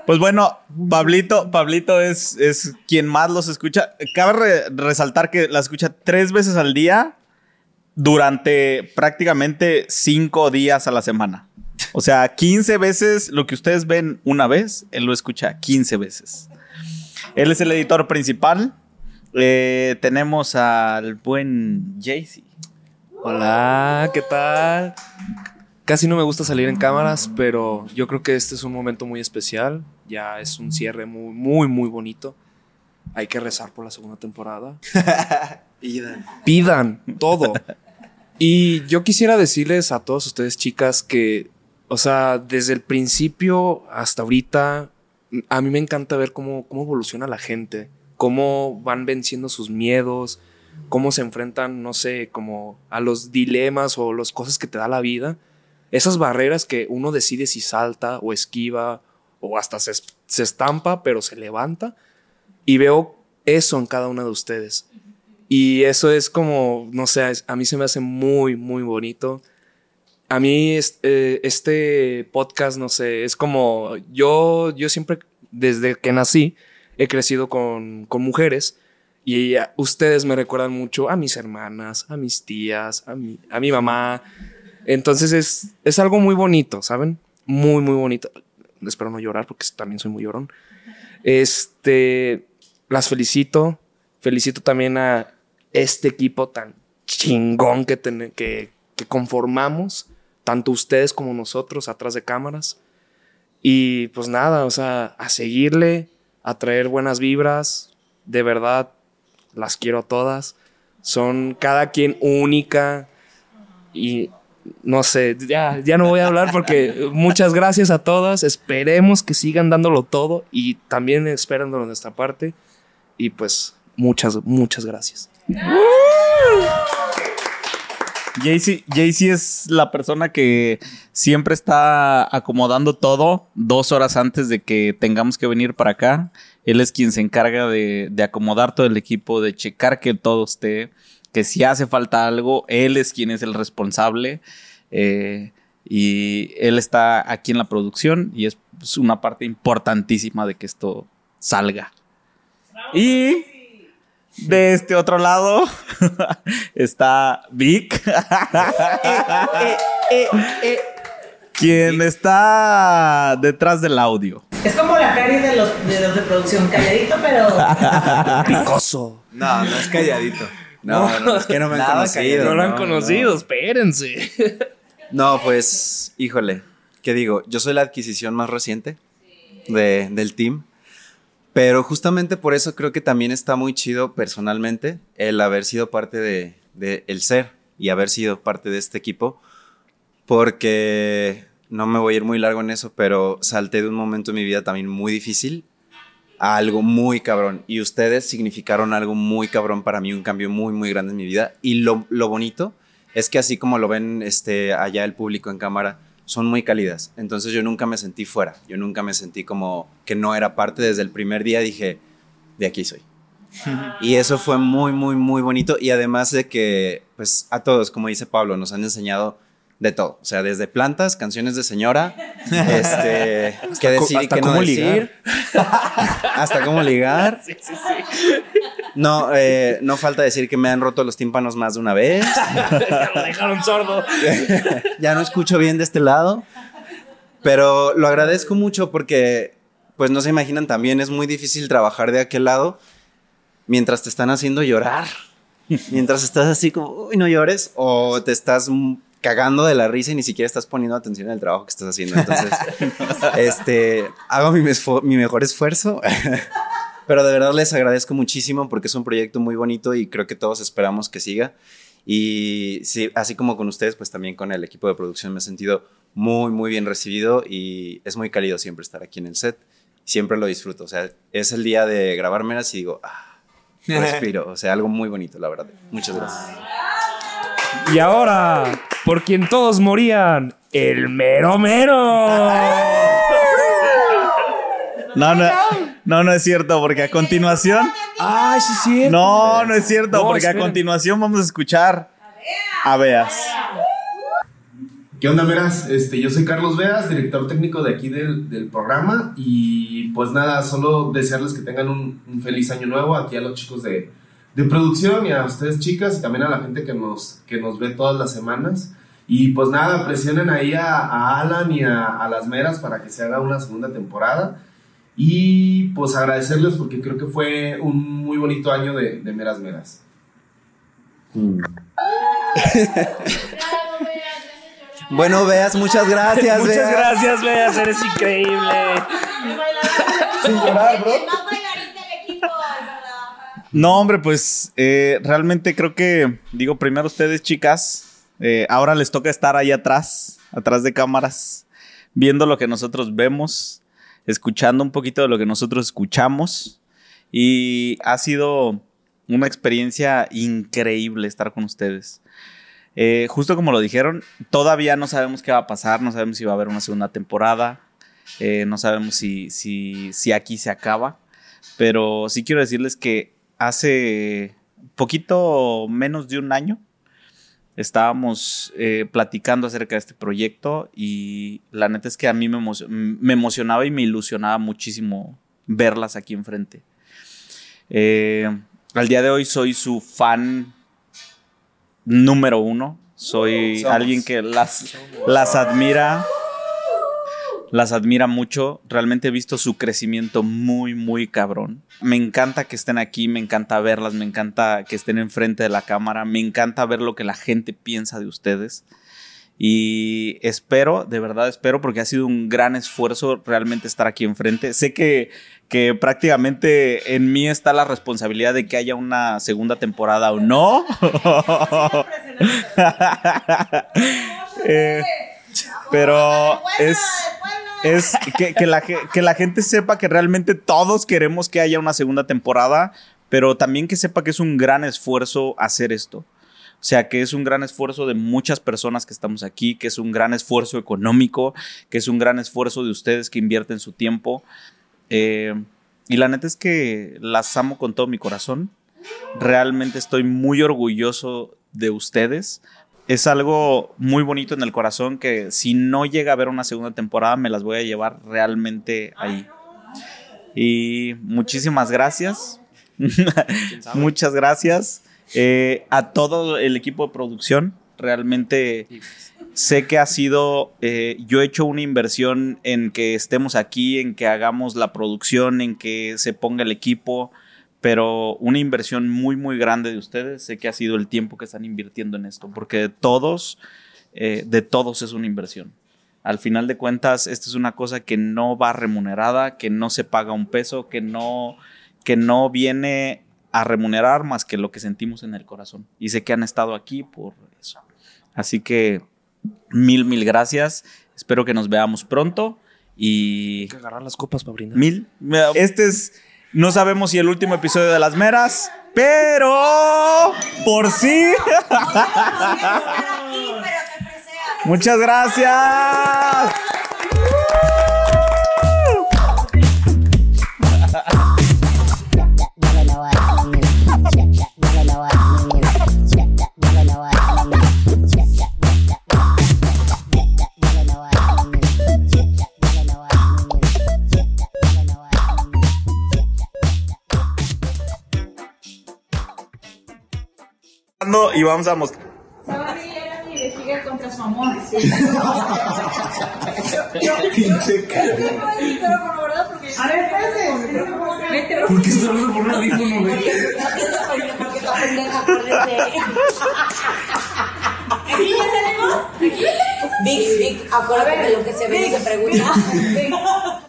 Pues bueno, Pablito, Pablito es, es quien más los escucha. Cabe re- resaltar que la escucha tres veces al día durante prácticamente cinco días a la semana. O sea, 15 veces lo que ustedes ven una vez, él lo escucha 15 veces. Él es el editor principal. Eh, tenemos al buen Jaycee. Hola, ¿qué tal? Casi no me gusta salir en cámaras, pero yo creo que este es un momento muy especial. Ya es un cierre muy, muy, muy bonito. Hay que rezar por la segunda temporada. <laughs> Pidan. Pidan todo. Y yo quisiera decirles a todos ustedes, chicas, que, o sea, desde el principio hasta ahorita, a mí me encanta ver cómo, cómo evoluciona la gente, cómo van venciendo sus miedos, cómo se enfrentan, no sé, como a los dilemas o las cosas que te da la vida. Esas barreras que uno decide si salta o esquiva o hasta se, se estampa, pero se levanta. Y veo eso en cada una de ustedes. Y eso es como, no sé, a mí se me hace muy, muy bonito. A mí es- eh, este podcast, no sé, es como yo, yo siempre, desde que nací, he crecido con, con mujeres y ustedes me recuerdan mucho a mis hermanas, a mis tías, a mi, a mi mamá. Entonces es, es algo muy bonito, ¿saben? Muy, muy bonito. Espero no llorar porque también soy muy llorón. Este, las felicito. Felicito también a este equipo tan chingón que, ten- que, que conformamos, tanto ustedes como nosotros atrás de cámaras. Y pues nada, o sea, a seguirle, a traer buenas vibras. De verdad, las quiero todas. Son cada quien única. Y no sé, ya, ya no voy a hablar porque <laughs> muchas gracias a todas. Esperemos que sigan dándolo todo y también esperando de nuestra parte. Y pues muchas, muchas gracias. Jaycee es la persona que siempre está acomodando todo dos horas antes de que tengamos que venir para acá. Él es quien se encarga de, de acomodar todo el equipo, de checar que todo esté, que si hace falta algo, él es quien es el responsable. eh, y él está aquí en la producción y es pues, una parte importantísima de que esto salga. Y de este otro lado <laughs> está Vic. Quien está detrás del audio. Es como la Cari de los de, los de producción, calladito, pero. <laughs> Picoso. No, no es calladito. No, no, es que no me han Nada conocido. No lo han no, conocido, no. espérense. No, pues, híjole, ¿qué digo? Yo soy la adquisición más reciente de- del team, pero justamente por eso creo que también está muy chido personalmente el haber sido parte de, el ser y haber sido parte de este equipo, porque no me voy a ir muy largo en eso, pero salté de un momento en mi vida también muy difícil a algo muy cabrón. Y ustedes significaron algo muy cabrón para mí, un cambio muy, muy grande en mi vida. Y lo, lo bonito es que así como lo ven este, allá el público en cámara, son muy cálidas. Entonces yo nunca me sentí fuera, yo nunca me sentí como que no era parte. Desde el primer día dije, de aquí soy. Y eso fue muy, muy, muy bonito. Y además de que pues a todos, como dice Pablo, nos han enseñado de todo. O sea, desde plantas, canciones de señora, <laughs> este, qué decir y hasta qué no cómo decir. <laughs> hasta cómo ligar. No, eh, no falta decir que me han roto los tímpanos más de una vez. <laughs> Lo dejaron sordo. ya no escucho bien de este lado. Pero lo agradezco mucho porque, pues no se imaginan también, es muy difícil trabajar de aquel lado mientras te están haciendo llorar. Mientras estás así como, uy, no llores, o te estás cagando de la risa y ni siquiera estás poniendo atención en el trabajo que estás haciendo. Entonces, <laughs> este, hago mi, mi mejor esfuerzo. <laughs> Pero de verdad les agradezco muchísimo porque es un proyecto muy bonito y creo que todos esperamos que siga. Y sí, así como con ustedes, pues también con el equipo de producción me he sentido muy, muy bien recibido y es muy cálido siempre estar aquí en el set. Siempre lo disfruto. O sea, es el día de grabar meras y digo, ah, respiro. O sea, algo muy bonito, la verdad. Muchas gracias. Y ahora, por quien todos morían, el mero mero. No, no, no, no es cierto, porque a continuación. Ay, sí, sí. No, no es cierto, No, porque a continuación vamos a escuchar a Beas. ¿Qué onda, Meras? Este, yo soy Carlos Veas, director técnico de aquí del, del programa. Y pues nada, solo desearles que tengan un, un feliz año nuevo aquí a los chicos de, de producción y a ustedes, chicas, y también a la gente que nos, que nos ve todas las semanas. Y pues nada, presionen ahí a, a Alan y a, a las Meras para que se haga una segunda temporada. Y pues agradecerles porque creo que fue un muy bonito año de, de Meras Meras. Bueno, Beas, muchas gracias. Muchas Beas. gracias, Beas, eres increíble. Sin llorar, bro. No, hombre, pues eh, realmente creo que, digo, primero ustedes, chicas, eh, ahora les toca estar ahí atrás, atrás de cámaras, viendo lo que nosotros vemos, escuchando un poquito de lo que nosotros escuchamos. Y ha sido una experiencia increíble estar con ustedes. Eh, justo como lo dijeron, todavía no sabemos qué va a pasar, no sabemos si va a haber una segunda temporada, no sabemos si, si, si aquí se acaba, pero sí quiero decirles que hace poquito menos de un año estábamos eh, platicando acerca de este proyecto y la neta es que a mí me, emo- me emocionaba y me ilusionaba muchísimo verlas aquí enfrente. Eh, al día de hoy soy su fan número uno. Soy Somos. alguien que las, las admira. Las admira mucho. Realmente he visto su crecimiento muy, muy cabrón. Me encanta que estén aquí, me encanta verlas, me encanta que estén enfrente de la cámara, me encanta ver lo que la gente piensa de ustedes. Y espero, de verdad espero, porque ha sido un gran esfuerzo realmente estar aquí enfrente. Sé que, que prácticamente en mí está la responsabilidad de que haya una segunda temporada o no. <laughs> <laughs> Eh, pero es, es que, que la, que la gente sepa que realmente todos queremos que haya una segunda temporada, pero también que sepa que es un gran esfuerzo hacer esto. O sea, que es un gran esfuerzo de muchas personas que estamos aquí, que es un gran esfuerzo económico, que es un gran esfuerzo de ustedes que invierten su tiempo. Eh, y la neta es que las amo con todo mi corazón. Realmente estoy muy orgulloso de ustedes. Es algo muy bonito en el corazón que si no llega a haber una segunda temporada me las voy a llevar realmente ahí. Y muchísimas gracias. <laughs> Muchas gracias eh, a todo el equipo de producción. Realmente sé que ha sido, eh, yo he hecho una inversión en que estemos aquí, en que hagamos la producción, en que se ponga el equipo, pero una inversión muy, muy grande de ustedes. Sé que ha sido el tiempo que están invirtiendo en esto, porque de todos, eh, de todos es una inversión. Al final de cuentas, esta es una cosa que no va remunerada, que no se paga un peso, que no, que no viene a remunerar más que lo que sentimos en el corazón. Y sé que han estado aquí por eso. Así que mil, mil gracias. Espero que nos veamos pronto y... que agarrar las copas para brindar. Mil. Este es... No sabemos si el último episodio de Las Meras, pero por sí. Muchas gracias. Y vamos a mostrar. sigue contra su amor. <laughs> A ver, espérate. ¿Por qué está hablando por un audífono, güey? Porque está pendeja, acuérdense. ¿Aquí ya salimos? Vic, Vic, acuérdate de lo que se ve y se pregunta.